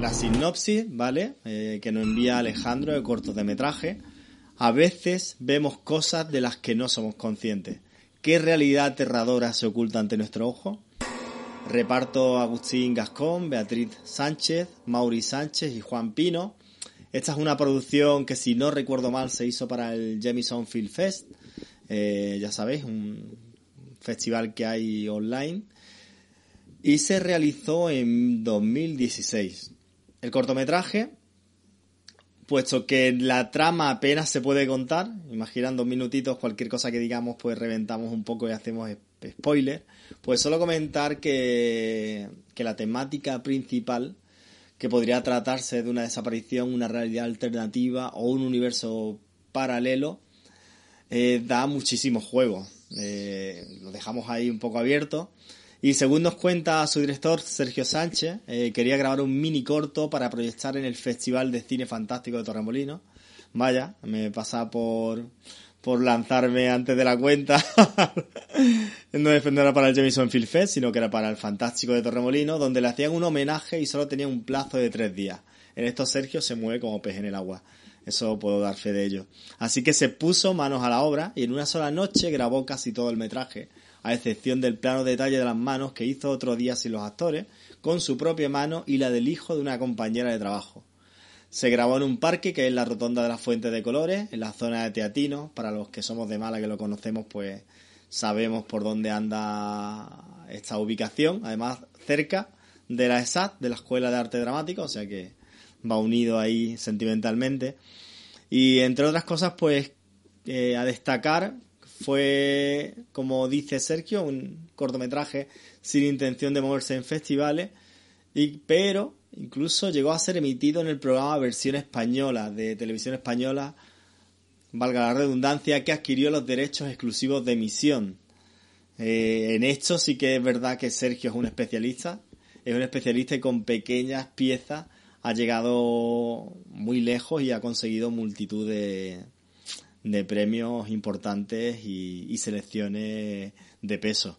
La sinopsis, ¿vale? Eh, que nos envía Alejandro de cortos de metraje. A veces vemos cosas de las que no somos conscientes. ¿Qué realidad aterradora se oculta ante nuestro ojo? Reparto Agustín Gascón, Beatriz Sánchez, Mauri Sánchez y Juan Pino. Esta es una producción que, si no recuerdo mal, se hizo para el Jamison Film Fest. Eh, ya sabéis, un festival que hay online. Y se realizó en 2016. El cortometraje, puesto que la trama apenas se puede contar, imaginan dos minutitos, cualquier cosa que digamos, pues reventamos un poco y hacemos spoiler. Pues solo comentar que, que la temática principal, que podría tratarse de una desaparición, una realidad alternativa o un universo paralelo, eh, da muchísimos juegos. Eh, lo dejamos ahí un poco abierto. Y según nos cuenta su director, Sergio Sánchez, eh, quería grabar un mini corto para proyectar en el Festival de Cine Fantástico de Torremolinos. Vaya, me pasa por, por lanzarme antes de la cuenta. no defenderla para el Jameson Film Fest, sino que era para el Fantástico de Torremolinos, donde le hacían un homenaje y solo tenía un plazo de tres días. En esto Sergio se mueve como pez en el agua. Eso puedo dar fe de ello. Así que se puso manos a la obra y en una sola noche grabó casi todo el metraje, a excepción del plano detalle de las manos que hizo otro día sin los actores, con su propia mano y la del hijo de una compañera de trabajo. Se grabó en un parque que es la Rotonda de las Fuentes de Colores, en la zona de Teatino. Para los que somos de Málaga que lo conocemos, pues sabemos por dónde anda esta ubicación. Además, cerca de la ESAT, de la Escuela de Arte Dramático, o sea que va unido ahí sentimentalmente. Y entre otras cosas, pues eh, a destacar fue, como dice Sergio, un cortometraje sin intención de moverse en festivales, y, pero Incluso llegó a ser emitido en el programa Versión Española de Televisión Española, valga la redundancia, que adquirió los derechos exclusivos de emisión. Eh, en esto sí que es verdad que Sergio es un especialista, es un especialista y con pequeñas piezas ha llegado muy lejos y ha conseguido multitud de, de premios importantes y, selecciones de peso.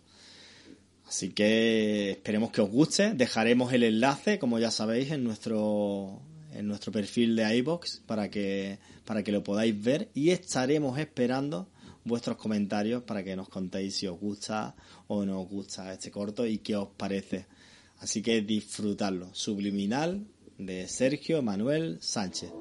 Así que esperemos que os guste. Dejaremos el enlace, como ya sabéis, en nuestro en nuestro perfil de iBox para que para que lo podáis ver y estaremos esperando vuestros comentarios para que nos contéis si os gusta o no os gusta este corto y qué os parece. Así que disfrutarlo. Subliminal de Sergio Manuel Sánchez.